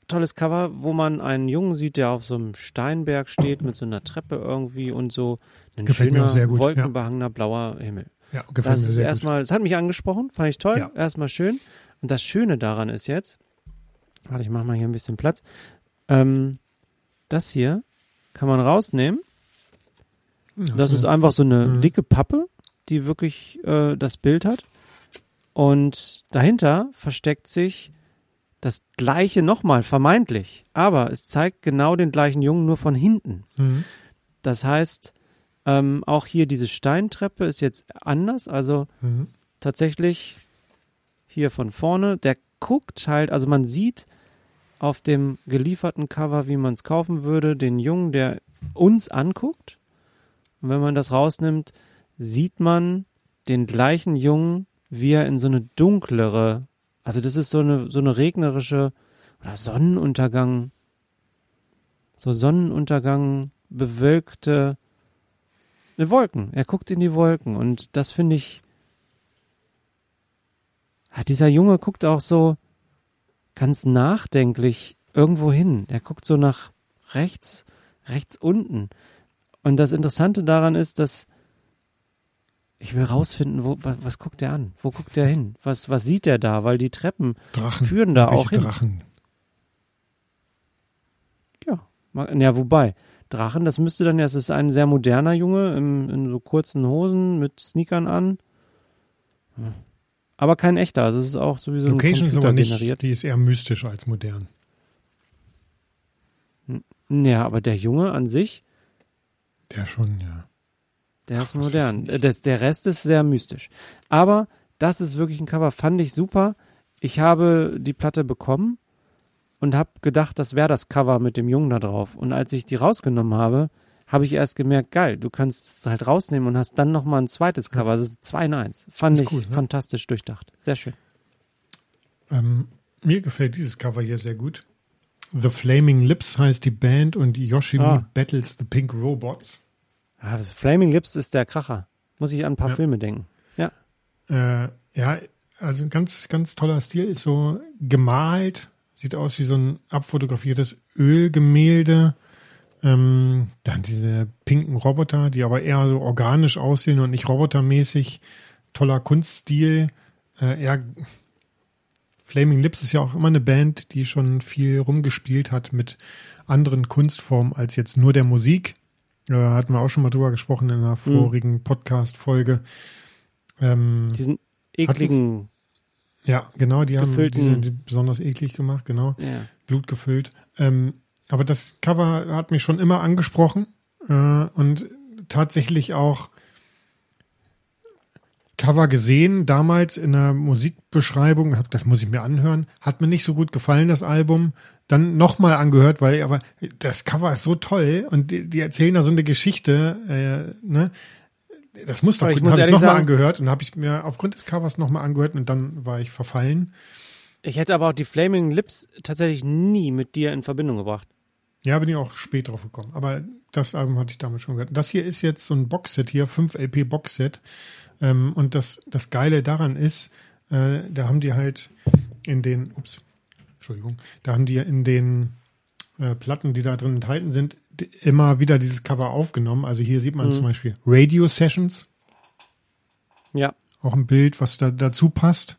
Tolles Cover, wo man einen Jungen sieht, der auf so einem Steinberg steht mit so einer Treppe irgendwie und so ein Gefällt mir schöner, auch sehr gut, ja. wolkenbehangener blauer Himmel. Ja, gefällt Das mir sehr gut. erstmal, das hat mich angesprochen, fand ich toll, Ja. erstmal schön. Und das Schöne daran ist jetzt, warte, ich mache mal hier ein bisschen Platz. Ähm, das hier kann man rausnehmen. Das ist einfach so eine Mhm. dicke Pappe, die wirklich äh, das Bild hat. Und dahinter versteckt sich das gleiche nochmal, vermeintlich. Aber es zeigt genau den gleichen Jungen, nur von hinten. Mhm. Das heißt, ähm, auch hier diese Steintreppe ist jetzt anders. Also Mhm. tatsächlich hier von vorne. Der guckt halt, also man sieht auf dem gelieferten Cover, wie man es kaufen würde, den Jungen, der uns anguckt. Und wenn man das rausnimmt, sieht man den gleichen Jungen, wie er in so eine dunklere, also das ist so eine, so eine regnerische oder Sonnenuntergang, so Sonnenuntergang bewölkte eine Wolken. Er guckt in die Wolken und das finde ich ja, dieser Junge guckt auch so ganz nachdenklich irgendwo hin. Er guckt so nach rechts, rechts unten. Und das Interessante daran ist, dass ich will rausfinden, wo, was, was guckt er an? Wo guckt er hin? Was, was sieht er da? Weil die Treppen Drachen. führen da Welche auch hin. Drachen. Ja, ja, wobei, Drachen, das müsste dann ja, es ist ein sehr moderner Junge im, in so kurzen Hosen mit Sneakern an. Aber kein echter, also es ist auch sowieso Location ist aber nicht, generiert. die ist eher mystisch als modern. Ja, aber der Junge an sich, Der schon, ja. der Ach, ist modern. Das, der Rest ist sehr mystisch. Aber das ist wirklich ein Cover, fand ich super. Ich habe die Platte bekommen und habe gedacht, das wäre das Cover mit dem Jungen da drauf. Und als ich die rausgenommen habe, habe ich erst gemerkt, geil, du kannst es halt rausnehmen und hast dann nochmal ein zweites Cover. Also zwei in eins. Fand Ist ich cool, ne? fantastisch durchdacht. Sehr schön. Ähm, mir gefällt dieses Cover hier sehr gut. The Flaming Lips heißt die Band und Yoshimi Ah. Battles the Pink Robots. Ah, das Flaming Lips ist der Kracher. Muss ich an ein paar Ja. Filme denken. Ja. Äh, ja, also ein ganz, ganz toller Stil. Ist so gemalt, sieht aus wie so ein abfotografiertes Ölgemälde. Ähm, dann diese pinken Roboter, die aber eher so organisch aussehen und nicht robotermäßig. Toller Kunststil. Äh, eher Flaming Lips ist ja auch immer eine Band, die schon viel rumgespielt hat mit anderen Kunstformen als jetzt nur der Musik. Äh, hatten wir auch schon mal drüber gesprochen in einer vorigen Podcast-Folge. Ähm, Diesen ekligen. ja, genau, die haben diese die besonders eklig gemacht, genau, Ja. Blut gefüllt. Ähm, aber das Cover hat mich schon immer angesprochen äh, und tatsächlich auch Cover gesehen, damals in der Musikbeschreibung, hab gedacht, muss ich mir anhören. Hat mir nicht so gut gefallen, das Album. Dann nochmal angehört, weil aber das Cover ist so toll und die, die erzählen da so eine Geschichte, äh, ne? Das muss doch gut. Habe ich nochmal angehört und habe ich mir aufgrund des Covers nochmal angehört und dann war ich verfallen. Ich hätte aber auch die Flaming Lips tatsächlich nie mit dir in Verbindung gebracht. Ja, bin ich auch spät drauf gekommen. Aber das Album hatte ich damals schon gehört. Das hier ist jetzt so ein Boxset hier, 5 LP Boxset. Ähm, und das, das Geile daran ist, äh, da haben die halt in den, ups, Entschuldigung, da haben die in den äh, Platten, die da drin enthalten sind, immer wieder dieses Cover aufgenommen. Also hier sieht man Mhm. zum Beispiel Radio Sessions, Ja. auch ein Bild, was da dazu passt.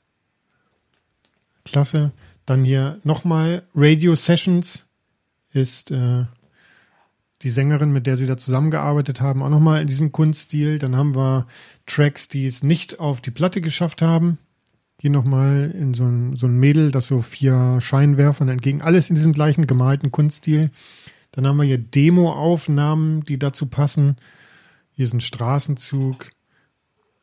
Klasse. Dann hier nochmal Radio Sessions ist äh, die Sängerin, mit der sie da zusammengearbeitet haben, auch nochmal in diesem Kunststil. Dann haben wir Tracks, die es nicht auf die Platte geschafft haben. Hier nochmal in so ein, so ein Mädel, das so vier Scheinwerfern entgegen. Alles in diesem gleichen gemalten Kunststil. Dann haben wir hier Demo-Aufnahmen, die dazu passen. Hier ist ein Straßenzug.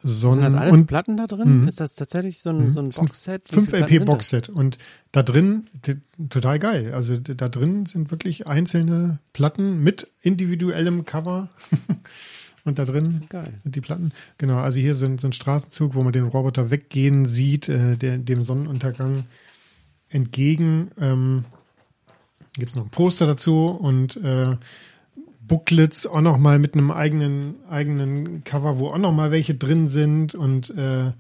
Sonnen Sind das alles und Platten da drin? Mhm. ist das tatsächlich so ein, Mhm. so ein Boxset? Wie 5 viele Platten sind LP das? Boxset und da drin total geil. Also da drin sind wirklich einzelne Platten mit individuellem Cover Und da drin sind die Platten. Genau, also hier sind so ein Straßenzug, wo man den Roboter weggehen sieht, äh, der, dem Sonnenuntergang entgegen. Ähm, Gibt es noch ein Poster dazu und äh, Booklets auch noch mal mit einem eigenen eigenen Cover, wo auch noch mal welche drin sind und äh,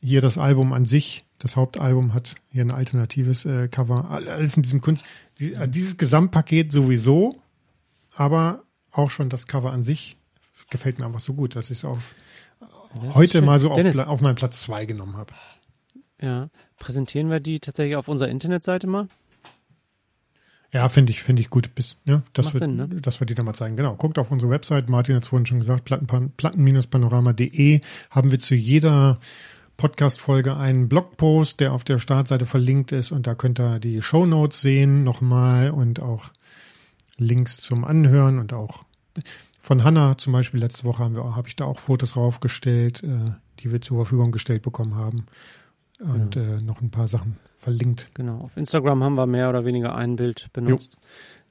hier das Album an sich, das Hauptalbum hat hier ein alternatives äh, Cover. Alles in diesem Kunst, die, äh, dieses Gesamtpaket sowieso, aber auch schon das Cover an sich gefällt mir einfach so gut, dass ich es auf Das heute mal so auf, auf meinen Platz zwei genommen habe. Ja. Präsentieren wir die tatsächlich auf unserer Internetseite mal? Ja, finde ich, finde ich gut. Bis, ja, dass, Macht wir, Sinn, ne? dass wir die da mal zeigen. Genau. Guckt auf unsere Website. Martin hat es vorhin schon gesagt. Platten, platten-panorama.de haben wir zu jeder Podcast-Folge einen Blogpost, der auf der Startseite verlinkt ist. Und da könnt ihr die Shownotes sehen nochmal und auch Links zum Anhören und auch von Hanna zum Beispiel letzte Woche haben wir, habe ich da auch Fotos raufgestellt, äh, die wir zur Verfügung gestellt bekommen haben. Und äh, noch ein paar Sachen verlinkt. Genau. Auf Instagram haben wir mehr oder weniger ein Bild benutzt.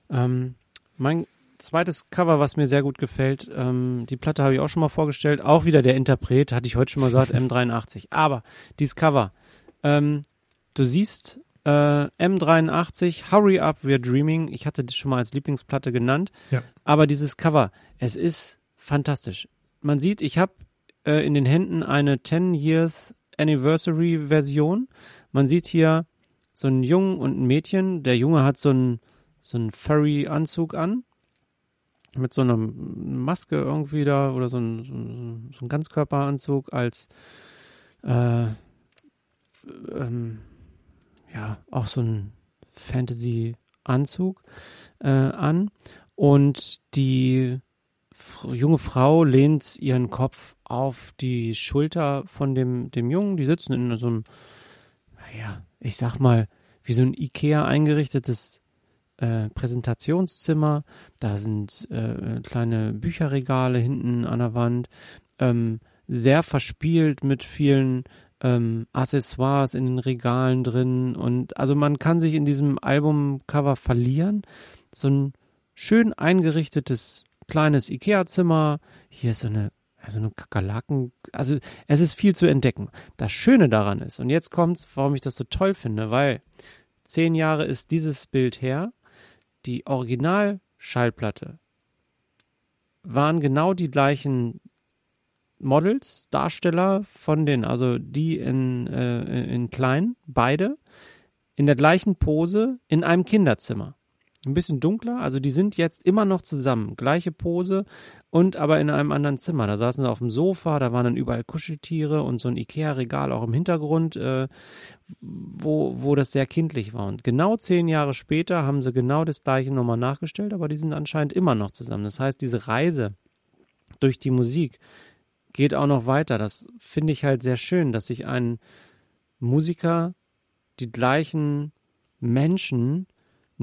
Ähm, mein zweites Cover, was mir sehr gut gefällt, ähm, die Platte habe ich auch schon mal vorgestellt. Auch wieder der Interpret, hatte ich heute schon mal gesagt, M83. Aber dieses Cover, ähm, du siehst äh, M83, Hurry Up, We're Dreaming. Ich hatte das schon mal als Lieblingsplatte genannt. Ja. Aber dieses Cover, es ist fantastisch. Man sieht, ich habe äh, in den Händen eine 10 Years Anniversary Version. Man sieht hier so einen Jungen und ein Mädchen. Der Junge hat so einen, so einen Furry-Anzug an. Mit so einer Maske irgendwie da oder so ein, so ein, so ein Ganzkörperanzug als äh, ähm, ja, auch so ein Fantasy-Anzug äh, an. Und die junge Frau lehnt ihren Kopf auf die Schulter von dem, dem Jungen. Die sitzen in so einem, naja, ich sag mal, wie so ein Ikea eingerichtetes äh, Präsentationszimmer. Da sind äh, kleine Bücherregale hinten an der Wand. Ähm, sehr verspielt mit vielen ähm, Accessoires in den Regalen drin. Und also man kann sich in diesem Albumcover verlieren. So ein schön eingerichtetes kleines Ikea-Zimmer. Hier ist so eine, also eine Kakerlaken. Also es ist viel zu entdecken. Das Schöne daran ist, und jetzt kommt's, warum ich das so toll finde, weil zehn Jahre ist dieses Bild her. Die Originalschallplatte waren genau die gleichen Models, Darsteller von den, also die in, äh, in klein, beide, in der gleichen Pose in einem Kinderzimmer. Ein bisschen dunkler, also die sind jetzt immer noch zusammen, gleiche Pose und aber in einem anderen Zimmer. Da saßen sie auf dem Sofa, da waren dann überall Kuscheltiere und so ein Ikea-Regal auch im Hintergrund, äh, wo, wo das sehr kindlich war. Und genau zehn Jahre später haben sie genau das gleiche nochmal nachgestellt, aber die sind anscheinend immer noch zusammen. Das heißt, diese Reise durch die Musik geht auch noch weiter. Das finde ich halt sehr schön, dass sich ein Musiker die gleichen Menschen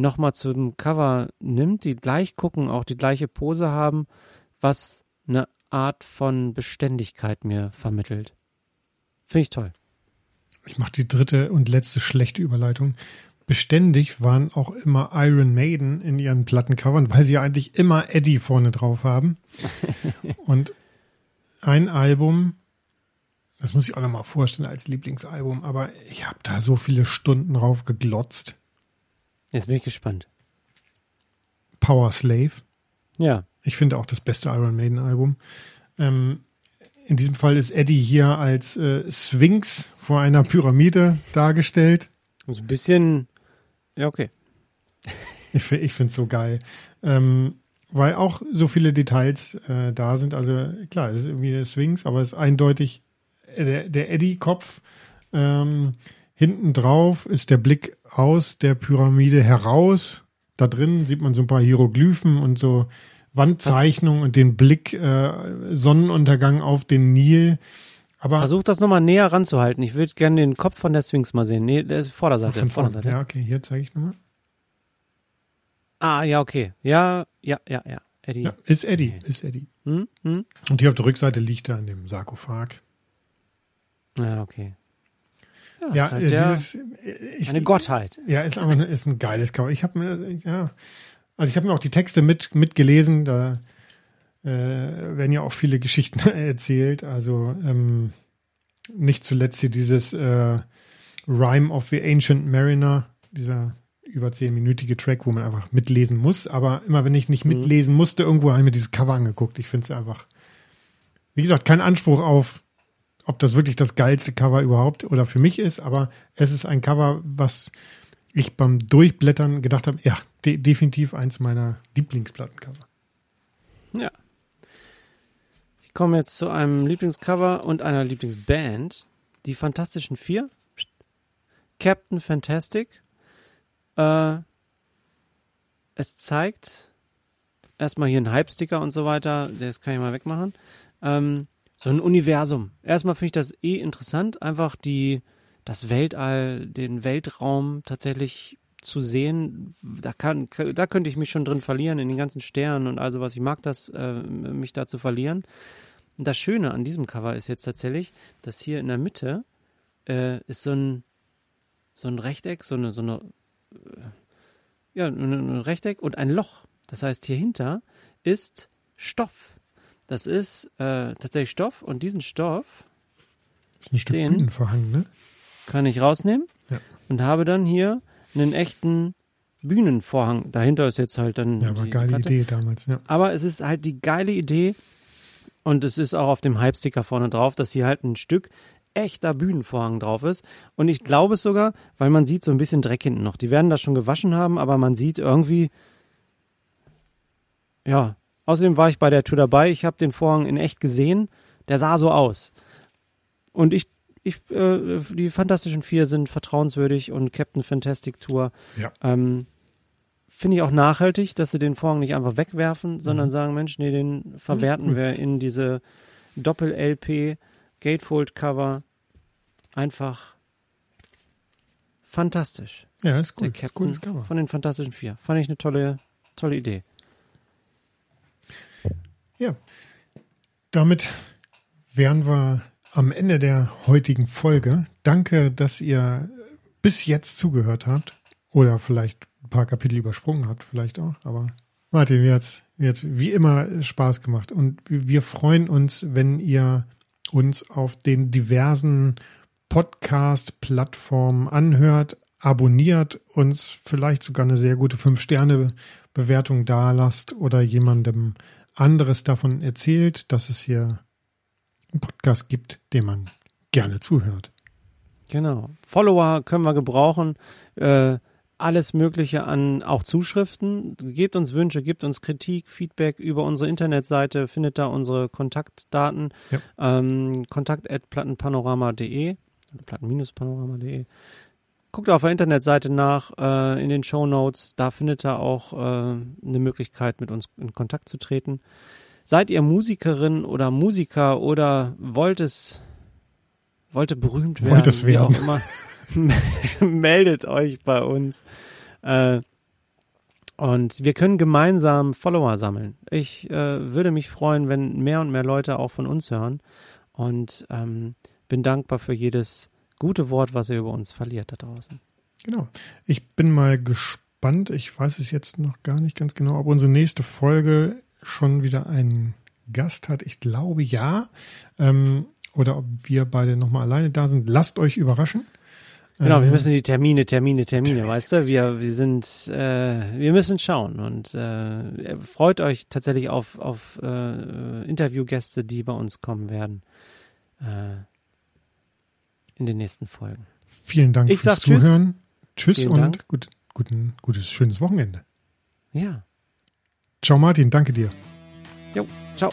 nochmal zum Cover nimmt, die gleich gucken, auch die gleiche Pose haben, was eine Art von Beständigkeit mir vermittelt. Finde ich toll. Ich mache die dritte und letzte schlechte Überleitung. Beständig waren auch immer Iron Maiden in ihren Plattencovern, weil sie ja eigentlich immer Eddie vorne drauf haben. und ein Album, das muss ich auch nochmal vorstellen als Lieblingsalbum, aber ich habe da so viele Stunden drauf geglotzt. Jetzt bin ich gespannt. Power Slave. Ja, Ich finde auch das beste Iron Maiden Album. Ähm, in diesem Fall ist Eddie hier als äh, Sphinx vor einer Pyramide dargestellt. so ein bisschen, ja, okay. Ich, ich finde es so geil. Ähm, weil auch so viele Details äh, da sind. Also klar, es ist irgendwie eine Sphinx, aber es ist eindeutig äh, der, der Eddie-Kopf. Ähm, hinten drauf ist der Blick aus der Pyramide heraus. Da drin sieht man so ein paar Hieroglyphen und so Wandzeichnungen und den Blick äh, Sonnenuntergang auf den Nil. Aber Versuch das nochmal näher ranzuhalten. Ich würde gerne den Kopf von der Sphinx mal sehen. Nee, der ist Vorderseite. von. Vorderseite. Ja, okay, hier zeige ich nochmal. Ah, ja, okay. Ja, ja, ja, ja. Eddie. Ja, ist Eddie, ist Eddie. Hm? Hm? Und hier auf der Rückseite liegt er in dem Sarkophag. Ja, okay. Ja, ist halt äh, der- dieses äh, ich, Eine Gottheit. Ja, ist aber ist ein geiles Cover. Ich habe mir ja, also ich habe mir auch die Texte mit mitgelesen. Da äh, werden ja auch viele Geschichten erzählt. Also ähm, nicht zuletzt hier dieses äh, Rhyme of the Ancient Mariner, dieser über zehnminütige Track, wo man einfach mitlesen muss. Aber immer wenn ich nicht mhm. mitlesen musste, irgendwo habe ich mir dieses Cover angeguckt. Ich finde es einfach, wie gesagt, kein Anspruch auf, ob das wirklich das geilste Cover überhaupt oder für mich ist, aber es ist ein Cover, was ich beim Durchblättern gedacht habe, ja, de definitiv eins meiner Lieblingsplattencover. Ja. Ich komme jetzt zu einem Lieblingscover und einer Lieblingsband. Die Fantastischen Vier. Captain Fantastic. Äh, es zeigt erstmal hier ein Hype-Sticker und so weiter. Das kann ich mal wegmachen. Ähm, so ein Universum. Erstmal finde ich das eh interessant, einfach die, das Weltall, den Weltraum tatsächlich zu sehen, da kann, da könnte ich mich schon drin verlieren in den ganzen Sternen und also was. Ich mag das, äh, mich da zu verlieren. Und das Schöne an diesem Cover ist jetzt tatsächlich, dass hier in der Mitte äh, ist so ein so ein Rechteck, so eine so eine äh, ja ein Rechteck und ein Loch. Das heißt, hier hinter ist Stoff. Das ist äh, tatsächlich Stoff und diesen Stoff das ist ein Stück Bühnenvorhang, ne? Kann ich rausnehmen ja. und habe dann hier einen echten Bühnenvorhang. Dahinter ist jetzt halt dann. Ja, war eine geile Platte. Idee damals, ja. Aber es ist halt die geile Idee und es ist auch auf dem Hype-Sticker vorne drauf, dass hier halt ein Stück echter Bühnenvorhang drauf ist. Und ich glaube es sogar, weil man sieht so ein bisschen Dreck hinten noch. Die werden das schon gewaschen haben, aber man sieht irgendwie, ja. Außerdem war ich bei der Tour dabei. Ich habe den Vorhang in echt gesehen. Der sah so aus. Und ich ich, äh, die Fantastischen Vier sind vertrauenswürdig und Captain Fantastic Tour. Ja. Ähm, Finde ich auch nachhaltig, dass sie den Vorhang nicht einfach wegwerfen, sondern mhm. sagen, Mensch, nee, den verwerten mhm. wir in diese Doppel-LP, Gatefold-Cover. Einfach fantastisch. Ja, ist cool. Der Captain Cover. von den Fantastischen Vier. Fand ich eine tolle, tolle Idee. Ja. Damit wären wir am Ende der heutigen Folge. Danke, dass ihr bis jetzt zugehört habt oder vielleicht ein paar Kapitel übersprungen habt, vielleicht auch. Aber Martin, mir hat's, mir hat's wie immer Spaß gemacht und wir freuen uns, wenn ihr uns auf den diversen Podcast-Plattformen anhört, abonniert, uns vielleicht sogar eine sehr gute 5-Sterne-Bewertung da lasst oder jemandem anderes davon erzählt, dass es hier einen Podcast gibt, dem man gerne zuhört. Genau. Follower können wir gebrauchen. Äh, alles Mögliche an auch Zuschriften. Gebt uns Wünsche, gebt uns Kritik, Feedback über unsere Internetseite, findet da unsere Kontaktdaten. Ja. Ähm, kontakt at plattenpanorama.de platten-panorama.de. Guckt auf der Internetseite nach, äh, in den Show Notes. Da findet ihr auch äh, eine Möglichkeit, mit uns in Kontakt zu treten. Seid ihr Musikerin oder Musiker oder wollt es, wollte berühmt werden? Wollt es werden. meldet euch bei uns. Äh, und wir können gemeinsam Follower sammeln. Ich äh, würde mich freuen, wenn mehr und mehr Leute auch von uns hören. Und ähm, bin dankbar für jedes gute Wort, was ihr über uns verliert da draußen. Genau. Ich bin mal gespannt. Ich weiß es jetzt noch gar nicht ganz genau, ob unsere nächste Folge schon wieder einen Gast hat. Ich glaube ja. Ähm, oder ob wir beide nochmal alleine da sind. Lasst euch überraschen. Genau, wir ähm, müssen die Termine, Termine, Termine, Termine. weißt du? Wir, wir sind, äh, wir müssen schauen und äh, freut euch tatsächlich auf, auf äh, Interviewgäste, die bei uns kommen werden äh, in den nächsten Folgen. Vielen Dank ich fürs Zuhören. Tschüss, tschüss und gut, guten, gutes, schönes Wochenende. Ja. Ciao Martin, danke dir. Jo, ciao.